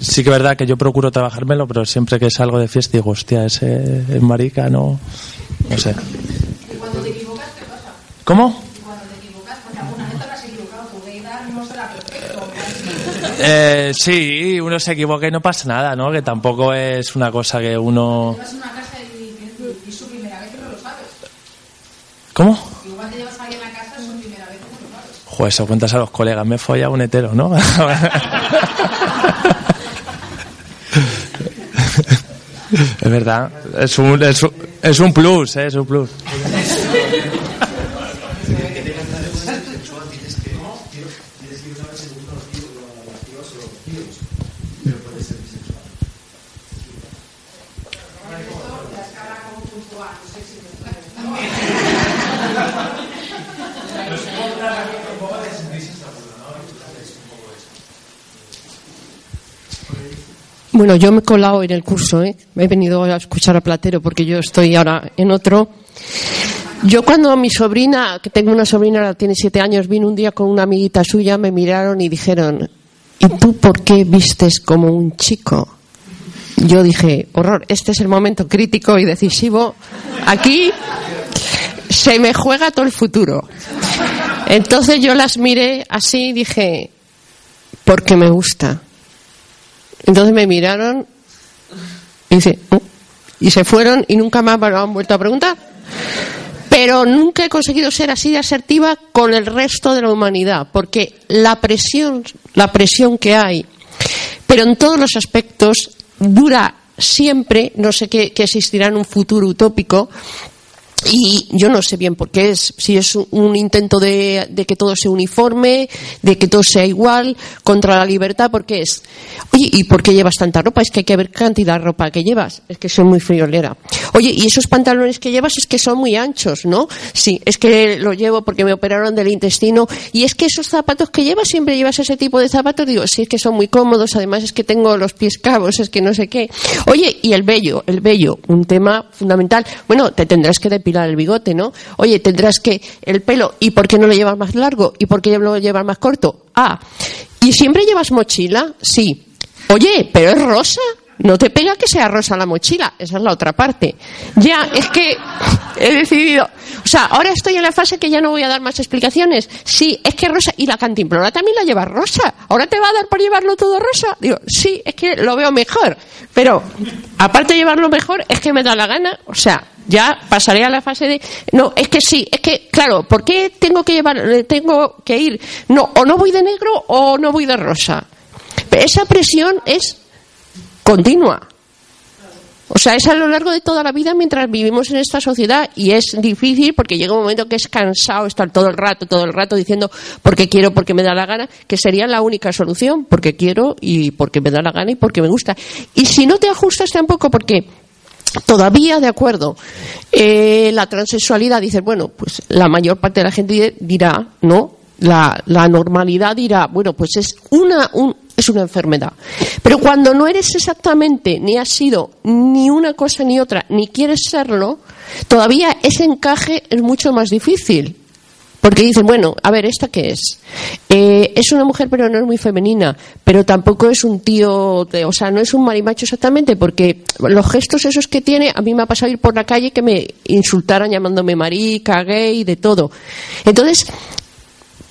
[SPEAKER 10] sí que es verdad que yo procuro trabajármelo, pero siempre que salgo de fiesta digo, hostia, ese es marica, no. No sé.
[SPEAKER 7] Y cuando te equivocas, ¿qué pasa?
[SPEAKER 10] ¿Cómo?
[SPEAKER 7] Y cuando te equivocas, porque alguna vez te habrás equivocado, tu gaydar no será perfecto.
[SPEAKER 10] Eh, sí, uno se equivoca y no pasa nada, ¿no? Que tampoco es una cosa que uno.
[SPEAKER 7] Vas a una casa y es su primera vez que no lo sabes.
[SPEAKER 10] ¿Cómo?
[SPEAKER 7] Igual te llevas a alguien a casa, es su primera vez que no lo sabes.
[SPEAKER 10] Joder, eso cuentas a los colegas, me he follado un hetero, ¿no? es verdad, es un, es un, es un plus, ¿eh? es un plus.
[SPEAKER 11] Bueno, yo me he colado en el curso, ¿eh? Me he venido a escuchar a Platero porque yo estoy ahora en otro. Yo cuando mi sobrina, que tengo una sobrina, ahora tiene siete años, vino un día con una amiguita suya, me miraron y dijeron, ¿y tú por qué vistes como un chico? Yo dije, horror, este es el momento crítico y decisivo. Aquí se me juega todo el futuro. Entonces yo las miré así y dije, porque me gusta. Entonces me miraron y, dice, "Oh", y se fueron y nunca más me han vuelto a preguntar. Pero nunca he conseguido ser así de asertiva con el resto de la humanidad, porque la presión, la presión que hay, pero en todos los aspectos, dura siempre, no sé qué existirá en un futuro utópico, y yo no sé bien por qué es, si es un- intento de, de que todo sea uniforme, de que todo sea igual, contra la libertad, ¿por qué es? Oye, ¿y por qué llevas tanta ropa? Es que hay que ver cantidad de ropa que llevas, es que soy muy friolera. Oye, ¿y esos pantalones que llevas es que son muy anchos, no? Sí, es que lo llevo porque me operaron del intestino, y es que esos zapatos que llevas, siempre llevas ese tipo de zapatos, digo, sí, es que son muy cómodos, además es que tengo los pies cabos, es que no sé qué. Oye, y el vello, el vello, un tema fundamental. Bueno, te tendrás que depilar el bigote, ¿no? Oye, tendrás que el pelo, ¿y por qué no lo llevas más largo? ¿Y por qué lo llevas más corto? Ah, ¿y siempre llevas mochila? Sí. Oye, pero es rosa. No te pega que sea rosa la mochila, esa es la otra parte. Ya, es que he decidido. O sea, ahora estoy en la fase que ya no voy a dar más explicaciones. Sí, es que rosa. Y la cantimplora también la lleva rosa. ¿Ahora te va a dar por llevarlo todo rosa? Digo, sí, es que lo veo mejor. Pero, aparte de llevarlo mejor, es que me da la gana. O sea, ya pasaré a la fase de. No, es que sí, es que, claro, ¿por qué tengo que llevar, eh, tengo que ir? No, o no voy de negro o no voy de rosa. Pero esa presión es continua. O sea, es a lo largo de toda la vida mientras vivimos en esta sociedad y es difícil porque llega un momento que es cansado estar todo el rato, todo el rato diciendo porque quiero, porque me da la gana, que sería la única solución, porque quiero y porque me da la gana y porque me gusta. Y si no te ajustas tampoco porque todavía de acuerdo. Eh, la transexualidad dices bueno pues la mayor parte de la gente dirá no la, la normalidad dirá bueno pues es una un- es una enfermedad. Pero cuando no eres exactamente ni has sido ni una cosa ni otra ni quieres serlo todavía ese encaje es mucho más difícil porque dicen, bueno, a ver, ¿esta qué es? Eh, es una mujer, pero no es muy femenina, pero tampoco es un tío, de- o sea, no es un marimacho exactamente, porque los gestos esos que tiene, a mí me ha pasado ir por la calle que me insultaran llamándome marica, gay, de todo. Entonces,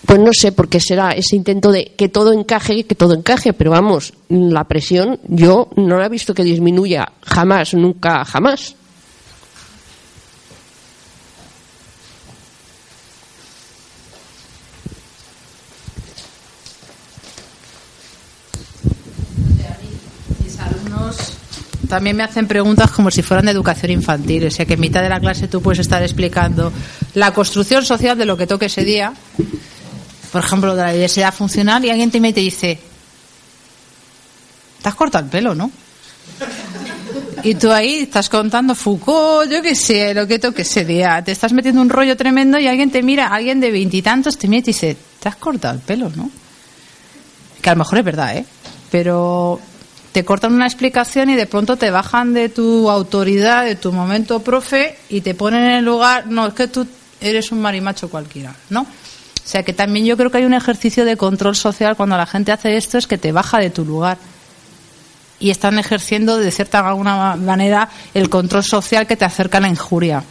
[SPEAKER 11] pues no sé por qué será ese intento de que todo encaje, que todo encaje, pero vamos, la presión yo no la he visto que disminuya jamás, nunca, jamás.
[SPEAKER 4] También me hacen preguntas como si fueran de educación infantil, o sea que en mitad de la clase tú puedes estar explicando la construcción social de lo que toque ese día, por ejemplo, de la diversidad funcional, y alguien te mete y dice, te has cortado el pelo, ¿no? Y tú ahí estás contando Foucault, yo qué sé, lo que toque ese día. Te estás metiendo un rollo tremendo y alguien te mira, alguien de veintitantos te mira y dice, te has cortado el pelo, ¿no? Que a lo mejor es verdad, ¿eh? Pero te cortan una explicación y de pronto te bajan de tu autoridad, de tu momento profe y te ponen en el lugar, no, es que tú eres un marimacho cualquiera, ¿no? O sea que también yo creo que hay un ejercicio de control social cuando la gente hace esto, es que te baja de tu lugar. Y están ejerciendo de cierta alguna manera el control social que te acerca a la injuria.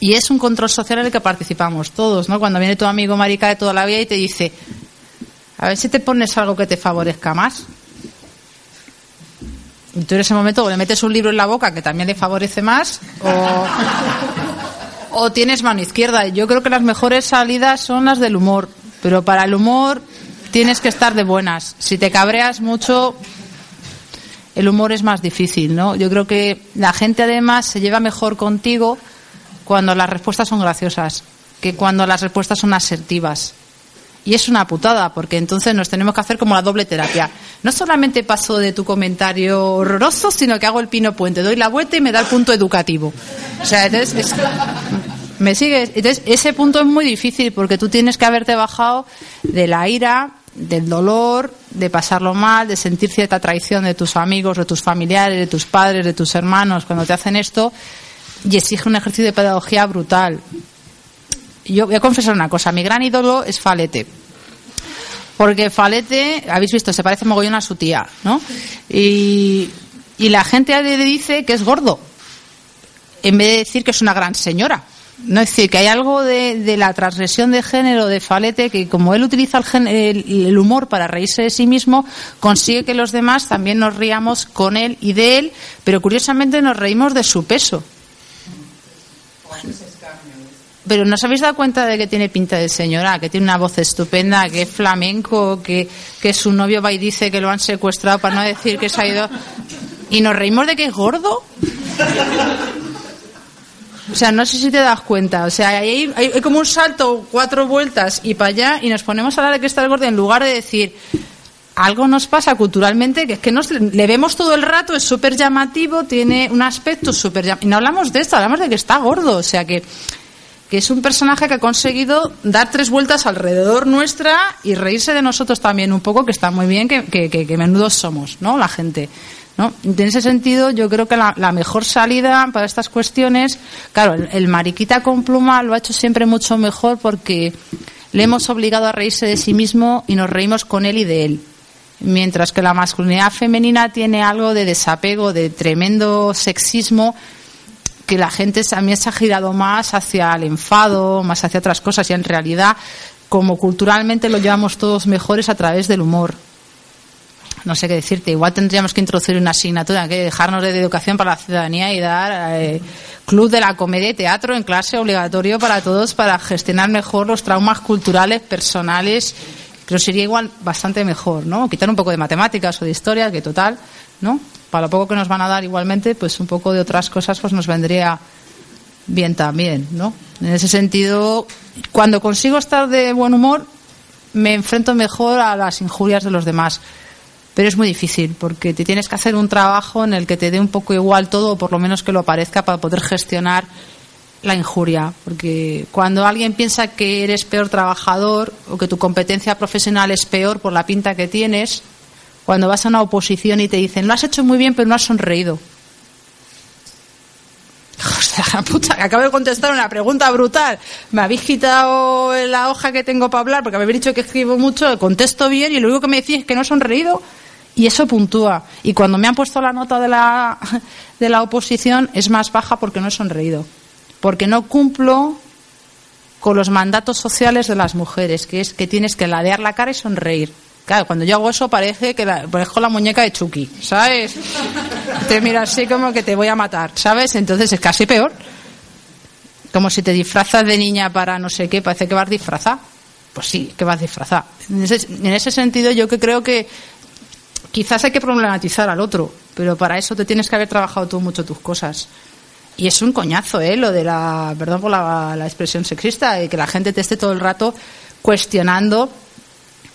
[SPEAKER 4] Y es un control social en el que participamos todos, ¿no? Cuando viene tu amigo marica de toda la vida y te dice, a ver si te pones algo que te favorezca más. Y tú en ese momento o le metes un libro en la boca que también le favorece más o, o tienes mano izquierda. Yo creo que las mejores salidas son las del humor, pero para el humor tienes que estar de buenas. Si te cabreas mucho, el humor es más difícil, ¿no? Yo creo que la gente además se lleva mejor contigo cuando las respuestas son graciosas que cuando las respuestas son asertivas. Y es una putada, porque entonces nos tenemos que hacer como la doble terapia. No solamente paso de tu comentario horroroso, sino que hago el pino puente, doy la vuelta y me da el punto educativo. O sea, entonces, es- ¿me sigues? Entonces, ese punto es muy difícil, porque tú tienes que haberte bajado de la ira, del dolor, de pasarlo mal, de sentir cierta traición de tus amigos, de tus familiares, de tus padres, de tus hermanos, cuando te hacen esto, y exige un ejercicio de pedagogía brutal yo voy a confesar una cosa, mi gran ídolo es Falete. Porque Falete, habéis visto, se parece mogollón a su tía, ¿no? Y, y la gente dice que es gordo, en vez de decir que es una gran señora. No es decir, que hay algo de, la transgresión de género de Falete que como él utiliza el, el- humor para reírse de sí mismo, consigue que los demás también nos riamos con él y de él, pero curiosamente nos reímos de su peso. Pero ¿no os habéis dado cuenta de que tiene pinta de señora, que tiene una voz estupenda, que es flamenco, que, que su novio va y dice que lo han secuestrado para no decir que se ha ido... ¿Y nos reímos de que es gordo? O sea, no sé si te das cuenta. O sea, hay, hay- como un salto, cuatro vueltas y para allá, y nos ponemos a hablar de que está el gordo en lugar de decir algo nos pasa culturalmente que es que nos le vemos todo el rato, es súper llamativo, tiene un aspecto súper llamativo. Y no hablamos de esto, hablamos de que está gordo. O sea, que, que es un personaje que ha conseguido dar tres vueltas alrededor nuestra y reírse de nosotros también un poco, que está muy bien, que, que, que, que menudos somos, ¿no? La gente. ¿no? En ese sentido, yo creo que la, mejor salida para estas cuestiones, claro, el, el mariquita con pluma lo ha hecho siempre mucho mejor porque le hemos obligado a reírse de sí mismo y nos reímos con él y de él. Mientras que la masculinidad femenina tiene algo de desapego, de tremendo sexismo, que la gente también se ha girado más hacia el enfado, más hacia otras cosas y en realidad, como culturalmente lo llevamos todos mejores a través del humor. No sé qué decirte, igual tendríamos que introducir una asignatura, que dejarnos de educación para la ciudadanía y dar eh, club de la comedia y teatro en clase obligatorio para todos para gestionar mejor los traumas culturales, personales. Creo que sería igual bastante mejor, ¿no? Quitar un poco de matemáticas o de historia, que total, ¿no? Para lo poco que nos van a dar igualmente, pues un poco de otras cosas pues nos vendría bien también, ¿no? En ese sentido, cuando consigo estar de buen humor, me enfrento mejor a las injurias de los demás. Pero es muy difícil porque te tienes que hacer un trabajo en el que te dé un poco igual todo, o por lo menos que lo parezca, para poder gestionar la injuria. Porque cuando alguien piensa que eres peor trabajador o que tu competencia profesional es peor por la pinta que tienes, cuando vas a una oposición y te dicen, lo has hecho muy bien, pero no has sonreído. Hostia, la puta, que acabo de contestar una pregunta brutal. Me habéis quitado la hoja que tengo para hablar porque me habéis dicho que escribo mucho, contesto bien y lo único que me decís es que no he sonreído y eso puntúa. Y cuando me han puesto la nota de la, de la oposición es más baja porque no he sonreído. Porque no cumplo con los mandatos sociales de las mujeres, que es que tienes que ladear la cara y sonreír. Claro, cuando yo hago eso parece que la, parezco la muñeca de Chucky, ¿sabes? Te mira así como que te voy a matar, ¿sabes? Entonces es casi peor. Como si te disfrazas de niña para no sé qué, parece que vas disfrazada. Pues sí, que vas disfrazada. En ese, en ese sentido yo que creo que quizás hay que problematizar al otro, pero para eso te tienes que haber trabajado tú mucho tus cosas. Y es un coñazo, ¿eh? Lo de la, perdón por la, la expresión sexista, de que la gente te esté todo el rato cuestionando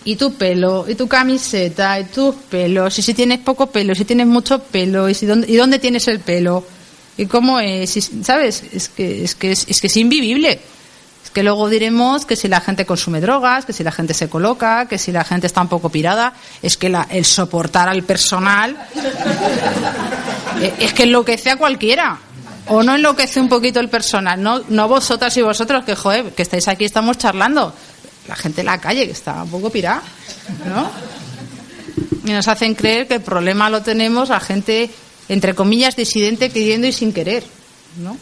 [SPEAKER 4] y tu pelo, y tu camiseta, y tus pelos, y si tienes poco pelo, si tienes mucho pelo, y, si dónde, y dónde tienes el pelo, y cómo es, y- ¿sabes? Es que es, que es, es que es invivible. Es que luego diremos que si la gente consume drogas, que si la gente se coloca, que si la gente está un poco pirada, es que la- el soportar al personal eh, es que enloquece a cualquiera. O no enloquece un poquito el personal, no, no vosotras y vosotros, que joder, que estáis aquí, estamos charlando. La gente en la calle, que está un poco pirada, ¿no? Y nos hacen creer que el problema lo tenemos la gente, entre comillas, disidente, queriendo y sin querer, ¿no?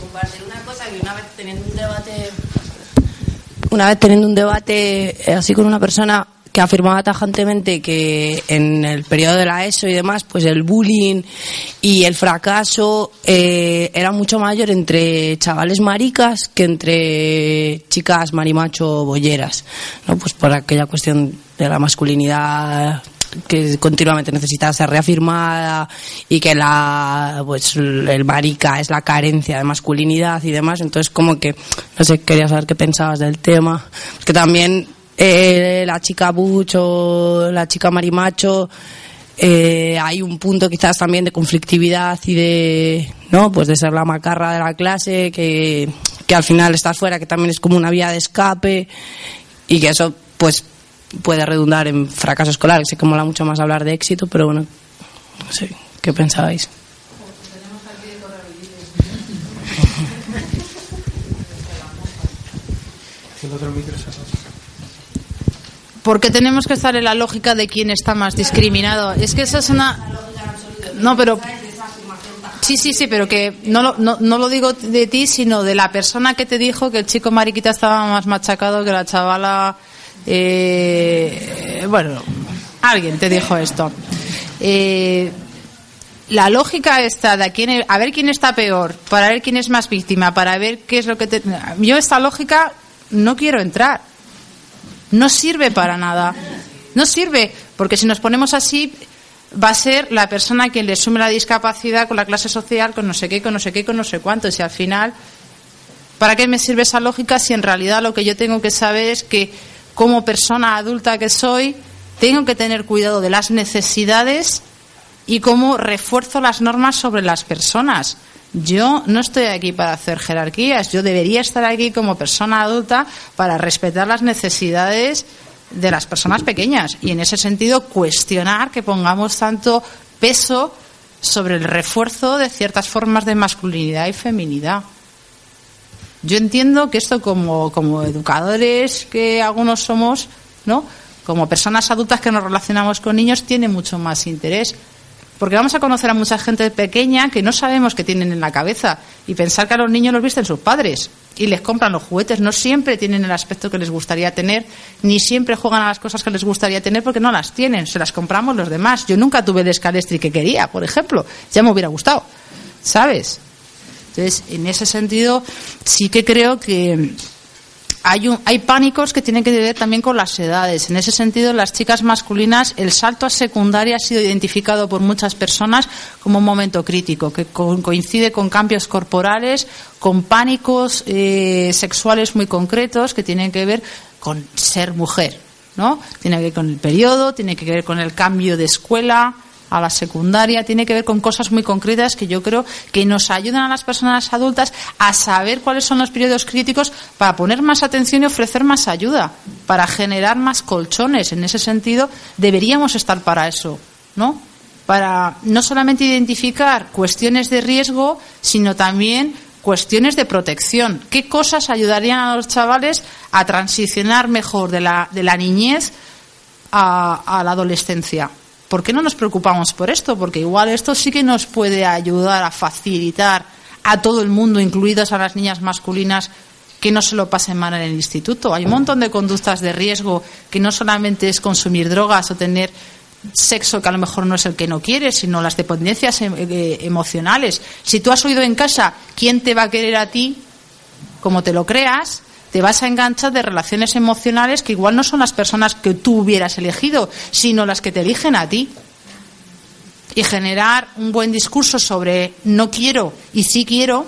[SPEAKER 7] compartir una cosa que una vez teniendo un debate una vez teniendo un debate eh, así con una persona que afirmaba tajantemente que en el periodo de la ESO y demás, pues el bullying y el fracaso eh, era mucho mayor entre chavales maricas que entre chicas marimacho bolleras, ¿no? Pues por aquella cuestión de la masculinidad que continuamente necesita ser reafirmada y que la pues el marica es la carencia de masculinidad y demás entonces como que no sé quería saber qué pensabas del tema que también eh, la chica bucho la chica marimacho eh, hay un punto quizás también de conflictividad y de no pues de ser la macarra de la clase que, que al final estás fuera que también es como una vía de escape y que eso pues puede redundar en fracaso escolar sé que mola mucho más hablar de éxito pero bueno no sé qué pensabais
[SPEAKER 4] Porque tenemos que estar en la lógica de quién está más discriminado. Es que eso es una. No, pero. Sí, sí, sí, pero que no lo, no, no lo digo de ti, sino de la persona que te dijo que el chico mariquita estaba más machacado que la chavala. eh, bueno, alguien te dijo esto. Eh, la lógica está de a, quién, a ver quién está peor, para ver quién es más víctima, para ver qué es lo que te... Yo esta lógica no quiero entrar. No sirve para nada. No sirve, porque si nos ponemos así, va a ser la persona quien le sume la discapacidad con la clase social, con no sé qué, con no sé qué, con no sé cuánto. Y si al final, ¿para qué me sirve esa lógica si en realidad lo que yo tengo que saber es que como persona adulta que soy, tengo que tener cuidado de las necesidades y cómo refuerzo las normas sobre las personas. Yo no estoy aquí para hacer jerarquías, yo debería estar aquí como persona adulta para respetar las necesidades de las personas pequeñas y en ese sentido cuestionar que pongamos tanto peso sobre el refuerzo de ciertas formas de masculinidad y feminidad. Yo entiendo que esto como, como educadores que algunos somos, ¿no? Como personas adultas que nos relacionamos con niños tiene mucho más interés. Porque vamos a conocer a mucha gente pequeña que no sabemos qué tienen en la cabeza y pensar que a los niños los visten sus padres y les compran los juguetes. No siempre tienen el aspecto que les gustaría tener, ni siempre juegan a las cosas que les gustaría tener porque no las tienen. Se las compramos los demás. Yo nunca tuve el escalestri que quería, por ejemplo. Ya me hubiera gustado. ¿Sabes? Entonces, en ese sentido, sí que creo que hay, un, hay pánicos que tienen que ver también con las edades. En ese sentido, las chicas masculinas, el salto a secundaria ha sido identificado por muchas personas como un momento crítico, que co coincide con cambios corporales, con pánicos eh, sexuales muy concretos que tienen que ver con ser mujer. ¿no? Tiene que ver con el periodo, tiene que ver con el cambio de escuela a la secundaria, tiene que ver con cosas muy concretas que yo creo que nos ayudan a las personas adultas a saber cuáles son los periodos críticos para poner más atención y ofrecer más ayuda, para generar más colchones. En ese sentido, deberíamos estar para eso, ¿no? Para no solamente identificar cuestiones de riesgo, sino también cuestiones de protección. ¿Qué cosas ayudarían a los chavales a transicionar mejor de la, de la niñez a, a la adolescencia? ¿Por qué no nos preocupamos por esto? Porque igual esto sí que nos puede ayudar a facilitar a todo el mundo, incluidas a las niñas masculinas, que no se lo pasen mal en el instituto. Hay un montón de conductas de riesgo que no solamente es consumir drogas o tener sexo que a lo mejor no es el que no quieres, sino las dependencias eh, emocionales. Si tú has oído en casa quién te va a querer a ti, como te lo creas, te vas a enganchar de relaciones emocionales que igual no son las personas que tú hubieras elegido, sino las que te eligen a ti. y generar un buen discurso sobre no quiero y sí quiero,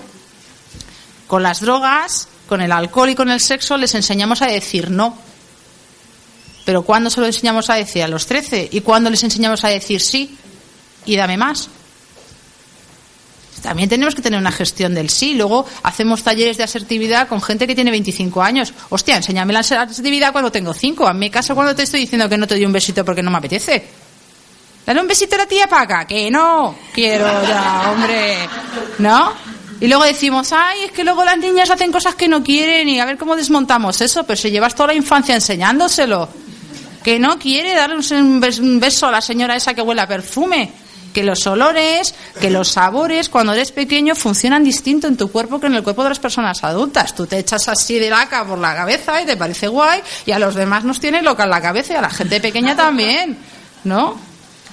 [SPEAKER 4] con las drogas, con el alcohol y con el sexo les enseñamos a decir no. Pero ¿cuándo se lo enseñamos a decir? A los 13. ¿Y cuándo les enseñamos a decir sí? Y dame más. También tenemos que tener una gestión del sí. Luego hacemos talleres de asertividad con gente que tiene 25 años. Hostia, enséñame la asertividad cuando tengo 5. A mi caso cuando te estoy diciendo que no te doy un besito porque no me apetece. Dale un besito a la tía Paca. Que no. Quiero ya, hombre. ¿No? Y luego decimos, ay, es que luego las niñas hacen cosas que no quieren y a ver cómo desmontamos eso. Pero si llevas toda la infancia enseñándoselo. Que no quiere darle un beso a la señora esa que huele a perfume que los olores, que los sabores, cuando eres pequeño, funcionan distinto en tu cuerpo que en el cuerpo de las personas adultas. Tú te echas así de laca por la cabeza y te parece guay, y a los demás nos tiene loca en la cabeza y a la gente pequeña también, ¿no?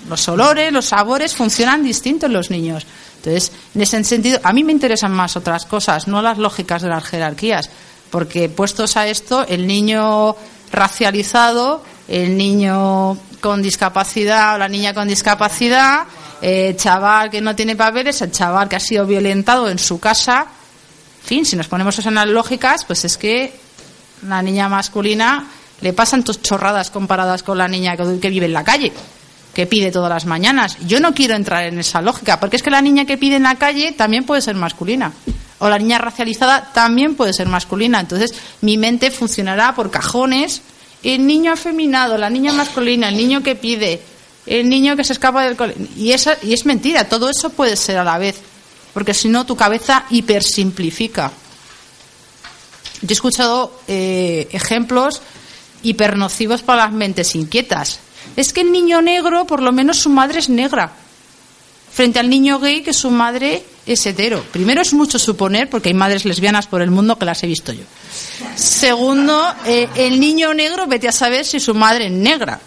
[SPEAKER 4] Los olores, los sabores funcionan distinto en los niños. Entonces, en ese sentido, a mí me interesan más otras cosas, no las lógicas de las jerarquías, porque puestos a esto, el niño racializado, el niño con discapacidad o la niña con discapacidad, eh, chaval que no tiene papeles, el chaval que ha sido violentado en su casa. En fin, si nos ponemos esas lógicas, pues es que la niña masculina le pasan tus chorradas comparadas con la niña que vive en la calle, que pide todas las mañanas. Yo no quiero entrar en esa lógica, porque es que la niña que pide en la calle también puede ser masculina. O la niña racializada también puede ser masculina. Entonces, mi mente funcionará por cajones el niño afeminado, la niña masculina, el niño que pide, el niño que se escapa del colegio. Y, y es mentira, todo eso puede ser a la vez, porque si no tu cabeza hipersimplifica. Yo he escuchado eh, ejemplos hipernocivos para las mentes inquietas. Es que el niño negro, por lo menos su madre es negra, frente al niño gay que su madre es hetero. Primero es mucho suponer, porque hay madres lesbianas por el mundo que las he visto yo. Segundo, eh, el niño negro, vete a saber si su madre es negra.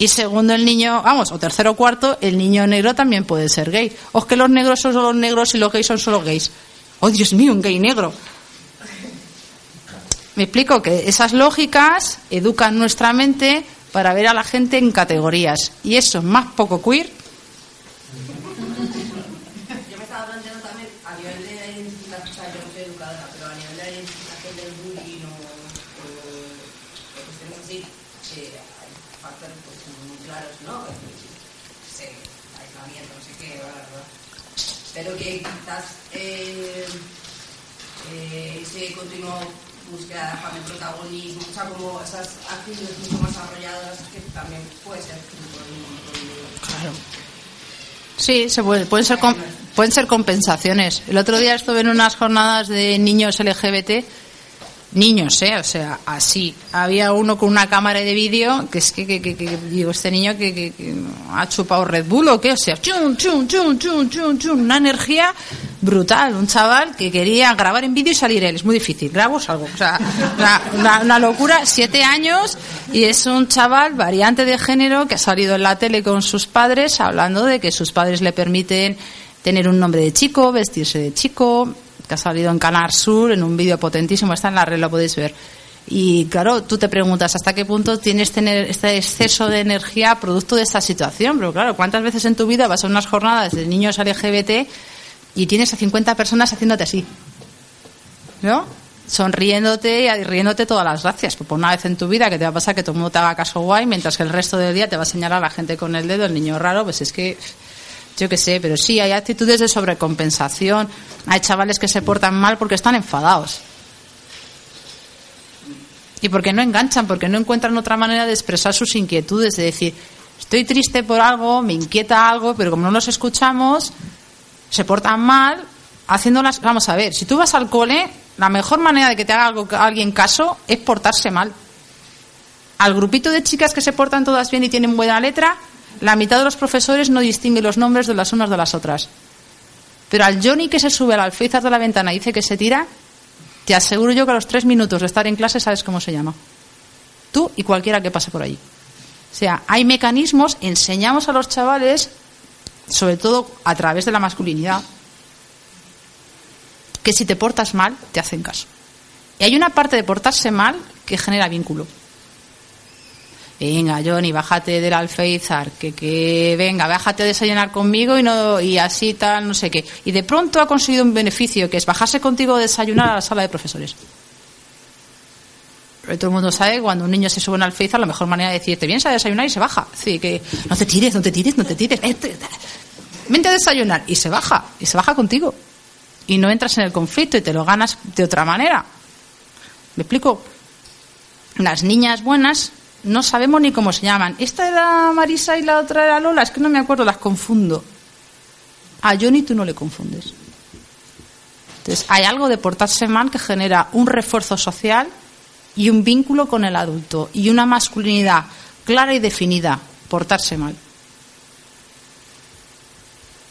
[SPEAKER 4] Y segundo, el niño, vamos, o tercero o cuarto, el niño negro también puede ser gay. O es que los negros son solo negros y los gays son solo gays. Oh, Dios mío, un gay negro. Me explico que esas lógicas educan nuestra mente para ver a la gente en categorías. Y eso es más poco queer
[SPEAKER 7] pero que quizás eh, eh, ese continuo búsqueda de protagonismo, o sea, como esas acciones mucho más desarrolladas que también puede ser
[SPEAKER 4] Claro. Sí, se puede, pueden, ser, pueden ser compensaciones. El otro día estuve en unas jornadas de niños LGBT niños, ¿eh? O sea, así. Había uno con una cámara de vídeo que es que, que, que, digo, este niño que, ha chupado Red Bull o qué, o sea, chum, chum, chum, chum, chum, chum, una energía brutal. Un chaval que quería grabar en vídeo y salir él. Es muy difícil, grabo, salgo. O sea, una, una, locura. Siete años y es un chaval variante de género que ha salido en la tele con sus padres hablando de que sus padres le permiten tener un nombre de chico, vestirse de chico, que ha salido en Canal Sur en un vídeo potentísimo, está en la red, lo podéis ver. Y claro, tú te preguntas hasta qué punto tienes este exceso de energía producto de esta situación. Pero claro, ¿cuántas veces en tu vida vas a unas jornadas de niños LGBT y tienes a 50 personas haciéndote así? ¿No? Sonriéndote y riéndote todas las gracias. Pues por una vez en tu vida que te va a pasar que todo el mundo te haga caso guay, mientras que el resto del día te va a señalar a la gente con el dedo, el niño raro, pues es que yo qué sé, pero sí, hay actitudes de sobrecompensación. Hay chavales que se portan mal porque están enfadados. Y porque no enganchan, porque no encuentran otra manera de expresar sus inquietudes, de decir, estoy triste por algo, me inquieta algo, pero como no los escuchamos, se portan mal, haciéndolas. Vamos a ver, si tú vas al cole, la mejor manera de que te haga algo, alguien caso es portarse mal. Al grupito de chicas que se portan todas bien y tienen buena letra, la mitad de los profesores no distingue los nombres de las unas de las otras. Pero al Johnny que se sube al alféizar de la ventana y dice que se tira, te aseguro yo que a los tres minutos de estar en clase sabes cómo se llama. Tú y cualquiera que pase por allí. O sea, hay mecanismos, enseñamos a los chavales, sobre todo a través de la masculinidad, que si te portas mal, te hacen caso. Y hay una parte de portarse mal que genera vínculo. Venga, Johnny, bájate del alféizar, que, que venga, bájate a desayunar conmigo y no y así tal, no sé qué. Y de pronto ha conseguido un beneficio, que es bajarse contigo a desayunar a la sala de profesores. Pero todo el mundo sabe cuando un niño se sube al alféizar, la mejor manera de decirte, vienes a desayunar y se baja. Así que no te tires, no te tires, no te tires. Vente a desayunar. Y se baja, y se baja contigo. Y no entras en el conflicto y te lo ganas de otra manera. ¿Me explico? Las niñas buenas no sabemos ni cómo se llaman. Esta era Marisa y la otra era Lola, es que no me acuerdo, las confundo. A Johnny tú no le confundes. Entonces, hay algo de portarse mal que genera un refuerzo social y un vínculo con el adulto y una masculinidad clara y definida, portarse mal.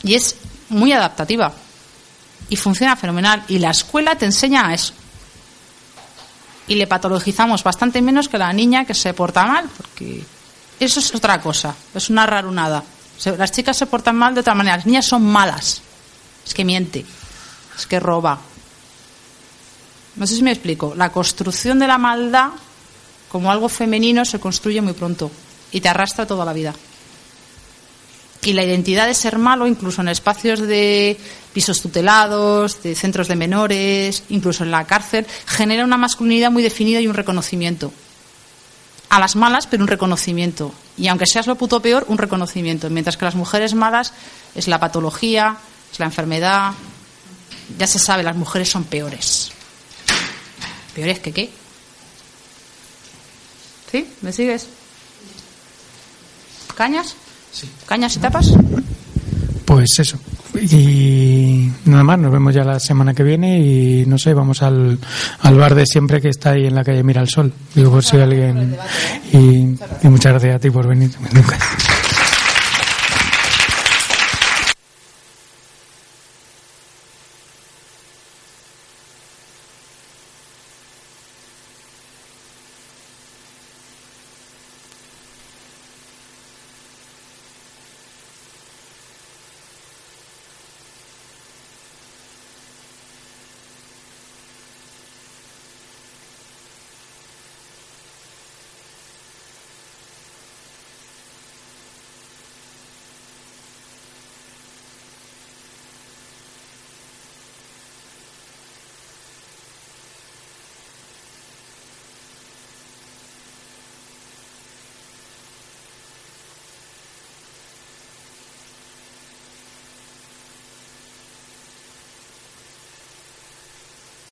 [SPEAKER 4] Y es muy adaptativa y funciona fenomenal. Y la escuela te enseña a eso y le patologizamos bastante menos que la niña que se porta mal, porque eso es otra cosa, es una rarunada. Las chicas se portan mal de otra manera, las niñas son malas, es que miente, es que roba. No sé si me explico, la construcción de la maldad como algo femenino se construye muy pronto y te arrastra toda la vida y la identidad de ser malo, incluso en espacios de pisos tutelados, de centros de menores, incluso en la cárcel, genera una masculinidad muy definida y un reconocimiento. A las malas, pero un reconocimiento. Y aunque seas lo puto peor, un reconocimiento. Mientras que las mujeres malas es la patología, es la enfermedad. Ya se sabe, las mujeres son peores. ¿Peores que qué? ¿Sí? ¿Me sigues? ¿Cañas? ¿Cañas y tapas?
[SPEAKER 3] Pues eso. Y nada más, nos vemos ya la semana que viene y no sé, vamos al, al bar de siempre que está ahí en la calle Mira al Sol. Digo, por si alguien. Y, y muchas gracias a ti por venir.